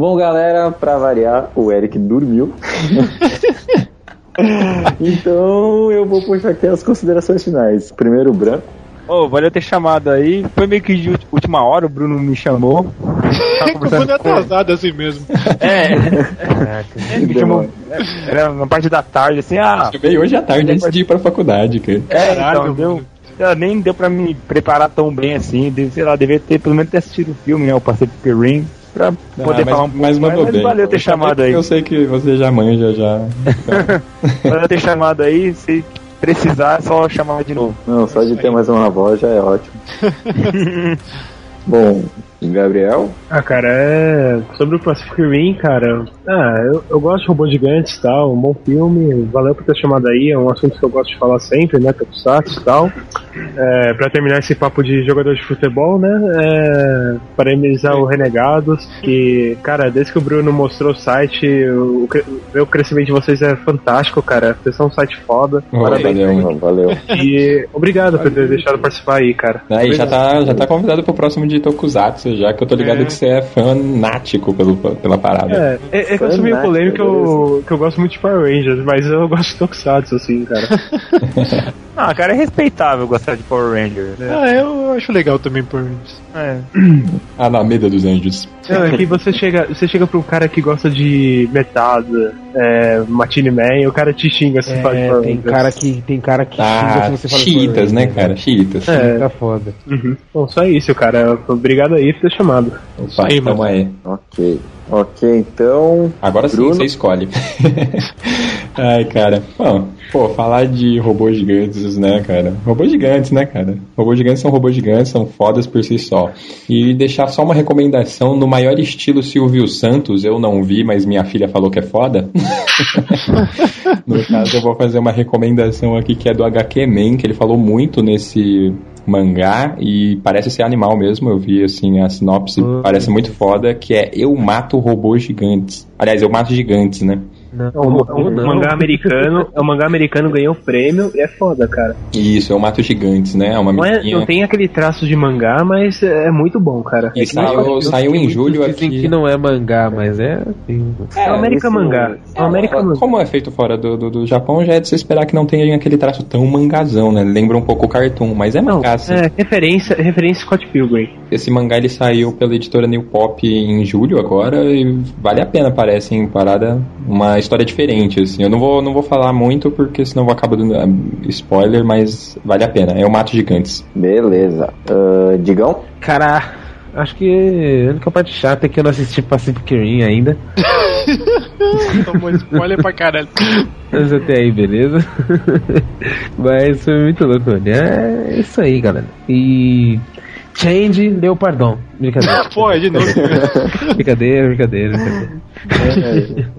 Bom, galera, pra variar, o Eric dormiu. então eu vou puxar aqui as considerações finais. Primeiro, o branco. Ô, valeu ter chamado aí. Foi meio que de última hora, o Bruno me chamou. Tava é atrasado assim mesmo. É, ele me chamou. Era na parte da tarde, assim, ah. Eu veio hoje à tarde antes de ir pra faculdade, cara. É, Caralho, então, deu, é, nem deu pra me preparar tão bem assim. Sei lá, devia ter pelo menos ter assistido o filme, né? O Pacific Rim. Pra poder Ah, mas, falar um pouco mas mais, mandou mas bem. valeu ter Eu chamado aí. Eu sei que você já manja, já. Valeu ter chamado aí. Se precisar, é só chamar de novo. Não, só de ter mais uma voz já é ótimo. Bom, Gabriel. Ah, cara, é. Sobre o Pacific Rim, cara. Ah, eu, eu gosto de robôs gigantes e tal. Um bom filme. Valeu por ter chamado aí. É um assunto que eu gosto de falar sempre, né? Tokusatsu e tal. É, pra terminar esse papo de jogador de futebol, né? É, parabenizar o Renegados. Que, cara, desde que o Bruno mostrou o site, o, ver o crescimento de vocês é fantástico, cara. Vocês são um site foda. Oh, Parabéns. valeu, mano. Valeu. E obrigado por ter deixado participar aí, cara. Aí já tá, já tá convidado pro próximo de Tokusatsu, já que eu tô ligado É. que você é fanático pelo, pela parada. É, é, é que eu sou meio polêmico que eu, que eu gosto muito de Power Rangers, mas eu gosto de Tokusatsu, assim, cara. Ah, cara, é respeitável gostar de Power Rangers. né? Ah, eu acho legal também por isso. É. A Alameda dos Anjos. Não, é que você chega, você chega pra um cara que gosta de Metada, é, Matine Man, e o cara te xinga se É, Power tem Rangers. cara que tem cara que Ah, xinga se você fala de chiitas, né, Rangers, cara? Chiitas. É. Tá foda. Uhum. Bom, só isso, cara. Obrigado aí por ter chamado. Opa, aí, tamo aí. Ok. Ok, então. Agora sim, Bruno? você escolhe. Ai, cara. Bom, pô, falar de robôs gigantes, né, cara? Robôs gigantes, né, cara? Robôs gigantes são robôs gigantes, são fodas por si só. E deixar só uma recomendação no maior estilo Silvio Santos, eu não vi, mas minha filha falou que é foda. no caso, eu vou fazer uma recomendação aqui que é do HQ Man, que ele falou muito nesse mangá e parece ser animal mesmo. Eu vi assim a sinopse, parece muito foda, que é Eu mato robôs gigantes. Aliás, eu mato gigantes, né? Não, É um, é um não. mangá americano, é um mangá americano, ganhou prêmio e é foda, cara. Isso, eu mato gigantes, né? É uma Não, é, não tem aquele traço de mangá, mas é muito bom, cara. E saiu, saiu em julho Dizem aqui. que não é mangá, mas é. assim, É o América esse- Mangá. É o América É, como é feito fora do, do, do Japão, já é de se esperar que não tenha aquele traço tão mangazão, né? Lembra um pouco o cartoon, mas é mangá, assim. É, referência, referência Scott Pilgrim. Esse mangá ele saiu pela editora New Pop em julho agora e vale a pena, parece, em parada, uma história diferente, assim. Eu não vou, não vou falar muito porque senão eu vou acabar dando ah, spoiler, mas vale a pena. É o Mato Gigantes. Beleza. Ah, Digão? Cara, acho que a única parte chata é que eu não assisti Pacific Rim ainda. Tomou spoiler pra caralho. Mas até aí, beleza? Mas foi muito louco, mano. É isso aí, galera. E Change Leopardon. Brincadeira. Pô, é de novo. brincadeira, brincadeira, brincadeira.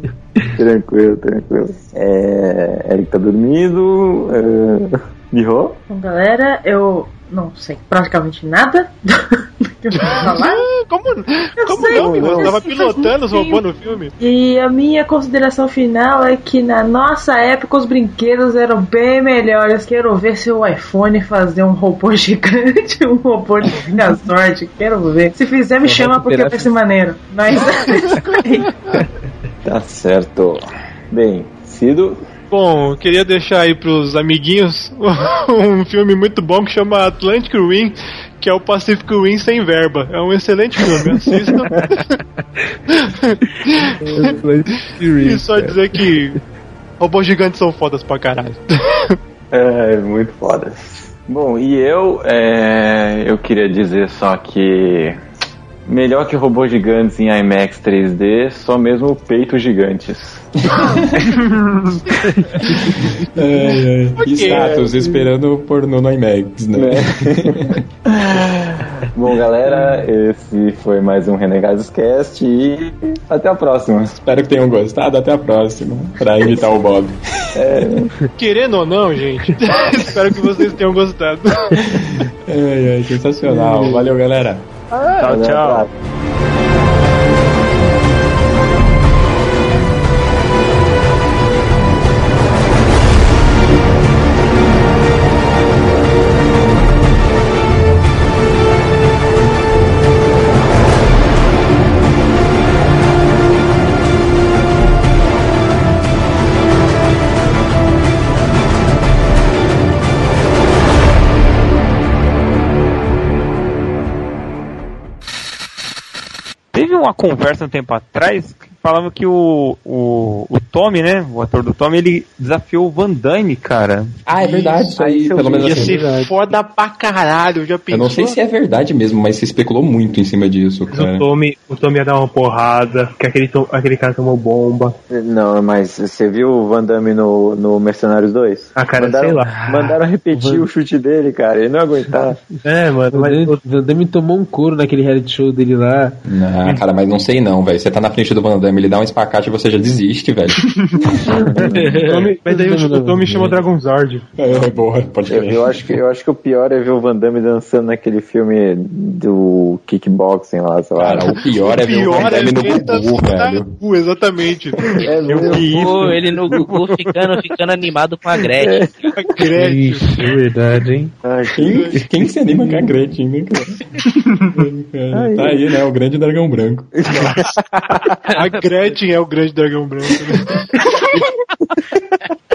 Tranquilo, tranquilo. É, Eric tá dormindo. É... Miho? Bom, galera, eu não sei praticamente nada do que eu vou falar. Como, Eu como sei, não, menino? mas Tava pilotando os robôs no filme. E a minha consideração final é que na nossa época os brinquedos eram bem melhores. Quero ver se o iPhone fazer um robô gigante, um robô de sorte. Quero ver. Se fizer, me Só chama porque vai ser maneiro. Mas Tá certo. Bem, Cido. Bom, eu queria deixar aí pros amiguinhos um filme muito bom que chama Atlantic Rim, que é o Pacific Rim sem verba. É um excelente filme, assistam. e só dizer que robôs gigantes são fodas pra caralho. É, muito foda. Bom, e eu, é, eu queria dizer só que melhor que robôs gigantes em IMAX 3D, só mesmo peitos gigantes. Ai, ai. Ok. Status esperando o pornô no IMAX, né? Bom, galera, esse foi mais um Renegados Cast e até a próxima. Espero que tenham gostado. Até a próxima. Pra imitar o Bob. Querendo ou não, gente, espero que vocês tenham gostado. Ai, ai, sensacional. Valeu, galera. Tchau, tchau. Uma conversa um tempo atrás falava que o, o, o Tommy, né? O ator do Tommy, ele desafiou o Van Damme, cara. Ah, é verdade. Isso aí, pelo menos Ia assim. ser foda pra caralho, já Eu pensou? não sei se é verdade mesmo, mas se especulou muito em cima disso, O cara. Tommy, o Tommy ia dar uma porrada, que aquele, to- aquele cara tomou bomba. Não, mas você viu o Van Damme no, no Mercenários 2? Ah, cara, mandaram, sei lá. Mandaram repetir o chute dele, cara. Ele não ia aguentar. É, mano, mas... O Van Damme tomou um couro naquele reality show dele lá. Ah, cara, mas não sei não, velho. Você tá na frente do Van Damme, ele dá um espacate e você já desiste, velho. O Tommy- mas daí o, o Tommy chama o Dragonzord. É, boa, pode Eu, eu acho que, eu acho que o pior é ver o Van Damme dançando naquele filme do kickboxing lá, sei lá. Cara, o pior é ver o Van Damme no Gugu, velho. Gugu, exatamente. É mesmo. Pô, ele no Gugu ficando, ficando animado com a Gretchen. Isso, é verdade, hein? Quem, quem se anima com a Gretchen, né, cara? Cara, Tá aí, né? O grande dragão branco. Gretchen é o grande dragão branco. né?